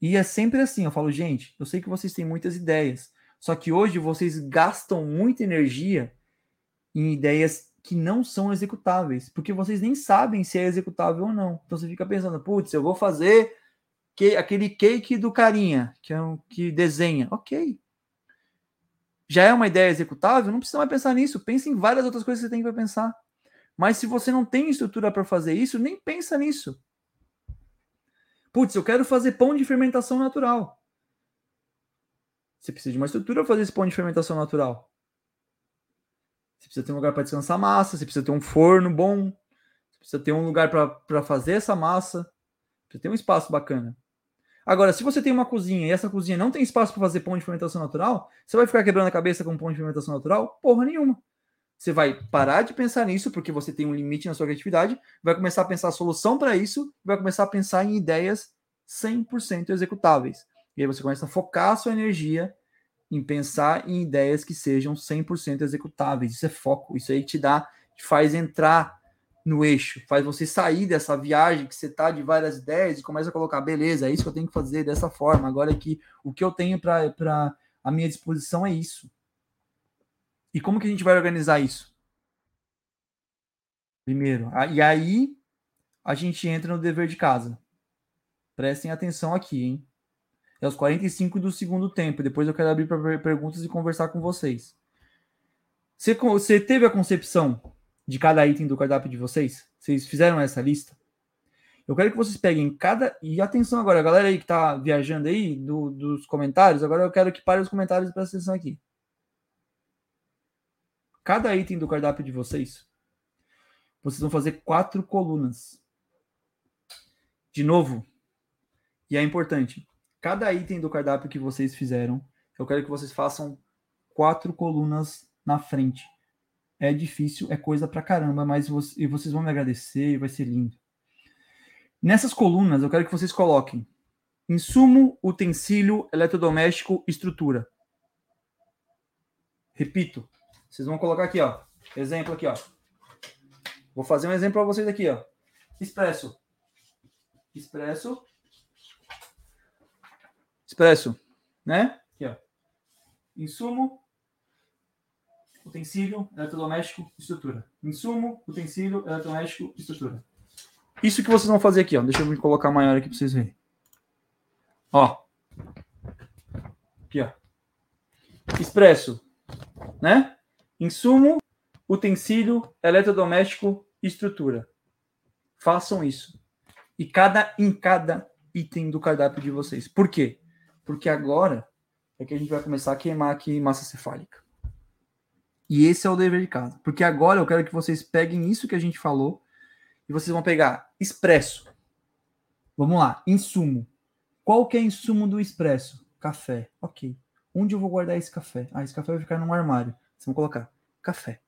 E é sempre assim, eu falo, gente, eu sei que vocês têm muitas ideias, só que hoje vocês gastam muita energia em ideias que não são executáveis, porque vocês nem sabem se é executável ou não. Então você fica pensando, putz, eu vou fazer que, aquele cake do carinha, que é um, que desenha. Ok. Já é uma ideia executável? Não precisa mais pensar nisso. Pense em várias outras coisas que você tem para pensar. Mas se você não tem estrutura para fazer isso, nem pensa nisso. Putz, eu quero fazer pão de fermentação natural. Você precisa de uma estrutura para fazer esse pão de fermentação natural. Você precisa ter um lugar para descansar massa, você precisa ter um forno bom, você precisa ter um lugar para fazer essa massa, você tem um espaço bacana. Agora, se você tem uma cozinha e essa cozinha não tem espaço para fazer pão de fermentação natural, você vai ficar quebrando a cabeça com pão de fermentação natural? Porra nenhuma. Você vai parar de pensar nisso, porque você tem um limite na sua criatividade, vai começar a pensar a solução para isso, vai começar a pensar em ideias 100% executáveis. E aí você começa a focar a sua energia em pensar em ideias que sejam 100% executáveis. Isso é foco, isso aí te dá, te faz entrar no eixo, faz você sair dessa viagem que você tá de várias ideias e começa a colocar, beleza, é isso que eu tenho que fazer dessa forma. Agora que o que eu tenho para a minha disposição é isso. E como que a gente vai organizar isso? Primeiro, e aí a gente entra no dever de casa. Prestem atenção aqui, hein? É os 45 do segundo tempo. Depois eu quero abrir para perguntas e conversar com vocês. Você, você teve a concepção de cada item do cardápio de vocês? Vocês fizeram essa lista? Eu quero que vocês peguem cada. E atenção agora, galera aí que tá viajando aí do, dos comentários, agora eu quero que pare os comentários e preste atenção aqui cada item do cardápio de vocês, vocês vão fazer quatro colunas. De novo, e é importante, cada item do cardápio que vocês fizeram, eu quero que vocês façam quatro colunas na frente. É difícil, é coisa pra caramba, mas vocês vão me agradecer vai ser lindo. Nessas colunas, eu quero que vocês coloquem insumo, utensílio, eletrodoméstico, estrutura. Repito, vocês vão colocar aqui, ó. Exemplo aqui, ó. Vou fazer um exemplo para vocês aqui, ó. Expresso. Expresso. Expresso, né? Aqui, ó. Insumo, utensílio, eletrodoméstico, estrutura. Insumo, utensílio, eletrodoméstico, estrutura. Isso que vocês vão fazer aqui, ó. Deixa eu colocar maior aqui para vocês verem. Ó. Aqui, ó. Expresso, né? Insumo, utensílio, eletrodoméstico, estrutura. Façam isso. E cada em cada item do cardápio de vocês. Por quê? Porque agora é que a gente vai começar a queimar aqui massa cefálica. E esse é o dever de casa. Porque agora eu quero que vocês peguem isso que a gente falou e vocês vão pegar expresso. Vamos lá, insumo. Qual que é insumo do expresso? Café. Ok. Onde eu vou guardar esse café? Ah, esse café vai ficar num armário. Vão colocar café.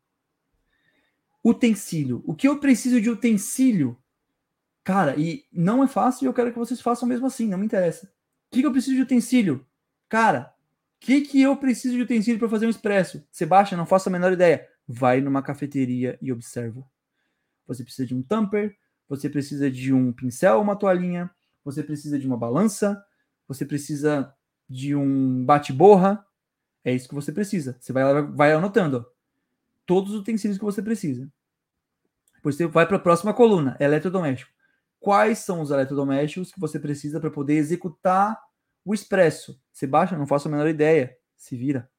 Utensílio. O que eu preciso de utensílio? Cara, e não é fácil e eu quero que vocês façam mesmo assim, não me interessa. O que, que eu preciso de utensílio? Cara, o que, que eu preciso de utensílio para fazer um expresso? Sebastião, não faço a menor ideia. Vai numa cafeteria e observa. Você precisa de um tamper, você precisa de um pincel, uma toalhinha, você precisa de uma balança, você precisa de um bate-borra. É isso que você precisa. Você vai, vai anotando ó, todos os utensílios que você precisa. Depois você vai para a próxima coluna, eletrodoméstico. Quais são os eletrodomésticos que você precisa para poder executar o expresso? Você baixa, não faço a menor ideia. Se vira.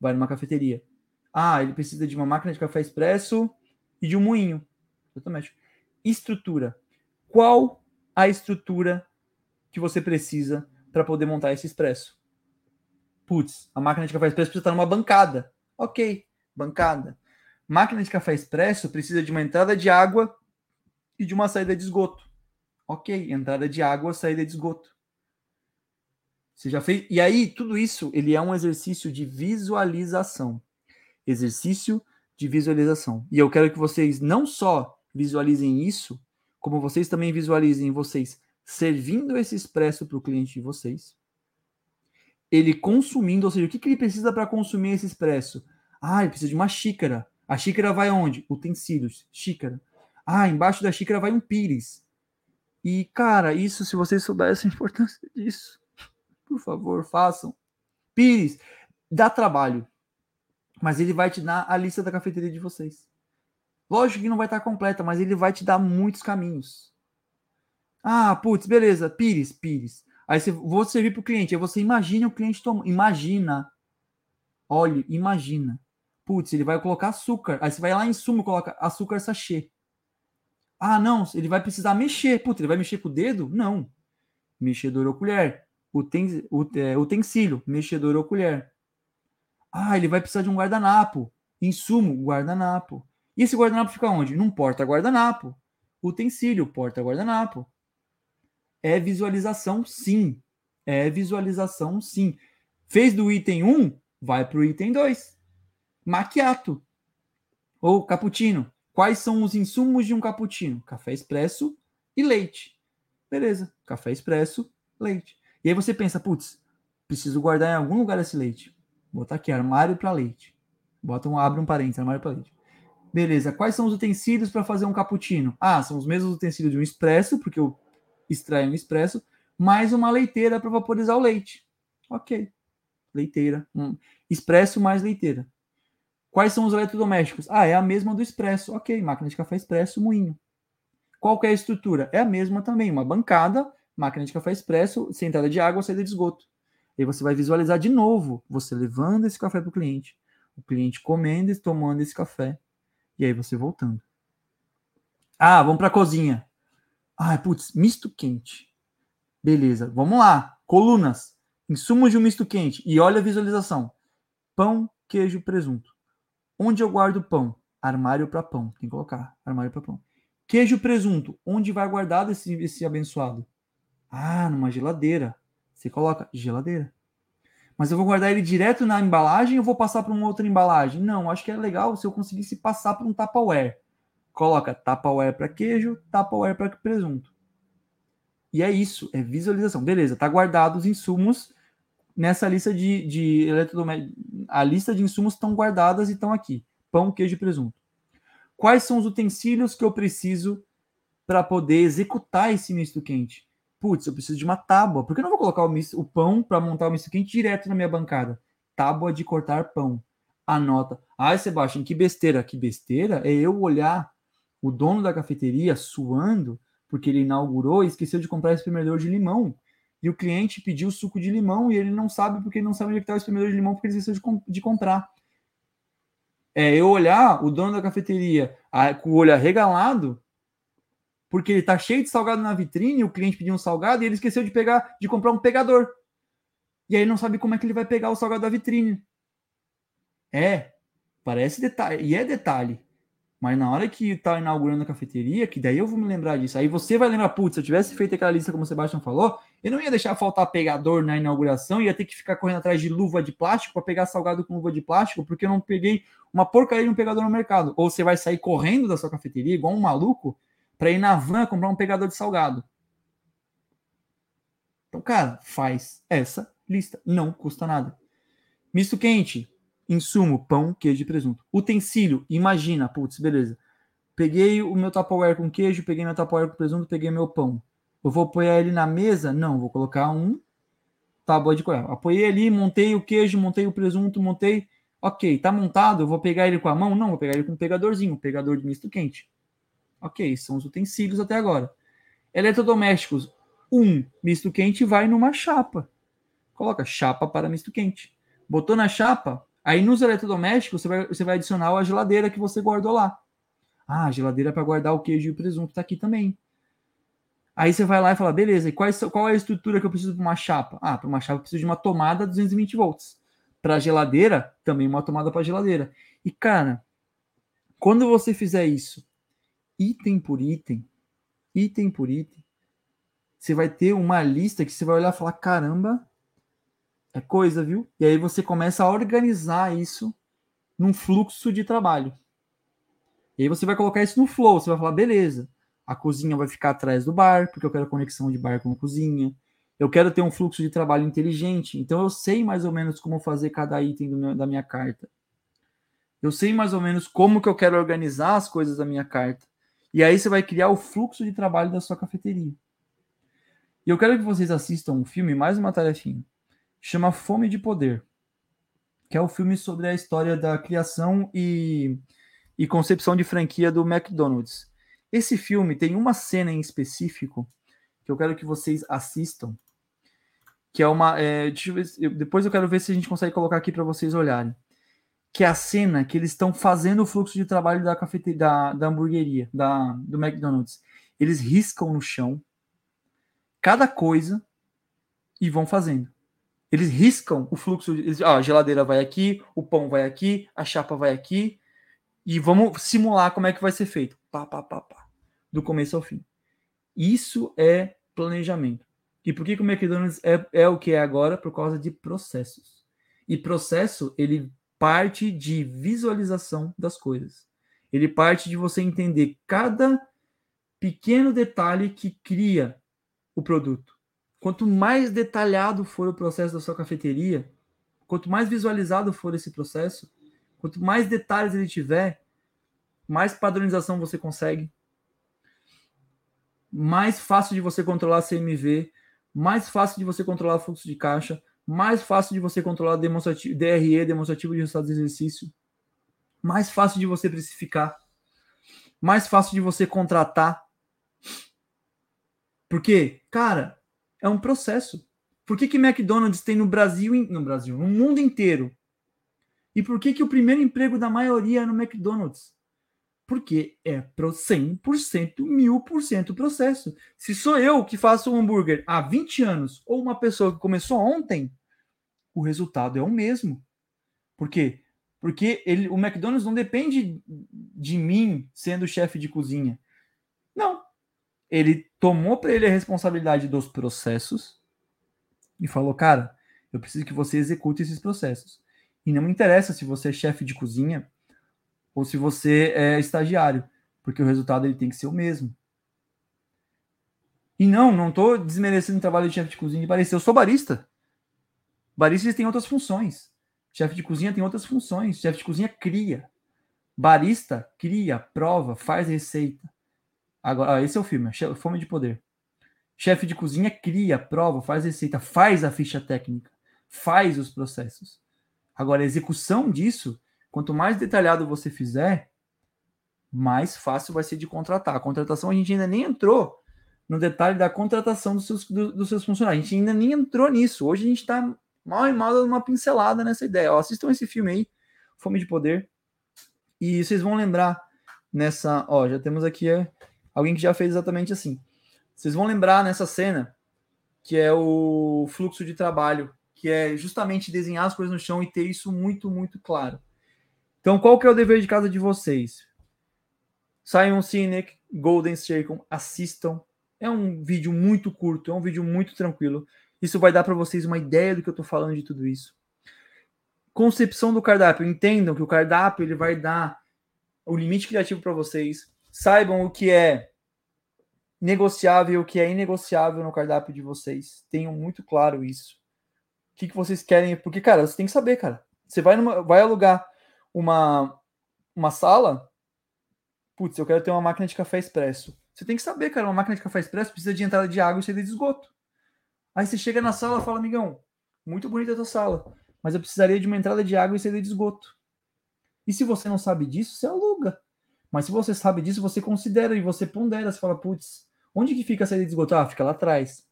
Vai numa cafeteria. Ah, ele precisa de uma máquina de café expresso e de um moinho. Eletrodoméstico. Estrutura. Qual a estrutura que você precisa para poder montar esse expresso? Putz, a máquina de café expresso precisa estar numa bancada. Ok, bancada. Máquina de café expresso precisa de uma entrada de água e de uma saída de esgoto. Ok, entrada de água, saída de esgoto. Você já fez. E aí, tudo isso ele é um exercício de visualização. Exercício de visualização. E eu quero que vocês não só visualizem isso, como vocês também visualizem vocês servindo esse expresso para o cliente de vocês, ele consumindo, ou seja, o que, que ele precisa para consumir esse expresso? Ah, ele precisa de uma xícara. A xícara vai onde? Utensílios, xícara. Ah, embaixo da xícara vai um pires. E, cara, isso, se vocês soubessem a importância disso, por favor, façam. Pires, dá trabalho. Mas ele vai te dar a lista da cafeteria de vocês. Lógico que não vai estar completa, mas ele vai te dar muitos caminhos. Ah, putz, beleza, Pires, Pires. Aí você vou servir para o cliente. Aí você imagina o cliente tomando. Imagina. Olha, imagina. Putz, ele vai colocar açúcar. Aí você vai lá em sumo coloca açúcar sachê. Ah, não, ele vai precisar mexer. Putz, ele vai mexer com o dedo? Não. Mexedor ou colher. Uten, é, utensílio, mexedor ou colher. Ah, ele vai precisar de um guardanapo. Insumo, guardanapo. E esse guardanapo fica onde? Num porta-guardanapo. Utensílio, porta-guardanapo. É visualização, sim. É visualização, sim. Fez do item 1, vai para o item 2. Maquiato. Ou cappuccino. Quais são os insumos de um cappuccino? Café expresso e leite. Beleza. Café expresso, leite. E aí você pensa, putz, preciso guardar em algum lugar esse leite. Botar aqui, armário para leite. Bota um, abre um parênteses, armário para leite. Beleza. Quais são os utensílios para fazer um cappuccino? Ah, são os mesmos utensílios de um expresso, porque eu extraio um expresso, mais uma leiteira para vaporizar o leite. Ok. Leiteira. Hum. Expresso mais leiteira. Quais são os eletrodomésticos? Ah, é a mesma do expresso. Ok, máquina de café expresso, moinho. Qual é a estrutura? É a mesma também. Uma bancada, máquina de café expresso, sentada de água, saída de esgoto. Aí você vai visualizar de novo você levando esse café para o cliente, o cliente comendo e tomando esse café e aí você voltando. Ah, vamos para a cozinha. Ah, putz, misto quente. Beleza, vamos lá. Colunas. Insumos de um misto quente. E olha a visualização. Pão, queijo, presunto. Onde eu guardo pão? Armário para pão. Tem que colocar. Armário para pão. Queijo, presunto. Onde vai guardado esse, esse abençoado? Ah, numa geladeira. Você coloca geladeira. Mas eu vou guardar ele direto na embalagem ou vou passar para uma outra embalagem? Não, acho que é legal se eu conseguisse passar para um Tupperware. Coloca Tupperware para queijo, Tupperware para presunto. E é isso, é visualização. Beleza, tá guardado os insumos nessa lista de, de eletrodomésticos. A lista de insumos estão guardadas e estão aqui: pão, queijo e presunto. Quais são os utensílios que eu preciso para poder executar esse misto quente? Putz, eu preciso de uma tábua. Por que eu não vou colocar o, misto, o pão para montar o misto quente direto na minha bancada? Tábua de cortar pão. Anota. Ai, Sebastião, que besteira. Que besteira é eu olhar o dono da cafeteria suando porque ele inaugurou e esqueceu de comprar espremedor de limão. E o cliente pediu suco de limão e ele não sabe porque ele não sabe onde é está o espremedor de limão porque ele esqueceu de, de comprar. É eu olhar o dono da cafeteria com o olho arregalado porque ele tá cheio de salgado na vitrine, o cliente pediu um salgado e ele esqueceu de pegar, de comprar um pegador. E aí não sabe como é que ele vai pegar o salgado da vitrine. É, parece detalhe, e é detalhe. Mas na hora que tá inaugurando a cafeteria, que daí eu vou me lembrar disso. Aí você vai lembrar, putz, se eu tivesse feito aquela lista como o Sebastião falou, eu não ia deixar faltar pegador na inauguração, ia ter que ficar correndo atrás de luva de plástico para pegar salgado com luva de plástico, porque eu não peguei uma porcaria de um pegador no mercado. Ou você vai sair correndo da sua cafeteria, igual um maluco, para ir na van comprar um pegador de salgado. Então, cara, faz essa lista. Não custa nada. Misto quente, insumo, pão, queijo e presunto. Utensílio, imagina, putz, beleza. Peguei o meu Tupperware com queijo, peguei meu Tupperware com presunto, peguei meu pão. Eu vou apoiar ele na mesa? Não, vou colocar um tábua de colher. Apoiei ali, montei o queijo, montei o presunto, montei. Ok, tá montado, eu vou pegar ele com a mão? Não, vou pegar ele com um pegadorzinho, um pegador de misto quente. Ok, são os utensílios até agora. Eletrodomésticos, um misto quente vai numa chapa. Coloca chapa para misto quente. Botou na chapa, aí nos eletrodomésticos você vai, você vai adicionar a geladeira que você guardou lá. Ah, a geladeira para guardar o queijo e o presunto está aqui também. Aí você vai lá e fala, beleza, e qual, qual é a estrutura que eu preciso para uma chapa? Ah, para uma chapa eu preciso de uma tomada 220 volts. Para a geladeira, também uma tomada para geladeira. E cara, quando você fizer isso, item por item, item por item, você vai ter uma lista que você vai olhar e falar: caramba, é coisa, viu? E aí você começa a organizar isso num fluxo de trabalho. E aí você vai colocar isso no flow, você vai falar: beleza, a cozinha vai ficar atrás do bar, porque eu quero conexão de bar com cozinha. Eu quero ter um fluxo de trabalho inteligente, então eu sei mais ou menos como fazer cada item meu, da minha carta. Eu sei mais ou menos como que eu quero organizar as coisas da minha carta. E aí você vai criar o fluxo de trabalho da sua cafeteria. E eu quero que vocês assistam um filme, mais uma tarefinha, chama Fome de Poder, que é o um filme sobre a história da criação e, e concepção de franquia do McDonald's. Esse filme tem uma cena em específico que eu quero que vocês assistam, que é uma. É, eu, depois eu quero ver se a gente consegue colocar aqui para vocês olharem. Que é a cena que eles estão fazendo o fluxo de trabalho da cafeteria, da, da hamburgueria, da, do McDonald's. Eles riscam no chão cada coisa e vão fazendo. Eles riscam o fluxo. Eles, ó, a geladeira vai aqui, o pão vai aqui, a chapa vai aqui. E vamos simular como é que vai ser feito. Pá, pá, pá, pá. Do começo ao fim. Isso é planejamento. E por que, que o McDonald's é, é o que é agora? Por causa de processos. E processo, ele parte de visualização das coisas. Ele parte de você entender cada pequeno detalhe que cria o produto. Quanto mais detalhado for o processo da sua cafeteria, quanto mais visualizado for esse processo, quanto mais detalhes ele tiver, mais padronização você consegue, mais fácil de você controlar CMV, mais fácil de você controlar fluxo de caixa, mais fácil de você controlar demonstrativo, DRE, demonstrativo de resultados de exercício, mais fácil de você precificar, mais fácil de você contratar, porque, cara, é um processo. Por que, que McDonald's tem no Brasil, no Brasil, no mundo inteiro? E por que, que o primeiro emprego da maioria é no McDonald's? Porque é pro 100%, 1000% processo. Se sou eu que faço um hambúrguer há 20 anos ou uma pessoa que começou ontem, o resultado é o mesmo. Por quê? Porque ele, o McDonald's não depende de mim sendo chefe de cozinha. Não, ele tomou para ele a responsabilidade dos processos e falou: Cara, eu preciso que você execute esses processos. E não me interessa se você é chefe de cozinha ou se você é estagiário, porque o resultado ele tem que ser o mesmo. E não, não estou desmerecendo o trabalho de chefe de cozinha de barista. Eu sou barista. Baristas têm outras funções. Chefe de cozinha tem outras funções. Chefe de cozinha cria. Barista cria, prova, faz receita. Agora, esse é o filme, Fome de Poder. Chefe de cozinha cria, prova, faz receita, faz a ficha técnica, faz os processos. Agora, a execução disso, quanto mais detalhado você fizer, mais fácil vai ser de contratar. A contratação a gente ainda nem entrou no detalhe da contratação dos seus, do, dos seus funcionários. A gente ainda nem entrou nisso. Hoje a gente está mal e mal dando uma pincelada nessa ideia. Ó, assistam esse filme aí, Fome de Poder. E vocês vão lembrar nessa. Ó, já temos aqui. Alguém que já fez exatamente assim. Vocês vão lembrar nessa cena que é o fluxo de trabalho, que é justamente desenhar as coisas no chão e ter isso muito, muito claro. Então, qual que é o dever de casa de vocês? Simon Sinek, Golden Circle, assistam. É um vídeo muito curto, é um vídeo muito tranquilo. Isso vai dar para vocês uma ideia do que eu estou falando de tudo isso. Concepção do cardápio. Entendam que o cardápio ele vai dar o limite criativo para vocês. Saibam o que é negociável o que é inegociável no cardápio de vocês. Tenham muito claro isso. O que, que vocês querem? Porque, cara, você tem que saber, cara. Você vai, numa, vai alugar uma, uma sala. Putz, eu quero ter uma máquina de café expresso. Você tem que saber, cara, uma máquina de café expresso precisa de entrada de água e saída de esgoto. Aí você chega na sala e fala, amigão, muito bonita a tua sala, mas eu precisaria de uma entrada de água e saída de esgoto. E se você não sabe disso, você aluga. Mas se você sabe disso, você considera e você pondera. Você fala, putz, onde que fica a saída de esgoto? Ah, fica lá atrás.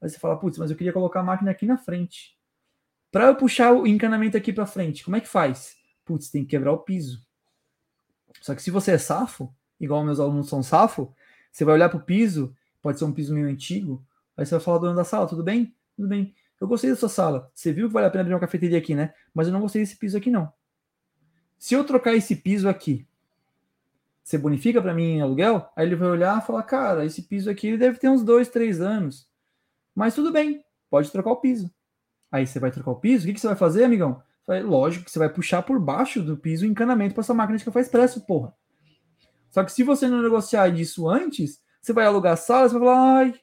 Aí você fala, putz, mas eu queria colocar a máquina aqui na frente. Para eu puxar o encanamento aqui para frente, como é que faz? Putz, tem que quebrar o piso. Só que se você é safo, igual meus alunos são safo, você vai olhar para o piso, pode ser um piso meio antigo, Aí você vai falar, dono da sala, tudo bem? Tudo bem. Eu gostei da sua sala. Você viu que vale a pena abrir uma cafeteria aqui, né? Mas eu não gostei desse piso aqui, não. Se eu trocar esse piso aqui, você bonifica para mim em aluguel? Aí ele vai olhar e falar, cara, esse piso aqui deve ter uns dois, três anos. Mas tudo bem, pode trocar o piso. Aí você vai trocar o piso, o que, que você vai fazer, amigão? Vai, lógico que você vai puxar por baixo do piso o encanamento para essa máquina de café expresso, porra. Só que se você não negociar isso antes, você vai alugar a sala, você vai falar, ai,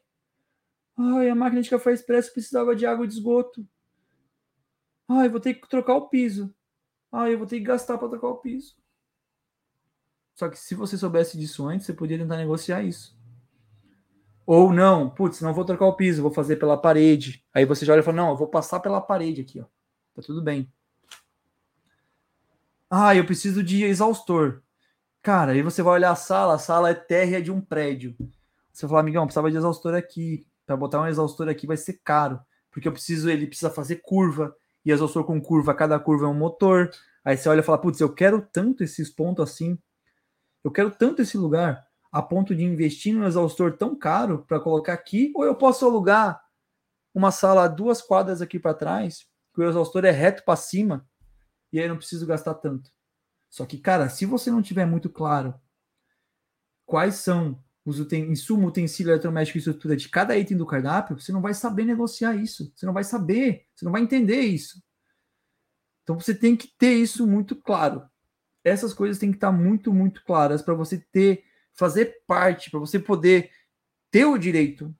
Ai, a máquina de café expresso precisava de água de esgoto. Ai, vou ter que trocar o piso. Ai, eu vou ter que gastar para trocar o piso. Só que se você soubesse disso antes, você podia tentar negociar isso. Ou não, putz, não vou trocar o piso, vou fazer pela parede. Aí você já olha e fala, não, eu vou passar pela parede aqui, ó. Tá tudo bem. Ah, eu preciso de exaustor. Cara, aí você vai olhar a sala, a sala é térrea de um prédio. Você vai falar, amigão, precisava de exaustor aqui para botar um exaustor aqui vai ser caro, porque eu preciso, ele precisa fazer curva, e exaustor com curva, cada curva é um motor. Aí você olha e fala, putz, eu quero tanto esses pontos assim, eu quero tanto esse lugar, a ponto de investir num exaustor tão caro para colocar aqui, ou eu posso alugar uma sala duas quadras aqui para trás, que o exaustor é reto para cima, e aí não preciso gastar tanto. Só que, cara, se você não tiver muito claro quais são os uten insumo, utensílio eletrodoméstico e estrutura de cada item do cardápio, você não vai saber negociar isso. Você não vai saber, você não vai entender isso. Então você tem que ter isso muito claro. Essas coisas têm que estar muito, muito claras para você ter, fazer parte, para você poder ter o direito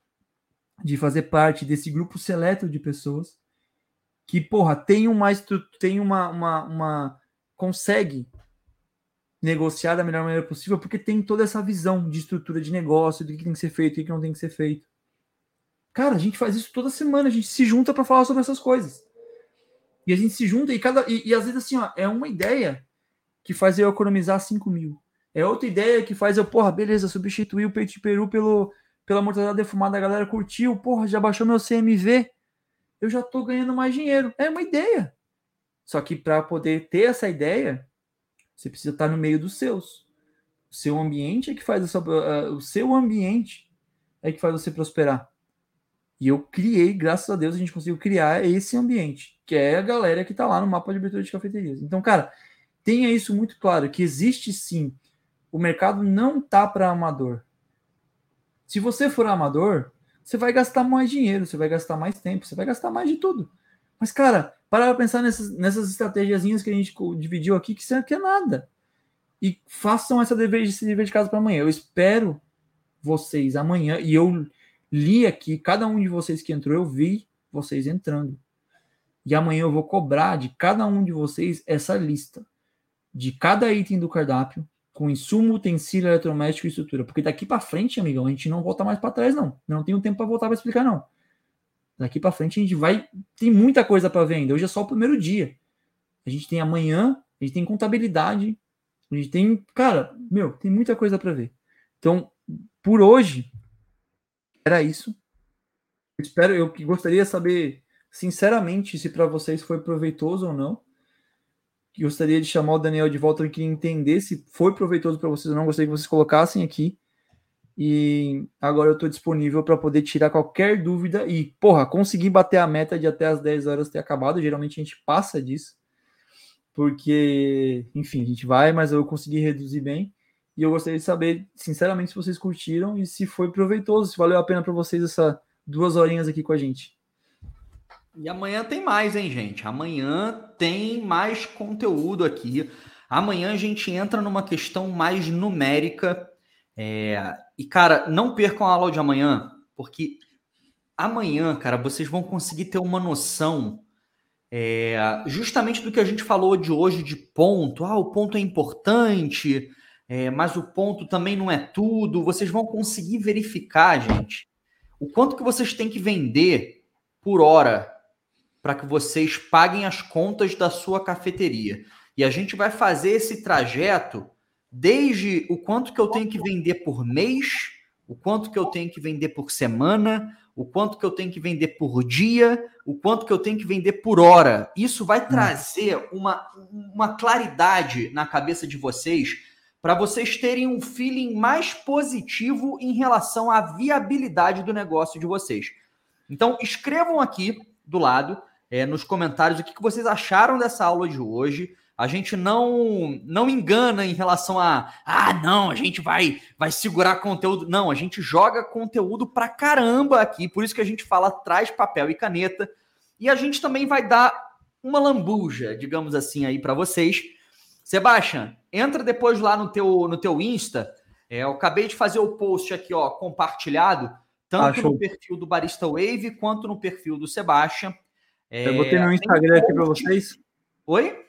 de fazer parte desse grupo seleto de pessoas que, porra, tem uma, tem uma, uma, uma consegue negociar da melhor maneira possível, porque tem toda essa visão de estrutura de negócio, do que tem que ser feito o que não tem que ser feito. Cara, a gente faz isso toda semana, a gente se junta para falar sobre essas coisas. E a gente se junta e cada. E, e, às vezes, assim, ó, é uma ideia que faz eu economizar 5 mil. É outra ideia que faz eu, porra, beleza, substituir o peito de peru pelo, pela mortadela defumada, a galera curtiu, porra, já baixou meu CMV, eu já tô ganhando mais dinheiro. É uma ideia. Só que para poder ter essa ideia, você precisa estar no meio dos seus. O seu ambiente é que faz essa, uh, o seu ambiente é que faz você prosperar. E eu criei, graças a Deus, a gente conseguiu criar esse ambiente, que é a galera que está lá no mapa de abertura de cafeterias. Então, cara, tenha isso muito claro, que existe sim. O mercado não tá para amador. Se você for amador, você vai gastar mais dinheiro, você vai gastar mais tempo, você vai gastar mais de tudo. Mas, cara, para pensar nessas, nessas que a gente dividiu aqui, que isso aqui é nada. E façam essa dever, esse dever de casa para amanhã. Eu espero vocês amanhã. E eu li aqui, cada um de vocês que entrou, eu vi vocês entrando. E amanhã eu vou cobrar de cada um de vocês essa lista de cada item do cardápio, com insumo, utensílio, eletrodoméstico e estrutura. Porque daqui para frente, amigão, a gente não volta mais para trás, não. Não tenho tempo para voltar para explicar, não. Daqui para frente a gente vai. Tem muita coisa para ver. Hoje é só o primeiro dia. A gente tem amanhã, a gente tem contabilidade, a gente tem. Cara, meu, tem muita coisa para ver. Então, por hoje, era isso. Eu espero, eu gostaria de saber, sinceramente, se para vocês foi proveitoso ou não. Gostaria de chamar o Daniel de volta, eu queria entender se foi proveitoso para vocês ou não. Gostaria que vocês colocassem aqui. E agora eu estou disponível para poder tirar qualquer dúvida e, porra, conseguir bater a meta de até as 10 horas ter acabado. Geralmente a gente passa disso, porque, enfim, a gente vai, mas eu consegui reduzir bem. E eu gostaria de saber, sinceramente, se vocês curtiram e se foi proveitoso, se valeu a pena para vocês essa duas horinhas aqui com a gente. E amanhã tem mais, hein, gente? Amanhã tem mais conteúdo aqui. Amanhã a gente entra numa questão mais numérica. É... E, cara, não percam a aula de amanhã, porque amanhã, cara, vocês vão conseguir ter uma noção é, justamente do que a gente falou de hoje de ponto. Ah, o ponto é importante, é, mas o ponto também não é tudo. Vocês vão conseguir verificar, gente, o quanto que vocês têm que vender por hora para que vocês paguem as contas da sua cafeteria. E a gente vai fazer esse trajeto desde o quanto que eu tenho que vender por mês, o quanto que eu tenho que vender por semana, o quanto que eu tenho que vender por dia, o quanto que eu tenho que vender por hora. Isso vai hum. trazer uma, uma claridade na cabeça de vocês para vocês terem um feeling mais positivo em relação à viabilidade do negócio de vocês. Então, escrevam aqui do lado, é, nos comentários, o que, que vocês acharam dessa aula de hoje a gente não não engana em relação a ah, não, a gente vai vai segurar conteúdo. Não, a gente joga conteúdo pra caramba aqui, por isso que a gente fala traz papel e caneta. E a gente também vai dar uma lambuja, digamos assim aí para vocês. Sebastian, entra depois lá no teu no teu Insta. É, eu acabei de fazer o post aqui, ó, compartilhado, tanto no perfil do Barista Wave quanto no perfil do Sebastian. É, eu botei no Instagram aqui para vocês. Oi?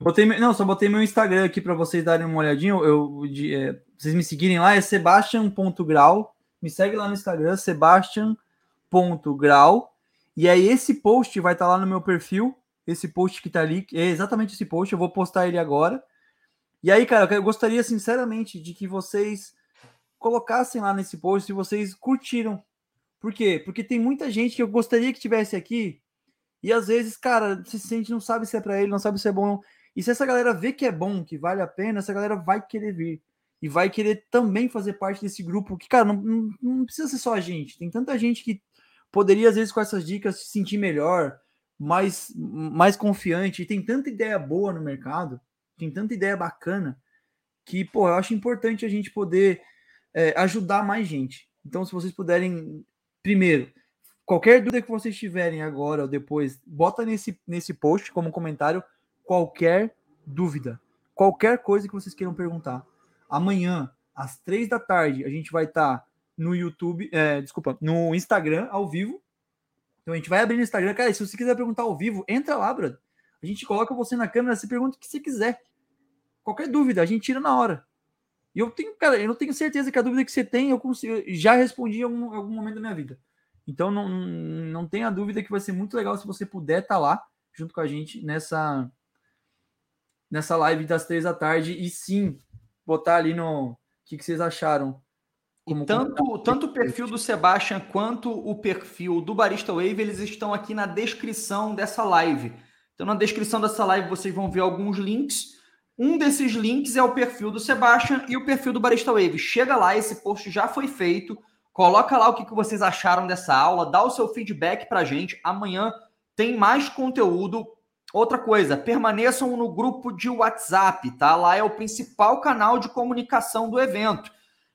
Botei, não, só botei meu Instagram aqui para vocês darem uma olhadinha. Eu, de, é, vocês me seguirem lá, é sebastian.grau. Me segue lá no Instagram, sebastian.grau. E aí esse post vai estar tá lá no meu perfil. Esse post que tá ali, é exatamente esse post. Eu vou postar ele agora. E aí, cara, eu gostaria sinceramente de que vocês colocassem lá nesse post se vocês curtiram. Por quê? Porque tem muita gente que eu gostaria que tivesse aqui e às vezes, cara, se sente, não sabe se é para ele, não sabe se é bom. E se essa galera vê que é bom, que vale a pena, essa galera vai querer vir. E vai querer também fazer parte desse grupo que, cara, não, não, não precisa ser só a gente. Tem tanta gente que poderia, às vezes, com essas dicas, se sentir melhor, mais, mais confiante. E tem tanta ideia boa no mercado, tem tanta ideia bacana, que, pô, eu acho importante a gente poder é, ajudar mais gente. Então, se vocês puderem, primeiro, qualquer dúvida que vocês tiverem agora ou depois, bota nesse, nesse post como comentário qualquer dúvida, qualquer coisa que vocês queiram perguntar. Amanhã, às três da tarde, a gente vai estar tá no YouTube, é, desculpa, no Instagram ao vivo. Então a gente vai abrir no Instagram. Cara, se você quiser perguntar ao vivo, entra lá, brother. A gente coloca você na câmera, você pergunta o que você quiser. Qualquer dúvida, a gente tira na hora. E eu tenho, cara, eu não tenho certeza que a dúvida que você tem, eu consigo, já respondi em algum, algum momento da minha vida. Então não, não tenha dúvida que vai ser muito legal se você puder estar tá lá junto com a gente nessa nessa live das três da tarde e sim botar ali no o que, que vocês acharam. e tanto, tanto o perfil do Sebastian quanto o perfil do Barista Wave, eles estão aqui na descrição dessa live. Então, na descrição dessa live, vocês vão ver alguns links. Um desses links é o perfil do Sebastian e o perfil do Barista Wave. Chega lá, esse post já foi feito. Coloca lá o que, que vocês acharam dessa aula, dá o seu feedback para gente. Amanhã tem mais conteúdo Outra coisa, permaneçam no grupo de WhatsApp, tá? Lá é o principal canal de comunicação do evento.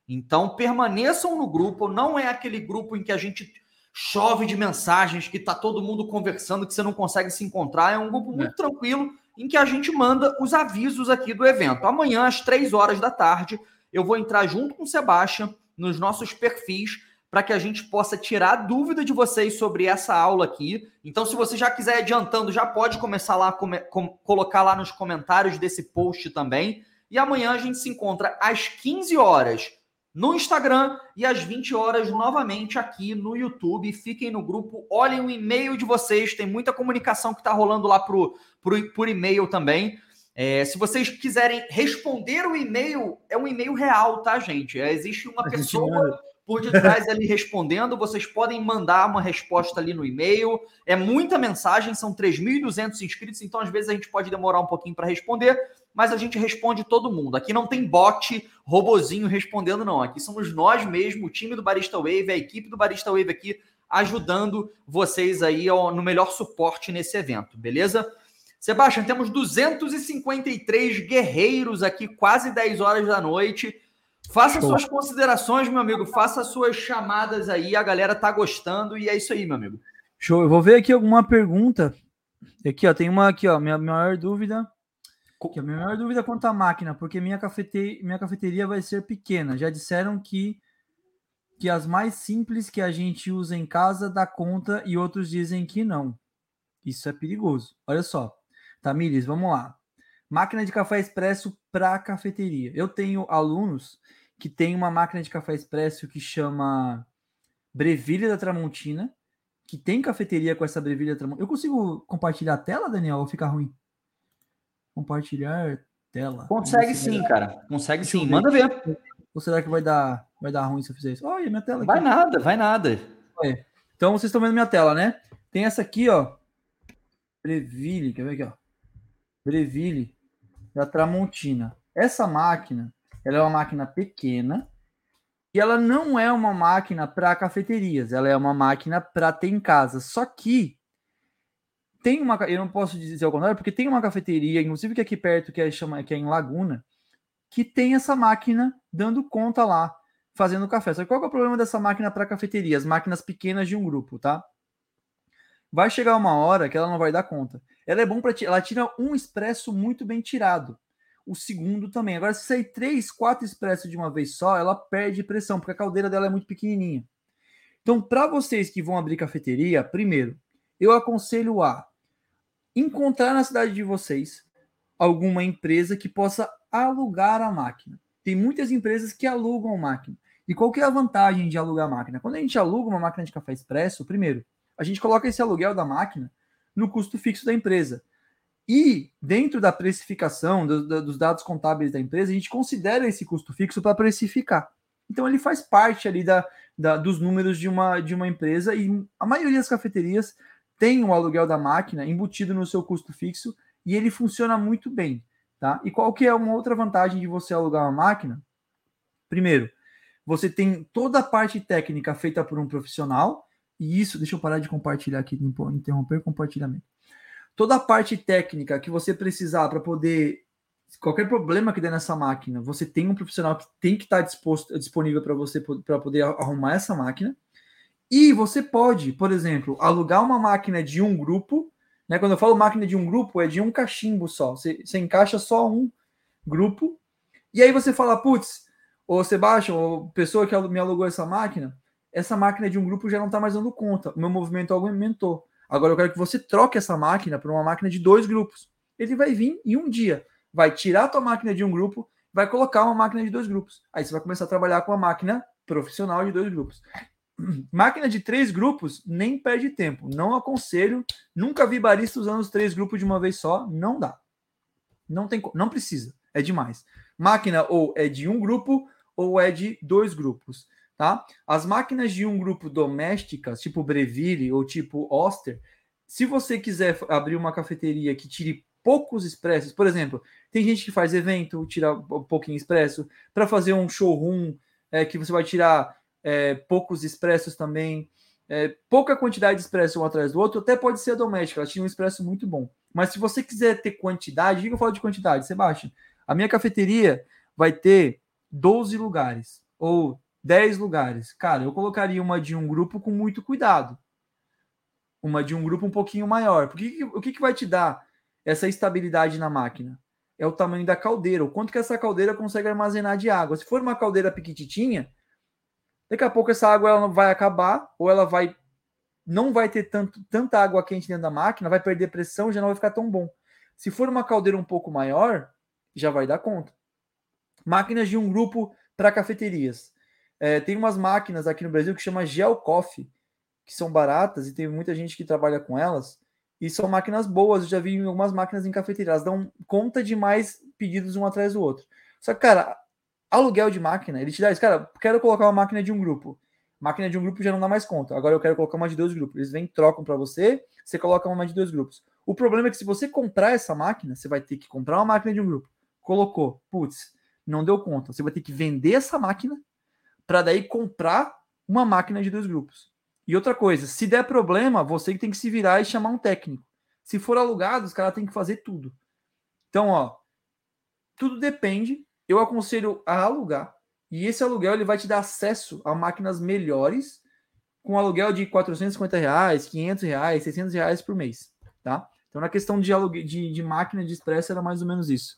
Então, permaneçam no grupo, não é aquele grupo em que a gente chove de mensagens, que tá todo mundo conversando, que você não consegue se encontrar. É um grupo muito é. tranquilo em que a gente manda os avisos aqui do evento. Amanhã, às três horas da tarde, eu vou entrar junto com o Sebastião nos nossos perfis para que a gente possa tirar dúvida de vocês sobre essa aula aqui. Então, se você já quiser adiantando, já pode começar lá, come, com, colocar lá nos comentários desse post também. E amanhã a gente se encontra às 15 horas no Instagram e às 20 horas novamente aqui no YouTube. Fiquem no grupo, olhem o e-mail de vocês, tem muita comunicação que está rolando lá pro, pro, por e-mail também. É, se vocês quiserem responder o e-mail, é um e-mail real, tá, gente? É, existe uma pessoa por detrás ali respondendo. Vocês podem mandar uma resposta ali no e-mail. É muita mensagem, são 3.200 inscritos, então às vezes a gente pode demorar um pouquinho para responder, mas a gente responde todo mundo. Aqui não tem bot, robozinho respondendo, não. Aqui somos nós mesmo, o time do Barista Wave, a equipe do Barista Wave aqui, ajudando vocês aí no melhor suporte nesse evento, beleza? Sebastião, temos 253 guerreiros aqui, quase 10 horas da noite. Faça Show. suas considerações, meu amigo. Faça suas chamadas aí. A galera tá gostando e é isso aí, meu amigo. Show. Eu vou ver aqui alguma pergunta. Aqui, ó, tem uma aqui, ó. Minha maior dúvida. Aqui, a minha maior dúvida é quanto à máquina, porque minha, cafete... minha cafeteria vai ser pequena. Já disseram que, que as mais simples que a gente usa em casa dá conta e outros dizem que não. Isso é perigoso. Olha só. Tamires, vamos lá. Máquina de café expresso para cafeteria. Eu tenho alunos que têm uma máquina de café expresso que chama Breville da Tramontina, que tem cafeteria com essa Breville da Tramontina. Eu consigo compartilhar a tela, Daniel, ou fica ruim? Compartilhar tela. Consegue Vamos ver. sim, cara. Consegue sim. ver. Manda ver. Ou será que vai dar, vai dar ruim se eu fizer isso? Olha, minha tela aqui. Vai nada, vai nada. Então vocês estão vendo minha tela, né? Tem essa aqui, ó. Breville, quer ver aqui, ó? Breville da Tramontina. Essa máquina, ela é uma máquina pequena e ela não é uma máquina para cafeterias, ela é uma máquina para ter em casa. Só que tem uma, eu não posso dizer ao contrário, porque tem uma cafeteria, inclusive que é aqui perto, que é, chama, que é em Laguna, que tem essa máquina dando conta lá, fazendo café. Só que qual é o problema dessa máquina para cafeteria? As máquinas pequenas de um grupo, tá? Vai chegar uma hora que ela não vai dar conta. Ela é bom para ela tira um expresso muito bem tirado. O segundo também. Agora, se sair três, quatro expressos de uma vez só, ela perde pressão, porque a caldeira dela é muito pequenininha. Então, para vocês que vão abrir cafeteria, primeiro, eu aconselho a encontrar na cidade de vocês alguma empresa que possa alugar a máquina. Tem muitas empresas que alugam máquina. E qual que é a vantagem de alugar a máquina? Quando a gente aluga uma máquina de café expresso, primeiro, a gente coloca esse aluguel da máquina no custo fixo da empresa. E dentro da precificação, do- do- dos dados contábeis da empresa, a gente considera esse custo fixo para precificar. Então ele faz parte ali da, da- dos números de uma, de uma empresa e a maioria das cafeterias tem o aluguel da máquina embutido no seu custo fixo e ele funciona muito bem. Tá? E qual que é uma outra vantagem de você alugar uma máquina? Primeiro, você tem toda a parte técnica feita por um profissional, e isso, deixa eu parar de compartilhar aqui, interromper o compartilhamento. Toda a parte técnica que você precisar para poder. Qualquer problema que der nessa máquina, você tem um profissional que tem que estar disposto, disponível para você para poder arrumar essa máquina. E você pode, por exemplo, alugar uma máquina de um grupo. Né? Quando eu falo máquina de um grupo, é de um cachimbo só. Você, você encaixa só um grupo. E aí você fala, putz, ô Sebastião, ô pessoa que me alugou essa máquina, essa máquina de um grupo já não está mais dando conta. O meu movimento aumentou. Agora eu quero que você troque essa máquina por uma máquina de dois grupos. Ele vai vir e um dia vai tirar a tua máquina de um grupo, vai colocar uma máquina de dois grupos. Aí você vai começar a trabalhar com uma máquina profissional de dois grupos. Máquina de três grupos, nem perde tempo. Não aconselho. Nunca vi barista usando os três grupos de uma vez só. Não dá. Não tem, não precisa. É demais. Máquina ou é de um grupo ou é de dois grupos, tá? As máquinas de um grupo domésticas, tipo Breville ou tipo Oster, se você quiser abrir uma cafeteria que tire poucos expressos, por exemplo, tem gente que faz evento, tira um pouquinho expresso, para fazer um showroom é, que você vai tirar é, poucos expressos também, é, pouca quantidade de expresso um atrás do outro, até pode ser doméstica, ela tinha um expresso muito bom. Mas se você quiser ter quantidade, o eu falo de quantidade? Sebastião, a minha cafeteria vai ter 12 lugares ou 10 lugares. Cara, eu colocaria uma de um grupo com muito cuidado. Uma de um grupo um pouquinho maior. Porque o que, que vai te dar essa estabilidade na máquina? É o tamanho da caldeira, o quanto que essa caldeira consegue armazenar de água. Se for uma caldeira pequititinha, daqui a pouco essa água ela vai acabar ou ela vai não vai ter tanto, tanta água quente dentro da máquina, vai perder pressão, já não vai ficar tão bom. Se for uma caldeira um pouco maior, já vai dar conta. Máquinas de um grupo para cafeterias. É, tem umas máquinas aqui no Brasil que chama Gel Coffee, que são baratas e tem muita gente que trabalha com elas. E são máquinas boas, eu já vi algumas máquinas em cafeteria, elas dão conta de mais pedidos um atrás do outro. Só que, cara, aluguel de máquina, ele te dá isso, cara, quero colocar uma máquina de um grupo. Máquina de um grupo já não dá mais conta. Agora eu quero colocar uma de dois grupos. Eles vêm, trocam para você, você coloca uma de dois grupos. O problema é que se você comprar essa máquina, você vai ter que comprar uma máquina de um grupo. Colocou, putz, não deu conta. Você vai ter que vender essa máquina para daí comprar uma máquina de dois grupos. E outra coisa, se der problema, você que tem que se virar e chamar um técnico. Se for alugado, os caras têm que fazer tudo. Então, ó, tudo depende. Eu aconselho a alugar. E esse aluguel ele vai te dar acesso a máquinas melhores com aluguel de 450 reais, 500 reais, 600 reais por mês, tá? Então, na questão de, alugue... de, de máquina de expresso, era mais ou menos isso.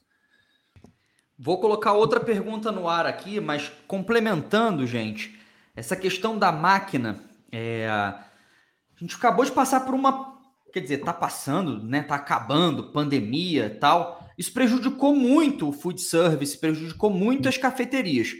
Vou colocar outra pergunta no ar aqui, mas complementando, gente, essa questão da máquina. É... A gente acabou de passar por uma. Quer dizer, tá passando, né? Tá acabando, pandemia e tal. Isso prejudicou muito o food service, prejudicou muito as cafeterias.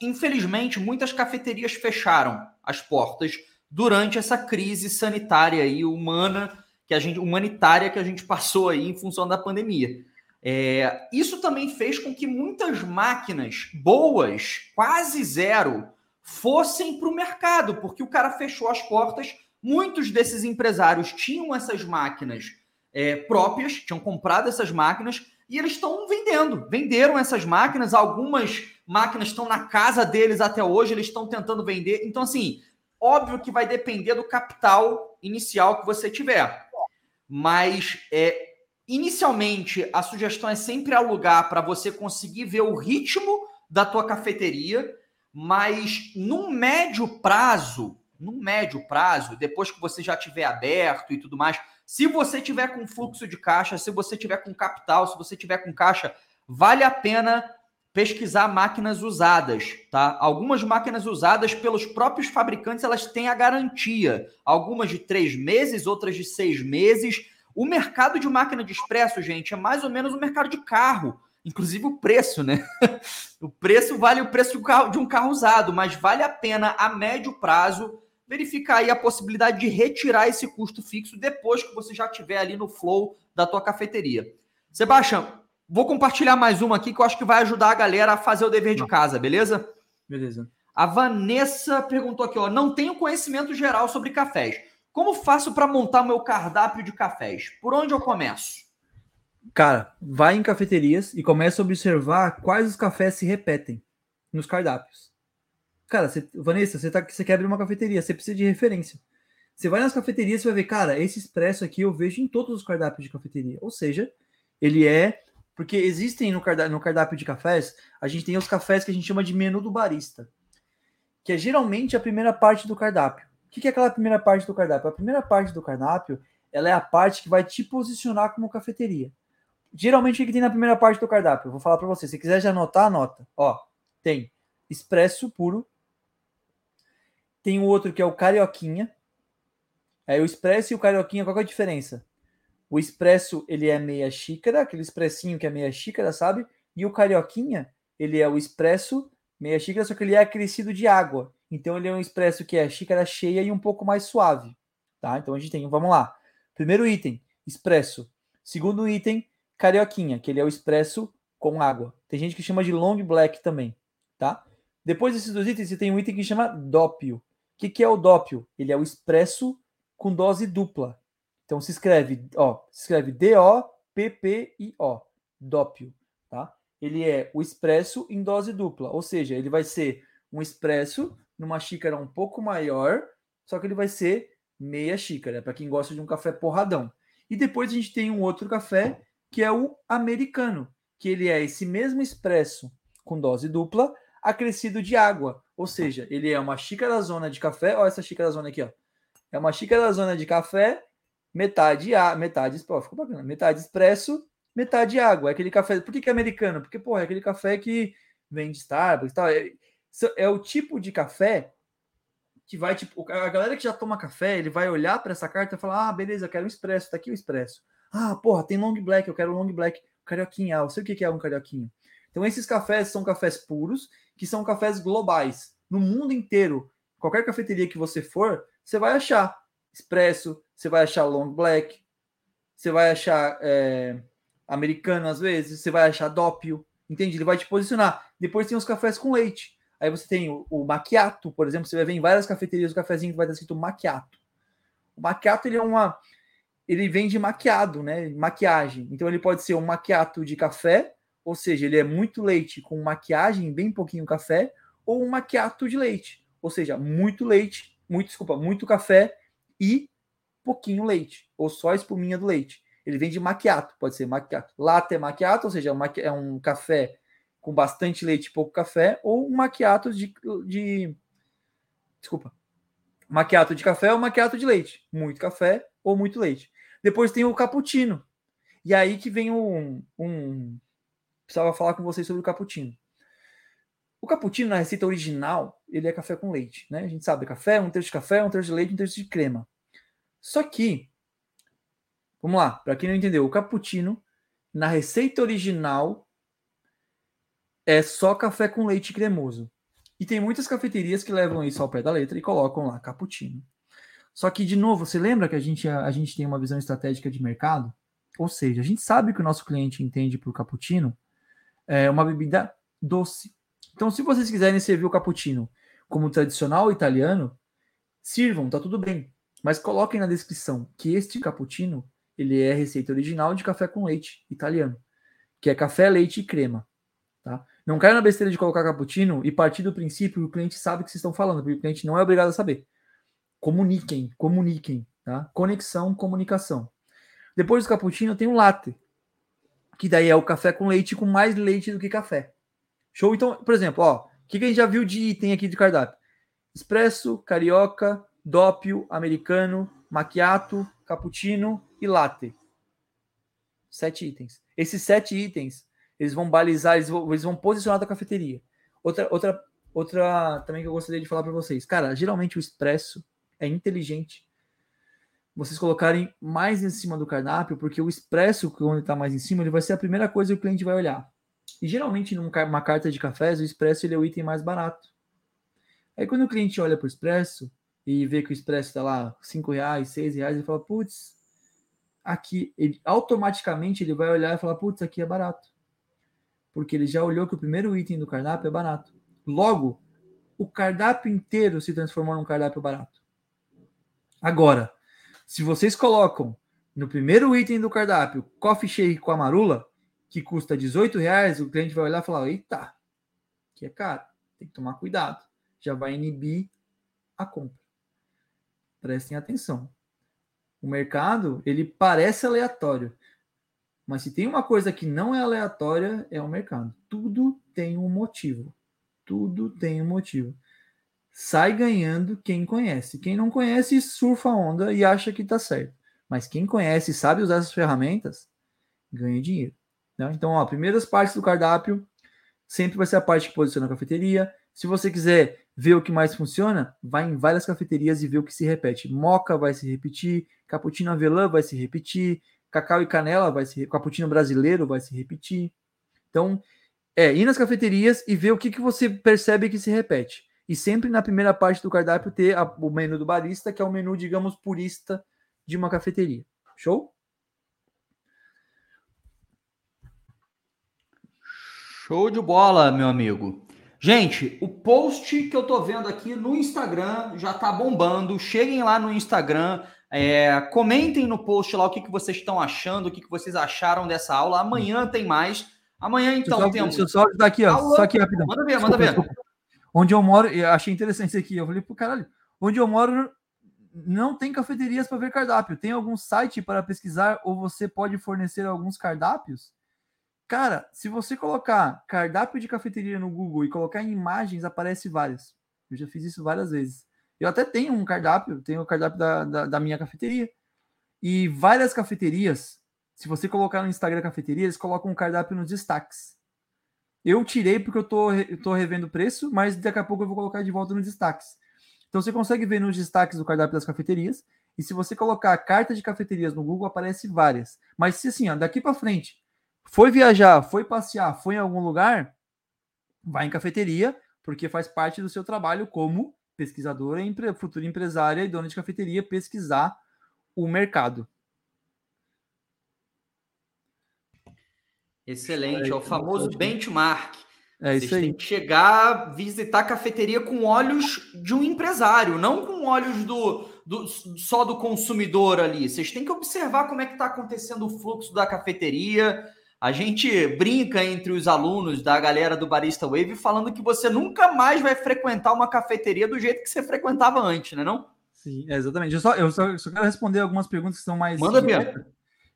Infelizmente, muitas cafeterias fecharam as portas durante essa crise sanitária e humana que a gente, humanitária que a gente passou aí em função da pandemia. É, isso também fez com que muitas máquinas boas, quase zero, fossem para o mercado, porque o cara fechou as portas. Muitos desses empresários tinham essas máquinas é, próprias, tinham comprado essas máquinas e eles estão vendendo. Venderam essas máquinas, algumas máquinas estão na casa deles até hoje, eles estão tentando vender. Então, assim, óbvio que vai depender do capital inicial que você tiver. Mas é, Inicialmente, a sugestão é sempre alugar para você conseguir ver o ritmo da tua cafeteria, mas num médio prazo, num médio prazo, depois que você já tiver aberto e tudo mais, se você tiver com fluxo de caixa, se você tiver com capital, se você tiver com caixa, vale a pena pesquisar máquinas usadas, tá? Algumas máquinas usadas pelos próprios fabricantes, elas têm a garantia. Algumas de três meses, outras de seis meses. O mercado de máquina de expresso, gente, é mais ou menos o mercado de carro. Inclusive o preço, né? o preço vale o preço de um, carro, de um carro usado, mas vale a pena a médio prazo verificar aí a possibilidade de retirar esse custo fixo depois que você já tiver ali no flow da tua cafeteria. Sebastião, vou compartilhar mais uma aqui que eu acho que vai ajudar a galera a fazer o dever de casa, beleza? Beleza. A Vanessa perguntou aqui, ó, não tenho conhecimento geral sobre cafés. Como faço para montar meu cardápio de cafés? Por onde eu começo? Cara, vai em cafeterias e começa a observar quais os cafés se repetem nos cardápios. Cara, você, Vanessa, você, tá, você quer abrir uma cafeteria, você precisa de referência. Você vai nas cafeterias e vai ver, cara, esse expresso aqui eu vejo em todos os cardápios de cafeteria. Ou seja, ele é. Porque existem no cardápio, no cardápio de cafés, a gente tem os cafés que a gente chama de menu do barista, que é geralmente a primeira parte do cardápio. O que é aquela primeira parte do cardápio? A primeira parte do cardápio ela é a parte que vai te posicionar como cafeteria. Geralmente, o que tem na primeira parte do cardápio? Eu vou falar para você. Se quiser já anotar, anota. Ó, tem expresso puro. Tem o outro que é o carioquinha. Aí o expresso e o carioquinha, qual é a diferença? O expresso, ele é meia xícara, aquele expressinho que é meia xícara, sabe? E o carioquinha, ele é o expresso meia xícara, só que ele é acrescido de água. Então ele é um expresso que é xícara cheia e um pouco mais suave, tá? Então a gente tem, vamos lá. Primeiro item, expresso. Segundo item, carioquinha, que ele é o expresso com água. Tem gente que chama de long black também, tá? Depois desses dois itens, você tem um item que chama dópio. O que, que é o dópio? Ele é o expresso com dose dupla. Então se escreve, ó, se escreve D-O-P-P-I-O, dópio, tá? Ele é o expresso em dose dupla, ou seja, ele vai ser um expresso numa xícara um pouco maior, só que ele vai ser meia xícara, para quem gosta de um café porradão. E depois a gente tem um outro café, que é o americano, que ele é esse mesmo expresso com dose dupla, acrescido de água. Ou seja, ele é uma xícara zona de café, olha essa xícara zona aqui, ó. É uma xícara zona de café, metade a metade, ó, ficou bacana, metade expresso, metade água. É aquele café. Por que, que é americano? Porque, pô, é aquele café que vem de Starbucks e tal. É, é o tipo de café que vai, tipo, a galera que já toma café, ele vai olhar para essa carta e falar: ah, beleza, eu quero um expresso, tá aqui o expresso. Ah, porra, tem long black, eu quero long black, carioquinha, eu sei o que é um carioquinho. Então, esses cafés são cafés puros, que são cafés globais. No mundo inteiro, qualquer cafeteria que você for, você vai achar expresso, você vai achar long black, você vai achar é, americano às vezes, você vai achar dópio, entende? Ele vai te posicionar. Depois tem os cafés com leite. Aí você tem o, o macchiato, por exemplo, você vai ver em várias cafeterias o cafezinho que vai estar escrito macchiato. O macchiato ele é uma ele vem de maquiado, né? Maquiagem. Então ele pode ser um macchiato de café, ou seja, ele é muito leite com maquiagem, bem pouquinho café, ou um macchiato de leite, ou seja, muito leite, muito desculpa, muito café e pouquinho leite, ou só a espuminha do leite. Ele vem de macchiato, pode ser macchiato. Latte macchiato, ou seja, é um café com bastante leite e pouco café, ou um macchiato de, de desculpa, macchiato de café ou macchiato de leite, muito café ou muito leite. Depois tem o cappuccino. E aí que vem um, um precisava falar com vocês sobre o cappuccino. O cappuccino na receita original, ele é café com leite, né? A gente sabe, café, um terço de café, um terço de leite, um terço de crema. Só que Vamos lá, para quem não entendeu, o cappuccino na receita original é só café com leite cremoso. E tem muitas cafeterias que levam isso ao pé da letra e colocam lá cappuccino. Só que, de novo, você lembra que a gente, a, gente tem uma visão estratégica de mercado? Ou seja, a gente sabe que o nosso cliente entende por cappuccino é uma bebida doce. Então, se vocês quiserem servir o cappuccino como tradicional italiano, sirvam, tá tudo bem. Mas coloquem na descrição que este cappuccino ele é receita original de café com leite italiano, que é café, leite e crema. Não caia na besteira de colocar cappuccino e partir do princípio que o cliente sabe o que vocês estão falando, porque o cliente não é obrigado a saber. Comuniquem, comuniquem. Tá? Conexão, comunicação. Depois do cappuccino tem o latte, que daí é o café com leite com mais leite do que café. Show? Então, por exemplo, ó, o que, que a gente já viu de item aqui de cardápio? Espresso, carioca, doppio, americano, macchiato, cappuccino e latte. Sete itens. Esses sete itens, eles vão balizar, eles vão, eles vão posicionar da cafeteria. Outra, outra, outra também que eu gostaria de falar para vocês. Cara, geralmente o expresso é inteligente vocês colocarem mais em cima do cardápio, porque o expresso, quando está mais em cima, ele vai ser a primeira coisa que o cliente vai olhar. E geralmente, numa carta de cafés, o expresso ele é o item mais barato. Aí quando o cliente olha para o expresso e vê que o expresso está lá cinco reais, seis reais, ele fala, putz, aqui, ele automaticamente ele vai olhar e falar, putz, aqui é barato. Porque ele já olhou que o primeiro item do cardápio é barato. Logo, o cardápio inteiro se transformou num cardápio barato. Agora, se vocês colocam no primeiro item do cardápio coffee shake com a marula, que custa 18 reais, o cliente vai olhar e falar: eita, que é caro, tem que tomar cuidado. Já vai inibir a compra. Prestem atenção. O mercado, ele parece aleatório. Mas se tem uma coisa que não é aleatória, é o mercado. Tudo tem um motivo. Tudo tem um motivo. Sai ganhando quem conhece. Quem não conhece, surfa a onda e acha que está certo. Mas quem conhece e sabe usar essas ferramentas, ganha dinheiro. Né? Então, ó, primeiras partes do cardápio sempre vai ser a parte que posiciona a cafeteria. Se você quiser ver o que mais funciona, vai em várias cafeterias e vê o que se repete. Moca vai se repetir, cappuccino avelã vai se repetir, cacau e canela vai se cappuccino brasileiro vai se repetir. Então, é ir nas cafeterias e ver o que, que você percebe que se repete. E sempre na primeira parte do cardápio ter a, o menu do barista, que é o menu, digamos, purista de uma cafeteria. Show? Show de bola, meu amigo. Gente, o post que eu tô vendo aqui no Instagram já tá bombando. Cheguem lá no Instagram, é, comentem no post lá o que, que vocês estão achando, o que, que vocês acharam dessa aula. Amanhã tem mais. Amanhã, então, só, temos. Deixa eu só ajudar aqui, ó. Aula... Só aqui rapidão. Manda ver, manda ver. Onde eu moro, eu achei interessante isso aqui. Eu falei, pro caralho, onde eu moro não tem cafeterias para ver cardápio. Tem algum site para pesquisar ou você pode fornecer alguns cardápios? Cara, se você colocar cardápio de cafeteria no Google e colocar em imagens, aparece várias. Eu já fiz isso várias vezes. Eu até tenho um cardápio, tenho o cardápio da, da, da minha cafeteria. E várias cafeterias, se você colocar no Instagram cafeteria, eles colocam um cardápio nos destaques. Eu tirei porque eu tô, tô revendo o preço, mas daqui a pouco eu vou colocar de volta nos destaques. Então você consegue ver nos destaques do cardápio das cafeterias. E se você colocar carta de cafeterias no Google, aparece várias. Mas se assim, ó, daqui para frente, foi viajar, foi passear, foi em algum lugar, vai em cafeteria, porque faz parte do seu trabalho como pesquisadora, empre, futura empresária e dona de cafeteria, pesquisar o mercado. Excelente, é o famoso benchmark. É Vocês isso aí. têm que chegar, visitar a cafeteria com olhos de um empresário, não com olhos do, do, só do consumidor ali. Vocês têm que observar como é que está acontecendo o fluxo da cafeteria, a gente brinca entre os alunos da galera do Barista Wave falando que você nunca mais vai frequentar uma cafeteria do jeito que você frequentava antes, né não? Sim, é, exatamente. Eu só, eu, só, eu só quero responder algumas perguntas que são mais. Manda diretas.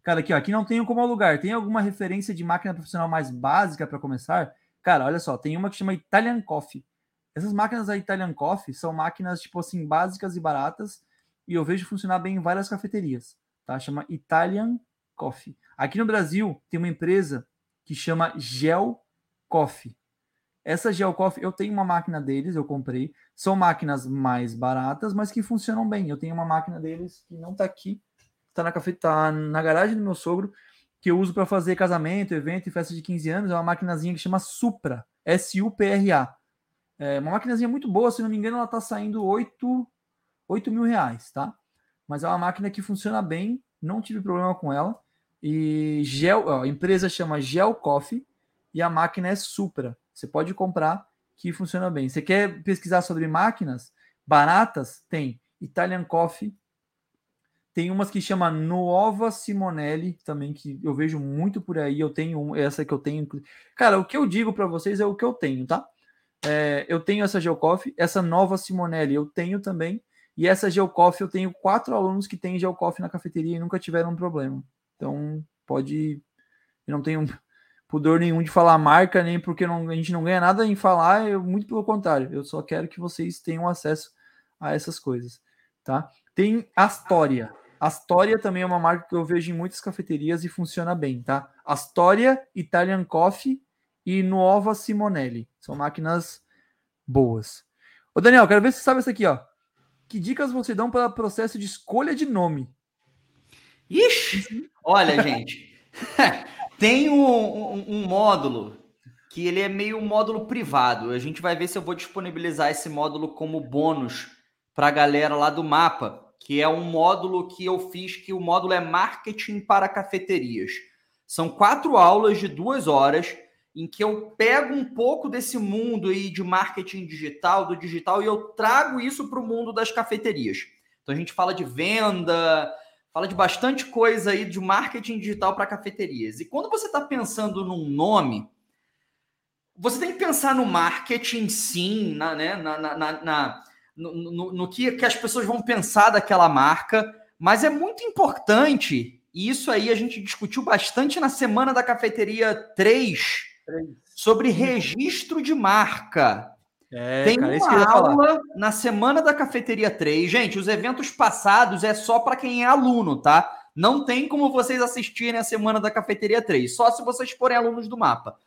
Cara, aqui, ó, aqui não tenho como alugar. Tem alguma referência de máquina profissional mais básica para começar? Cara, olha só, tem uma que chama Italian Coffee. Essas máquinas da Italian Coffee são máquinas, tipo assim, básicas e baratas, e eu vejo funcionar bem em várias cafeterias, tá? Chama Italian Coffee. Aqui no Brasil tem uma empresa que chama Gel Coffee. Essa Gel Coffee, eu tenho uma máquina deles, eu comprei. São máquinas mais baratas, mas que funcionam bem. Eu tenho uma máquina deles que não está aqui, está na tá na garagem do meu sogro, que eu uso para fazer casamento, evento e festa de 15 anos. É uma maquinazinha que chama Supra, S-U-P-R-A. É uma maquinazinha muito boa, se não me engano, ela está saindo 8, 8 mil reais, tá? Mas é uma máquina que funciona bem, não tive problema com ela. E gel, ó, a empresa chama Gel Coffee e a máquina é Supra. Você pode comprar que funciona bem. Você quer pesquisar sobre máquinas baratas? Tem Italian Coffee. Tem umas que chama Nuova Simonelli também que eu vejo muito por aí. Eu tenho essa que eu tenho. Cara, o que eu digo para vocês é o que eu tenho, tá? É, eu tenho essa Geocoffee, essa Nova Simonelli eu tenho também. E essa Geocoffee eu tenho quatro alunos que têm Geocoffee na cafeteria e nunca tiveram problema. Então, pode. Eu não tenho pudor nenhum de falar marca, nem porque não, a gente não ganha nada em falar, eu, muito pelo contrário. Eu só quero que vocês tenham acesso a essas coisas, tá? Tem Astoria. Astoria também é uma marca que eu vejo em muitas cafeterias e funciona bem, tá? Astoria, Italian Coffee e Nuova Simonelli. São máquinas boas. Ô Daniel, quero ver se você sabe essa aqui, ó. Que dicas você dão para o processo de escolha de nome? Ixi! Olha, gente, tem um, um, um, módulo que ele é meio um módulo privado. A gente vai ver se eu vou disponibilizar esse módulo como bônus para a galera lá do mapa, que é um módulo que eu fiz que o módulo é marketing para cafeterias. São quatro aulas de duas horas em que eu pego um pouco desse mundo aí de marketing digital, do digital, e eu trago isso para o mundo das cafeterias. Então a gente fala de venda, fala de bastante coisa aí de marketing digital para cafeterias. E quando você está pensando num nome, você tem que pensar no marketing, sim, na, né, na, na, na no, no, no, que, que as pessoas vão pensar daquela marca, mas é muito importante, e isso aí a gente discutiu bastante na semana da cafeteria 3, 3. sobre registro de marca. É, Tem cara, uma aula na semana da cafeteria 3. Gente, os eventos passados é só para quem é aluno, tá? Não tem como vocês assistirem a semana da cafeteria 3, só se vocês forem alunos do mapa.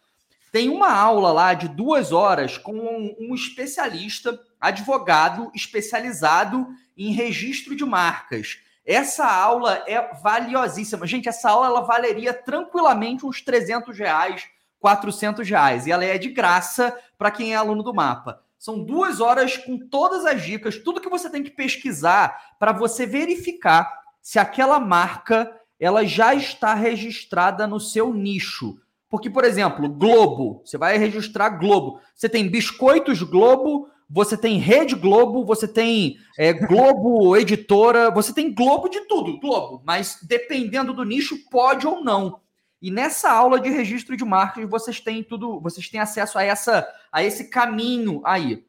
Tem uma aula lá de duas horas com um, um especialista, advogado especializado em registro de marcas. Essa aula é valiosíssima. Gente, essa aula ela valeria tranquilamente uns 300 reais 400 reais. E ela é de graça para quem é aluno do mapa. São duas horas com todas as dicas, tudo que você tem que pesquisar para você verificar se aquela marca ela já está registrada no seu nicho. Porque, por exemplo, Globo, você vai registrar Globo. Você tem Biscoitos Globo, você tem Rede Globo, você tem é, Globo Editora, você tem Globo de tudo, Globo. Mas dependendo do nicho, pode ou não. E nessa aula de registro de marcas, vocês têm tudo, vocês têm acesso a essa a esse caminho aí.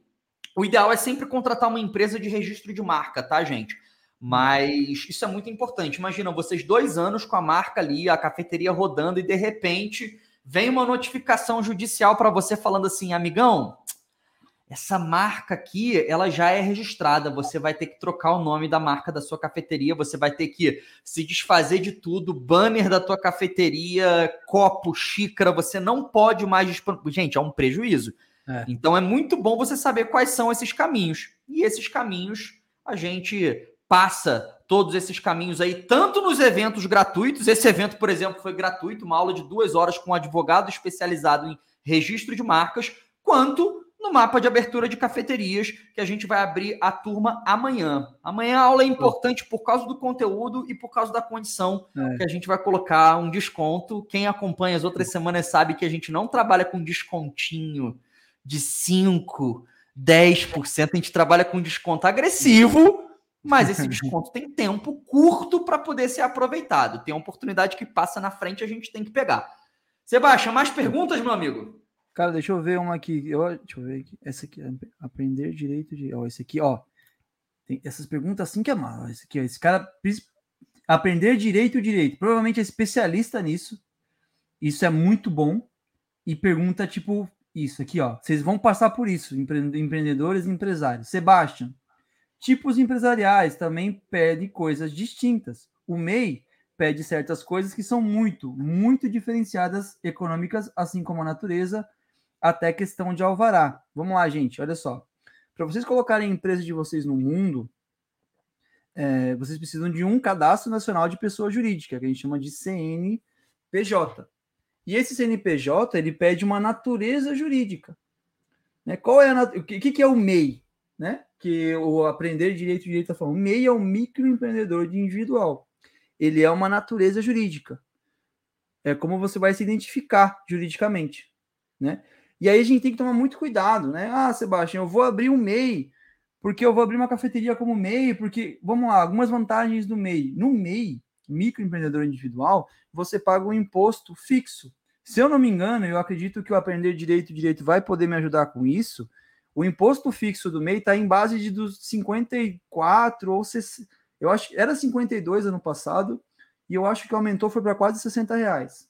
O ideal é sempre contratar uma empresa de registro de marca, tá, gente? Mas isso é muito importante. Imagina vocês dois anos com a marca ali, a cafeteria rodando, e de repente vem uma notificação judicial para você falando assim, amigão, essa marca aqui, ela já é registrada. Você vai ter que trocar o nome da marca da sua cafeteria, você vai ter que se desfazer de tudo, banner da tua cafeteria, copo, xícara, você não pode mais. Gente, é um prejuízo. É. Então é muito bom você saber quais são esses caminhos. E esses caminhos a gente passa todos esses caminhos aí, tanto nos eventos gratuitos. Esse evento, por exemplo, foi gratuito, uma aula de duas horas com um advogado especializado em registro de marcas, quanto no mapa de abertura de cafeterias, que a gente vai abrir a turma amanhã. Amanhã a aula é importante por causa do conteúdo e por causa da condição é. que a gente vai colocar um desconto. Quem acompanha as outras semanas sabe que a gente não trabalha com descontinho de 5, 10%, a gente trabalha com desconto agressivo, mas esse desconto tem tempo curto para poder ser aproveitado. Tem uma oportunidade que passa na frente, a gente tem que pegar. Sebastião, mais perguntas, meu amigo? Cara, deixa eu ver uma aqui. Eu, deixa eu ver aqui. Essa aqui, aprender direito de. Ó, esse aqui, ó. Tem essas perguntas assim que é mal. Esse, aqui, ó, esse cara aprender direito direito. Provavelmente é especialista nisso. Isso é muito bom. E pergunta tipo isso aqui, ó. Vocês vão passar por isso, empreendedores e empresários. Sebastian, tipos empresariais também pedem coisas distintas. O MEI pede certas coisas que são muito, muito diferenciadas econômicas, assim como a natureza, até questão de alvará. Vamos lá, gente, olha só. Para vocês colocarem a empresa de vocês no mundo, é, vocês precisam de um cadastro nacional de pessoa jurídica, que a gente chama de CNPJ. E esse CNPJ ele pede uma natureza jurídica. Né? Qual é a o que, que é o MEI? Né? Que o aprender direito direito está falando. O MEI é o microempreendedor individual. Ele é uma natureza jurídica. É como você vai se identificar juridicamente, né? E aí a gente tem que tomar muito cuidado, né? Ah, Sebastião, eu vou abrir um MEI, porque eu vou abrir uma cafeteria como MEI, porque, vamos lá, algumas vantagens do MEI. No MEI, microempreendedor individual, você paga um imposto fixo. Se eu não me engano, eu acredito que o Aprender Direito Direito vai poder me ajudar com isso. O imposto fixo do MEI está em base de dos 54 ou 60, eu acho era 52 ano passado e eu acho que aumentou foi para quase 60 reais.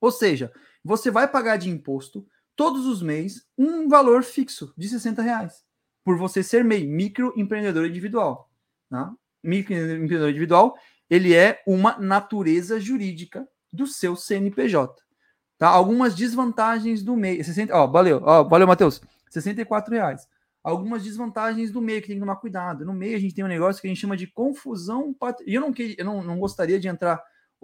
Ou seja, você vai pagar de imposto todos os meses um valor fixo de 60 reais por você ser MEI, microempreendedor individual. Tá? Microempreendedor individual, ele é uma natureza jurídica do seu CNPJ. Tá? Algumas desvantagens do MEI. 60, ó, valeu, ó, valeu, Matheus. 64 reais. Algumas desvantagens do MEI que tem que tomar cuidado. No MEI a gente tem um negócio que a gente chama de confusão. E eu não, eu não, não gostaria de entrar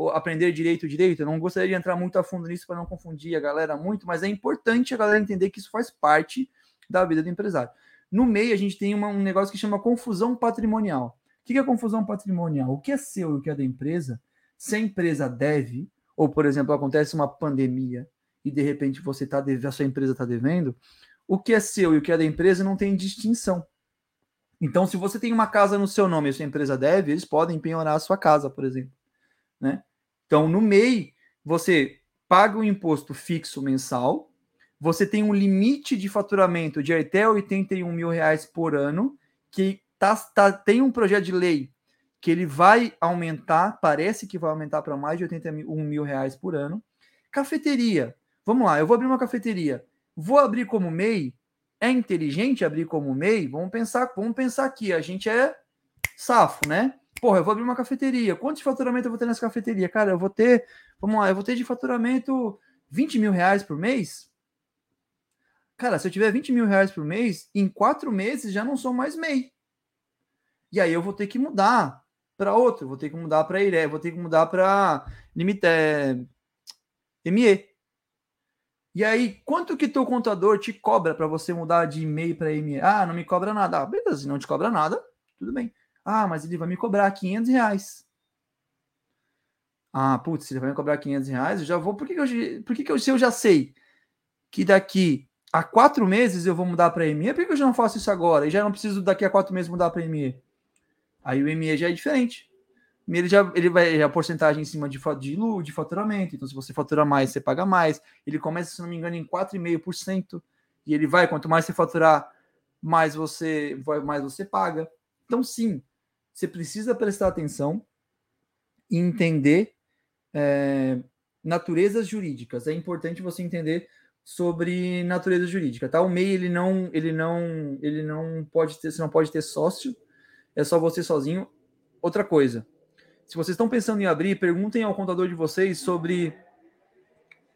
aprender direito direito. Eu não gostaria de entrar muito a fundo nisso para não confundir a galera muito, mas é importante a galera entender que isso faz parte da vida do empresário. No meio, a gente tem uma, um negócio que chama confusão patrimonial. O que é confusão patrimonial? O que é seu e o que é da empresa? Se a empresa deve, ou, por exemplo, acontece uma pandemia e de repente você tá devendo, a sua empresa está devendo, o que é seu e o que é da empresa não tem distinção. Então, se você tem uma casa no seu nome e a sua empresa deve, eles podem penhorar a sua casa, por exemplo. Né? Então, no MEI, você paga um imposto fixo mensal, você tem um limite de faturamento de até 81 mil reais por ano, que tá, tá, tem um projeto de lei que ele vai aumentar, parece que vai aumentar para mais de 81 mil reais por ano. Cafeteria. Vamos lá, eu vou abrir uma cafeteria. Vou abrir como MEI? É inteligente abrir como MEI? Vamos pensar, vamos pensar aqui, a gente é safo, né? Porra, eu vou abrir uma cafeteria. Quanto de faturamento eu vou ter nessa cafeteria? Cara, eu vou ter, vamos lá, eu vou ter de faturamento 20 mil reais por mês. Cara, se eu tiver 20 mil reais por mês, em quatro meses já não sou mais MEI. E aí eu vou ter que mudar para outro, vou ter que mudar para IRE, vou ter que mudar para limite é, ME. E aí, quanto que teu contador te cobra para você mudar de MEI para ME? Ah, não me cobra nada. Ah, beleza, não te cobra nada, tudo bem. Ah, mas ele vai me cobrar 500 reais. Ah, putz, ele vai me cobrar 500 reais, eu já vou. Por que, que, eu, por que, que eu, se eu já sei que daqui a quatro meses eu vou mudar para ME, por que, eu já não faço isso agora? E já não preciso daqui a quatro meses mudar para ME? Aí o ME já é diferente. Ele já ele vai a porcentagem em cima de, de, de faturamento. Então, se você fatura mais, você paga mais. Ele começa, se não me engano, em 4,5%. E ele vai, quanto mais você faturar, mais você, mais você paga. Então, sim, você precisa prestar atenção e entender é, naturezas jurídicas. É importante você entender sobre natureza jurídica, tá? O MEI ele não, ele não, ele não pode ter, você não pode ter sócio, é só você sozinho. Outra coisa, se vocês estão pensando em abrir, perguntem ao contador de vocês sobre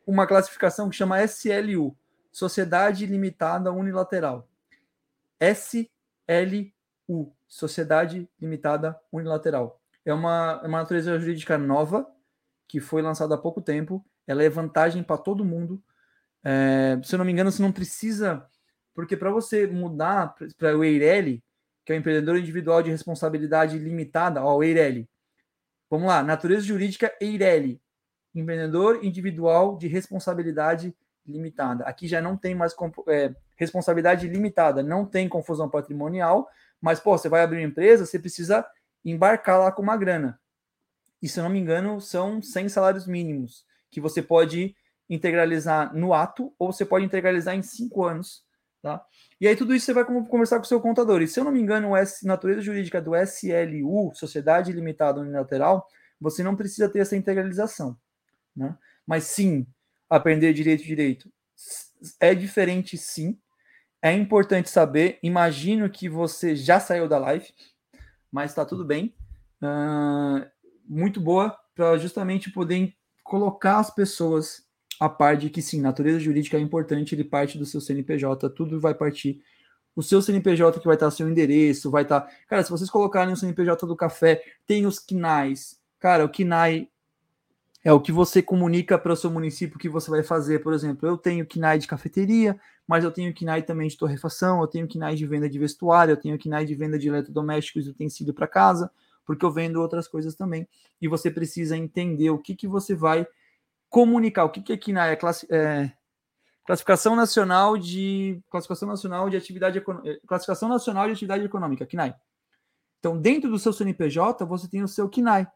uma classificação que chama SLU, Sociedade Limitada Unilateral. SLU, Sociedade Limitada Unilateral. É uma, é uma natureza jurídica nova que foi lançada há pouco tempo. Ela é vantagem para todo mundo. É, se eu não me engano, você não precisa. Porque para você mudar para o EIRELI, que é o empreendedor individual de responsabilidade limitada, ó, o EIRELI. Vamos lá, natureza jurídica EIRELI, empreendedor individual de responsabilidade limitada. Aqui já não tem mais é, responsabilidade limitada, não tem confusão patrimonial, mas, pô, você vai abrir uma empresa, você precisa embarcar lá com uma grana. E, se eu não me engano, são 100 salários mínimos, que você pode integralizar no ato, ou você pode integralizar em cinco anos, Tá? E aí tudo isso você vai conversar com o seu contador. E se eu não me engano, S, natureza jurídica do SLU, Sociedade Limitada Unilateral, você não precisa ter essa integralização. Né? Mas sim, aprender direito direito é diferente sim. É importante saber. Imagino que você já saiu da live, mas está tudo bem. Uh, muito boa para justamente poder colocar as pessoas a par de que sim, natureza jurídica é importante, ele parte do seu CNPJ, tudo vai partir. O seu CNPJ que vai estar seu endereço, vai estar. Cara, se vocês colocarem o CNPJ do café, tem os KNAIs. Cara, o KNAI é o que você comunica para o seu município que você vai fazer. Por exemplo, eu tenho KNAI de cafeteria, mas eu tenho KNAI também de torrefação, eu tenho KNAI de venda de vestuário, eu tenho KNAI de venda de eletrodomésticos e utensílio para casa, porque eu vendo outras coisas também. E você precisa entender o que, que você vai comunicar. O que, que é KNAI? É, é classificação nacional de classificação nacional de atividade é, classificação nacional de atividade econômica, KNAI. Então, dentro do seu CNPJ, você tem o seu KNAI,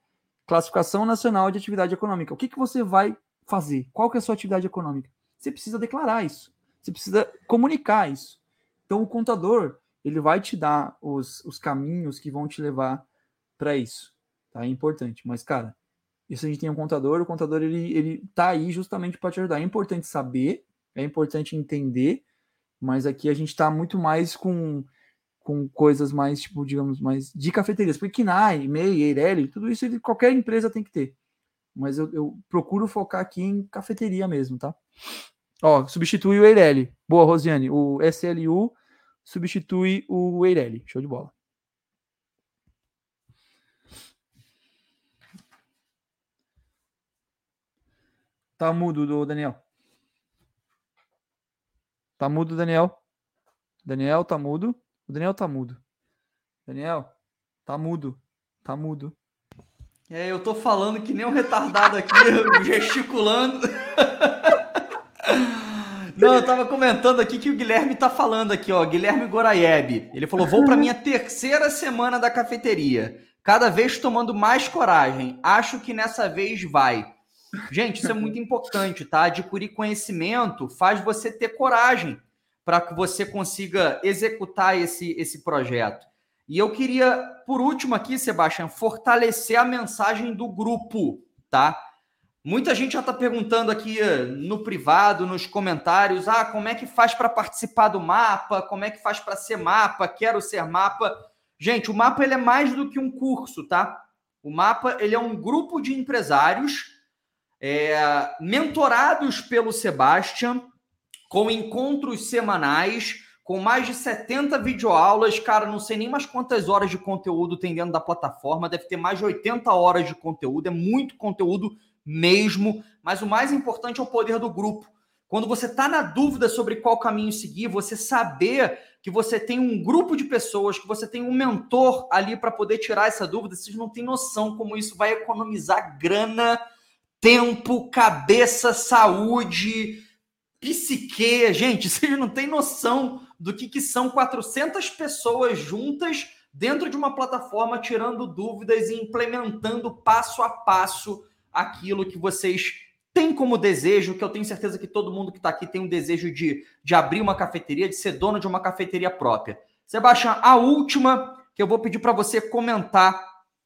classificação nacional de atividade econômica. O que, que você vai fazer? Qual que é a sua atividade econômica? Você precisa declarar isso. Você precisa comunicar isso. Então, o contador ele vai te dar os, os caminhos que vão te levar para isso. Tá? É importante. Mas, cara, isso a gente tem um contador, o contador ele, ele tá aí justamente para te ajudar. É importante saber, é importante entender, mas aqui a gente está muito mais com, com coisas mais, tipo, digamos, mais de cafeterias. Porque KNAI, MEI, Eireli, tudo isso qualquer empresa tem que ter. Mas eu, eu, procuro focar aqui em cafeteria mesmo, tá? Ó, substitui o Eireli. Boa, Rosiane. O SLU substitui o Eireli. Show de bola. Tá mudo, do Daniel. Tá mudo, Daniel. Daniel, tá mudo. O Daniel tá mudo. Daniel, tá mudo. Tá mudo. É, eu tô falando que nem um retardado aqui, gesticulando. Não, eu tava comentando aqui que o Guilherme tá falando aqui, ó. Guilherme Goraieb. Ele falou: vou pra minha terceira semana da cafeteria. Cada vez tomando mais coragem. Acho que nessa vez vai. Gente, isso é muito importante, tá? Adquirir conhecimento faz você ter coragem para que você consiga executar esse, esse projeto. E eu queria, por último aqui, Sebastião, fortalecer a mensagem do grupo, tá? Muita gente já está perguntando aqui no privado, nos comentários, ah, como é que faz para participar do mapa? Como é que faz para ser mapa? Quero ser mapa. Gente, o mapa ele é mais do que um curso, tá? O mapa ele é um grupo de empresários é, mentorados pelo Sebastian, com encontros semanais, com mais de 70 videoaulas. Cara, não sei nem mais quantas horas de conteúdo tem dentro da plataforma, deve ter mais de 80 horas de conteúdo, é muito conteúdo mesmo, mas o mais importante é o poder do grupo. Quando você está na dúvida sobre qual caminho seguir, você saber que você tem um grupo de pessoas, que você tem um mentor ali para poder tirar essa dúvida, vocês não têm noção como isso vai economizar grana tempo, cabeça, saúde, psique. Gente, vocês não têm noção do que, que são 400 pessoas juntas dentro de uma plataforma, tirando dúvidas e implementando passo a passo aquilo que vocês têm como desejo, que eu tenho certeza que todo mundo que está aqui tem um desejo de, de abrir uma cafeteria, de ser dono de uma cafeteria própria. Sebastião, a última que eu vou pedir para você comentar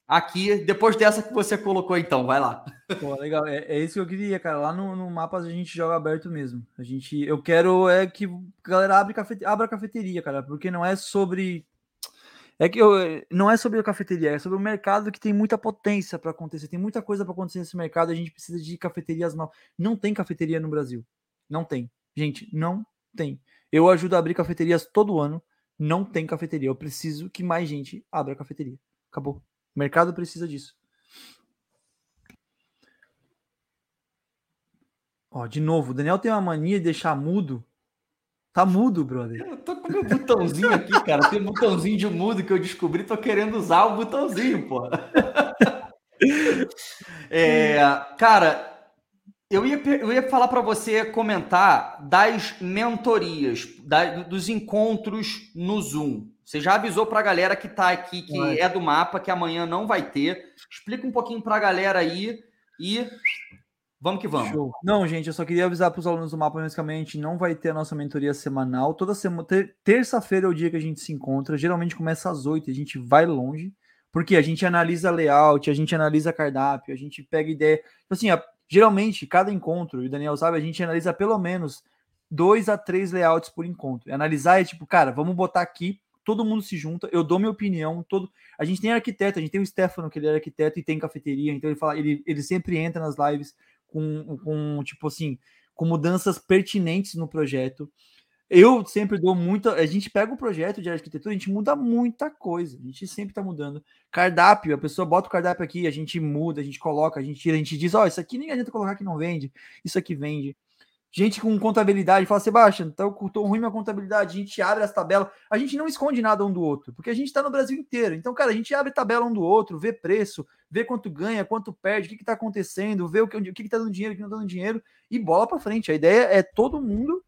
aqui, depois dessa que você colocou, então, vai lá. Pô, legal, é, é isso que eu queria, cara. Lá no, no mapa a gente joga aberto mesmo. A gente, eu quero é que a galera abre cafete, abra a cafeteria, cara, porque não é sobre é que eu, não é sobre a cafeteria, é sobre o mercado que tem muita potência para acontecer, tem muita coisa para acontecer nesse mercado, a gente precisa de cafeterias novas. Não tem cafeteria no Brasil. Não tem. Gente, não tem. Eu ajudo a abrir cafeterias todo ano, não tem cafeteria. Eu preciso que mais gente abra cafeteria. Acabou. O mercado precisa disso. Ó, de novo, o Daniel tem uma mania de deixar mudo. Tá mudo, brother. Eu tô com meu botãozinho aqui, cara. Tem um botãozinho de mudo que eu descobri, tô querendo usar o botãozinho, pô. É, cara, eu ia, eu ia falar para você comentar das mentorias, da, dos encontros no Zoom. Você já avisou para a galera que está aqui, que vai. é do mapa, que amanhã não vai ter. Explica um pouquinho para a galera aí e Vamos que vamos. Show. Não, gente, eu só queria avisar para os alunos do mapa, basicamente, não vai ter a nossa mentoria semanal. Toda semana, ter, terça-feira é o dia que a gente se encontra. Geralmente começa às oito, a gente vai longe, porque a gente analisa layout, a gente analisa cardápio, a gente pega ideia. Tipo assim, a, geralmente, cada encontro, e o Daniel sabe, a gente analisa pelo menos dois a três layouts por encontro. E analisar é tipo, cara, vamos botar aqui, todo mundo se junta, eu dou minha opinião, todo. A gente tem arquiteto, a gente tem o Stefano, que ele é arquiteto e tem cafeteria, então ele fala, ele, ele sempre entra nas lives com, com tipo assim, com mudanças pertinentes no projeto. Eu sempre dou muita. A gente pega o projeto de arquitetura, a gente muda muita coisa. A gente sempre está mudando. Cardápio, a pessoa bota o cardápio aqui, a gente muda, a gente coloca, a gente tira, a gente diz: Ó, oh, isso aqui nem adianta colocar que não vende, isso aqui vende gente com contabilidade fala, Sebastião, então tô ruim minha contabilidade, a gente abre as tabelas, a gente não esconde nada um do outro, porque a gente está no Brasil inteiro. Então, cara, a gente abre tabela um do outro, vê preço, vê quanto ganha, quanto perde, o que, está acontecendo, vê o que, o que, que tá dando dinheiro, o que não tá dando dinheiro, e bola para frente. A ideia é todo mundo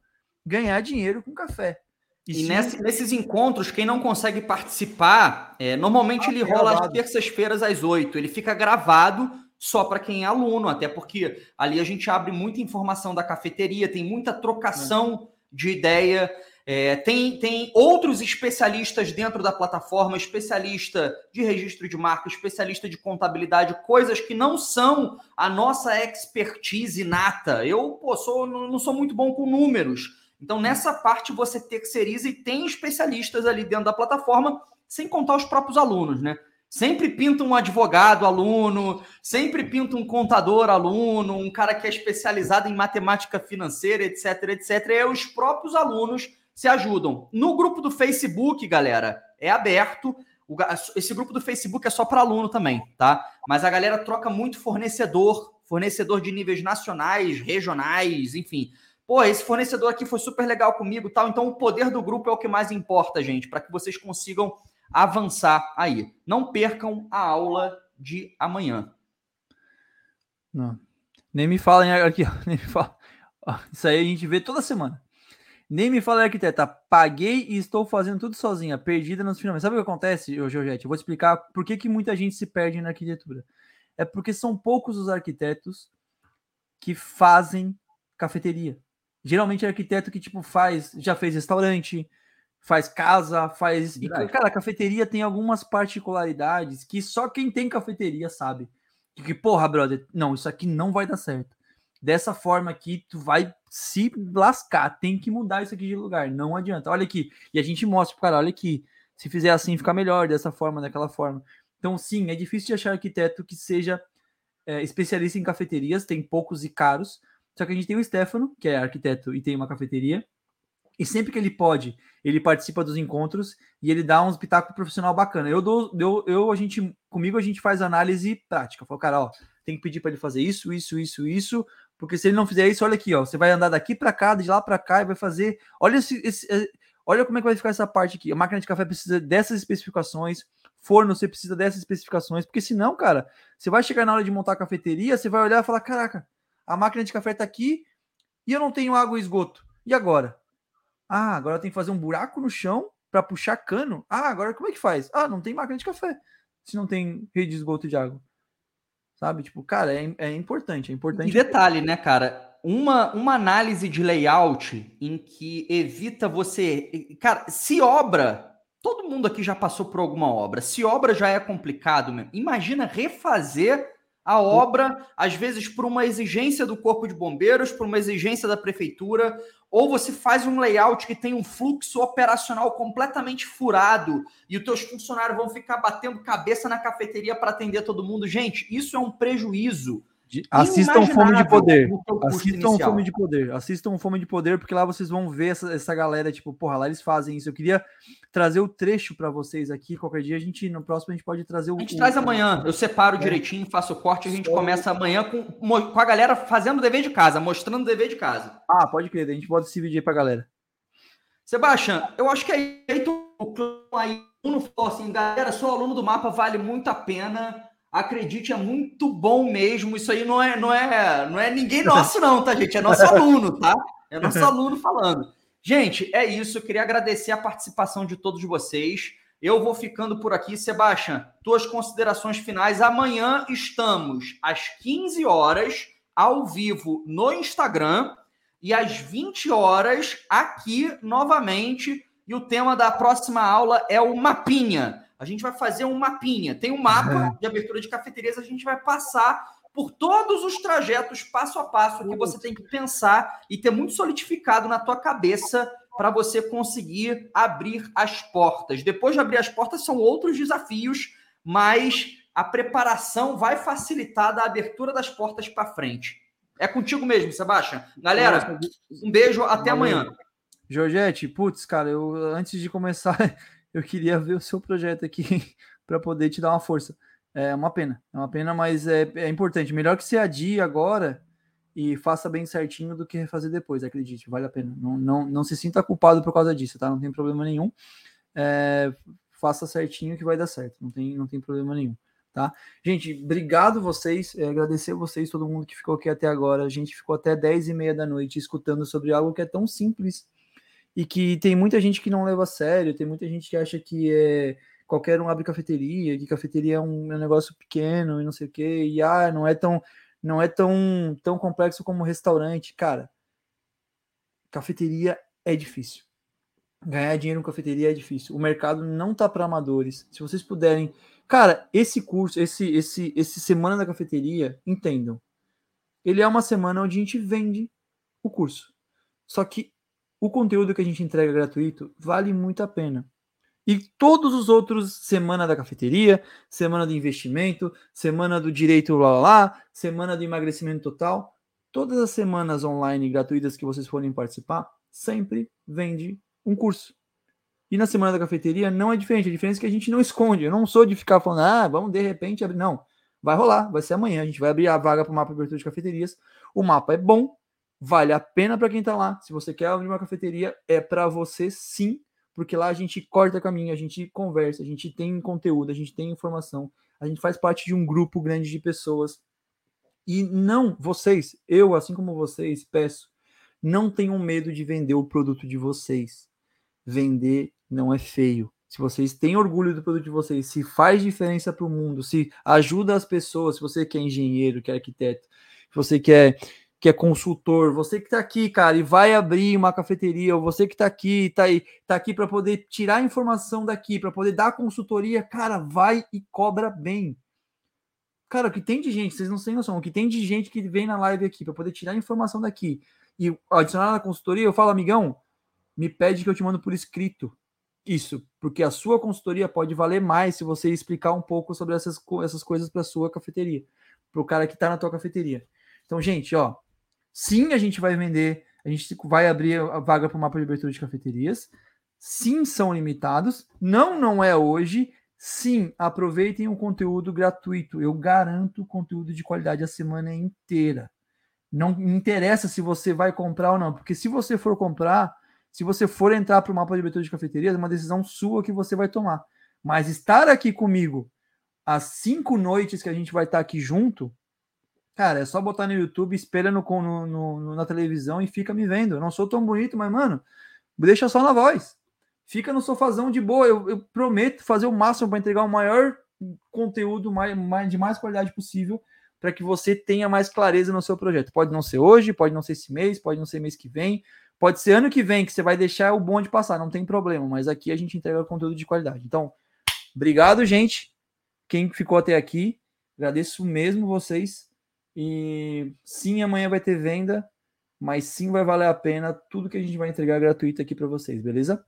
ganhar dinheiro com café. E, e nesse, nesses encontros, quem não consegue participar, é, normalmente ah, ele rola às terças-feiras às oito. Ele fica gravado só para quem é aluno, até porque ali a gente abre muita informação da cafeteria, tem muita trocação de ideia. É, tem, tem outros especialistas dentro da plataforma, especialista de registro de marca, especialista de contabilidade, coisas que não são a nossa expertise nata. Eu pô, sou, não sou muito bom com números. Então, nessa parte, você terceiriza e tem especialistas ali dentro da plataforma, sem contar os próprios alunos, né? Sempre pinta um advogado aluno, sempre pinta um contador aluno, um cara que é especializado em matemática financeira, etc, etc. E os próprios alunos se ajudam. No grupo do Facebook, galera, é aberto. Esse grupo do Facebook é só para aluno também, tá? Mas a galera troca muito fornecedor, fornecedor de níveis nacionais, regionais, enfim. Pô, esse fornecedor aqui foi super legal comigo, tal. Então o poder do grupo é o que mais importa, gente, para que vocês consigam avançar aí. Não percam a aula de amanhã. Não. Nem me falem aqui, nem me fala. Isso aí a gente vê toda semana. Nem me fala, arquiteta. Paguei e estou fazendo tudo sozinha, perdida nos finalmente. Sabe o que acontece, Georgette? Eu vou explicar por que, que muita gente se perde na arquitetura. É porque são poucos os arquitetos que fazem cafeteria. Geralmente é arquiteto que tipo faz, já fez restaurante, faz casa, faz. E, cara, a cafeteria tem algumas particularidades que só quem tem cafeteria sabe. Que, porra, brother, não, isso aqui não vai dar certo. Dessa forma aqui, tu vai se lascar, tem que mudar isso aqui de lugar, não adianta. Olha aqui, e a gente mostra pro cara, olha aqui, se fizer assim fica melhor, dessa forma, daquela forma. Então, sim, é difícil de achar arquiteto que seja é, especialista em cafeterias, tem poucos e caros. Só que a gente tem o Stefano, que é arquiteto e tem uma cafeteria, e sempre que ele pode, ele participa dos encontros e ele dá uns pitacos profissional bacana. Eu dou, eu, eu, a gente, comigo a gente faz análise prática. Falo, cara, ó, tem que pedir para ele fazer isso, isso, isso, isso, porque se ele não fizer isso, olha aqui, ó, você vai andar daqui para cá, de lá para cá e vai fazer. Olha esse, esse, eh, olha como é que vai ficar essa parte aqui. A máquina de café precisa dessas especificações. Forno, você precisa dessas especificações, porque senão, cara, você vai chegar na hora de montar a cafeteria, você vai olhar e falar: caraca, a máquina de café tá aqui e eu não tenho água e esgoto. E agora? Ah, agora tem que fazer um buraco no chão para puxar cano. Ah, agora como é que faz? Ah, não tem máquina de café. Se não tem rede de esgoto de água. Sabe? Tipo, cara, é, é importante, é importante. E detalhe, né, cara? Uma, uma análise de layout em que evita você. Cara, se obra. Todo mundo aqui já passou por alguma obra. Se obra já é complicado mesmo. Imagina refazer a obra, às vezes por uma exigência do Corpo de Bombeiros, por uma exigência da prefeitura, ou você faz um layout que tem um fluxo operacional completamente furado e os teus funcionários vão ficar batendo cabeça na cafeteria para atender todo mundo. Gente, isso é um prejuízo Assistam Fome de Poder. Assistam Fome de Poder. Assistam Fome de Poder, porque lá vocês vão ver essa, essa galera, tipo, porra, lá eles fazem isso. Eu queria trazer o trecho para vocês aqui. Qualquer dia a gente, no próximo, a gente pode trazer o. A gente o, traz amanhã. Eu separo é. direitinho, faço o corte. A gente começa amanhã com, com a galera fazendo o dever de casa, mostrando o dever de casa. Ah, pode crer. A gente pode esse vídeo aí pra galera. Sebastião, eu acho que aí, aí, um falou assim, galera, sou aluno do mapa, vale muito a pena acredite, é muito bom mesmo. Isso aí não é, não é, não é ninguém nosso, não, tá, gente? É nosso aluno, tá? É nosso aluno falando. Gente, é isso. Eu queria agradecer a participação de todos vocês. Eu vou ficando por aqui. Sebastião, tuas considerações finais. Amanhã estamos às 15 horas ao vivo no Instagram e às 20 horas aqui novamente. E o tema da próxima aula é o mapinha. A gente vai fazer um mapinha. Tem um mapa de abertura de cafeterias, a gente vai passar por todos os trajetos passo a passo que você tem que pensar e ter muito solidificado na tua cabeça para você conseguir abrir as portas. Depois de abrir as portas são outros desafios, mas a preparação vai facilitar da abertura das portas para frente. É contigo mesmo, Sebastião. Galera, um beijo, até amanhã. Georgette, putz, cara, eu antes de começar, eu queria ver o seu projeto aqui para poder te dar uma força. É uma pena, é uma pena, mas é, é importante. Melhor que você adie agora e faça bem certinho do que refazer depois, acredite, vale a pena. Não, não, não se sinta culpado por causa disso, tá? Não tem problema nenhum. É, faça certinho que vai dar certo, não tem, não tem problema nenhum. Tá? Gente, obrigado vocês, é, agradecer vocês, todo mundo que ficou aqui até agora. A gente ficou até 10 e meia da noite escutando sobre algo que é tão simples e que tem muita gente que não leva a sério, tem muita gente que acha que é qualquer um abre cafeteria, que cafeteria é um, é um negócio pequeno e não sei o que, e ah, não é tão não é tão, tão complexo como restaurante. Cara, cafeteria é difícil. Ganhar dinheiro em cafeteria é difícil. O mercado não tá para amadores. Se vocês puderem Cara, esse curso, esse, esse, esse Semana da Cafeteria, entendam. Ele é uma semana onde a gente vende o curso. Só que o conteúdo que a gente entrega gratuito vale muito a pena. E todos os outros, semana da cafeteria, semana do investimento, semana do direito lá, lá, lá semana do emagrecimento total, todas as semanas online gratuitas que vocês forem participar, sempre vende um curso. E na semana da cafeteria não é diferente. A diferença é que a gente não esconde. Eu não sou de ficar falando, ah, vamos de repente abrir. Não. Vai rolar, vai ser amanhã. A gente vai abrir a vaga para o mapa de abertura de cafeterias. O mapa é bom, vale a pena para quem está lá. Se você quer abrir uma cafeteria, é para você sim, porque lá a gente corta caminho, a gente conversa, a gente tem conteúdo, a gente tem informação, a gente faz parte de um grupo grande de pessoas. E não, vocês, eu, assim como vocês, peço, não tenham medo de vender o produto de vocês. Vender não é feio. Se vocês têm orgulho do produto de vocês, se faz diferença para o mundo, se ajuda as pessoas, se você que é engenheiro, que é arquiteto, se você que é, que é consultor, você que está aqui, cara, e vai abrir uma cafeteria, ou você que está aqui, está aí, tá aqui para poder tirar informação daqui, para poder dar consultoria, cara, vai e cobra bem. Cara, o que tem de gente, vocês não têm noção, o que tem de gente que vem na live aqui para poder tirar informação daqui e adicionar na consultoria, eu falo, amigão, me pede que eu te mando por escrito isso, porque a sua consultoria pode valer mais se você explicar um pouco sobre essas, essas coisas para sua cafeteria, para o cara que está na tua cafeteria. Então, gente, ó, sim, a gente vai vender, a gente vai abrir a vaga para o mapa de abertura de cafeterias. Sim, são limitados. Não, não é hoje. Sim, aproveitem o conteúdo gratuito. Eu garanto conteúdo de qualidade a semana inteira. Não interessa se você vai comprar ou não, porque se você for comprar, se você for entrar para o mapa de abertura de cafeterias, é uma decisão sua que você vai tomar. Mas estar aqui comigo as cinco noites que a gente vai estar aqui junto, cara, é só botar no YouTube, espelha no, no, no, na televisão e fica me vendo. Eu não sou tão bonito, mas, mano, deixa só na voz. Fica no sofazão de boa. Eu, eu prometo fazer o máximo para entregar o maior conteúdo mais, mais, de mais qualidade possível para que você tenha mais clareza no seu projeto. Pode não ser hoje, pode não ser esse mês, pode não ser mês que vem, Pode ser ano que vem que você vai deixar o bonde passar, não tem problema, mas aqui a gente entrega conteúdo de qualidade. Então, obrigado, gente. Quem ficou até aqui, agradeço mesmo vocês. E sim, amanhã vai ter venda, mas sim vai valer a pena tudo que a gente vai entregar gratuito aqui para vocês, beleza?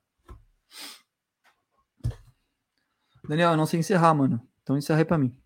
Daniel, eu não sei encerrar, mano. Então encerra aí para mim.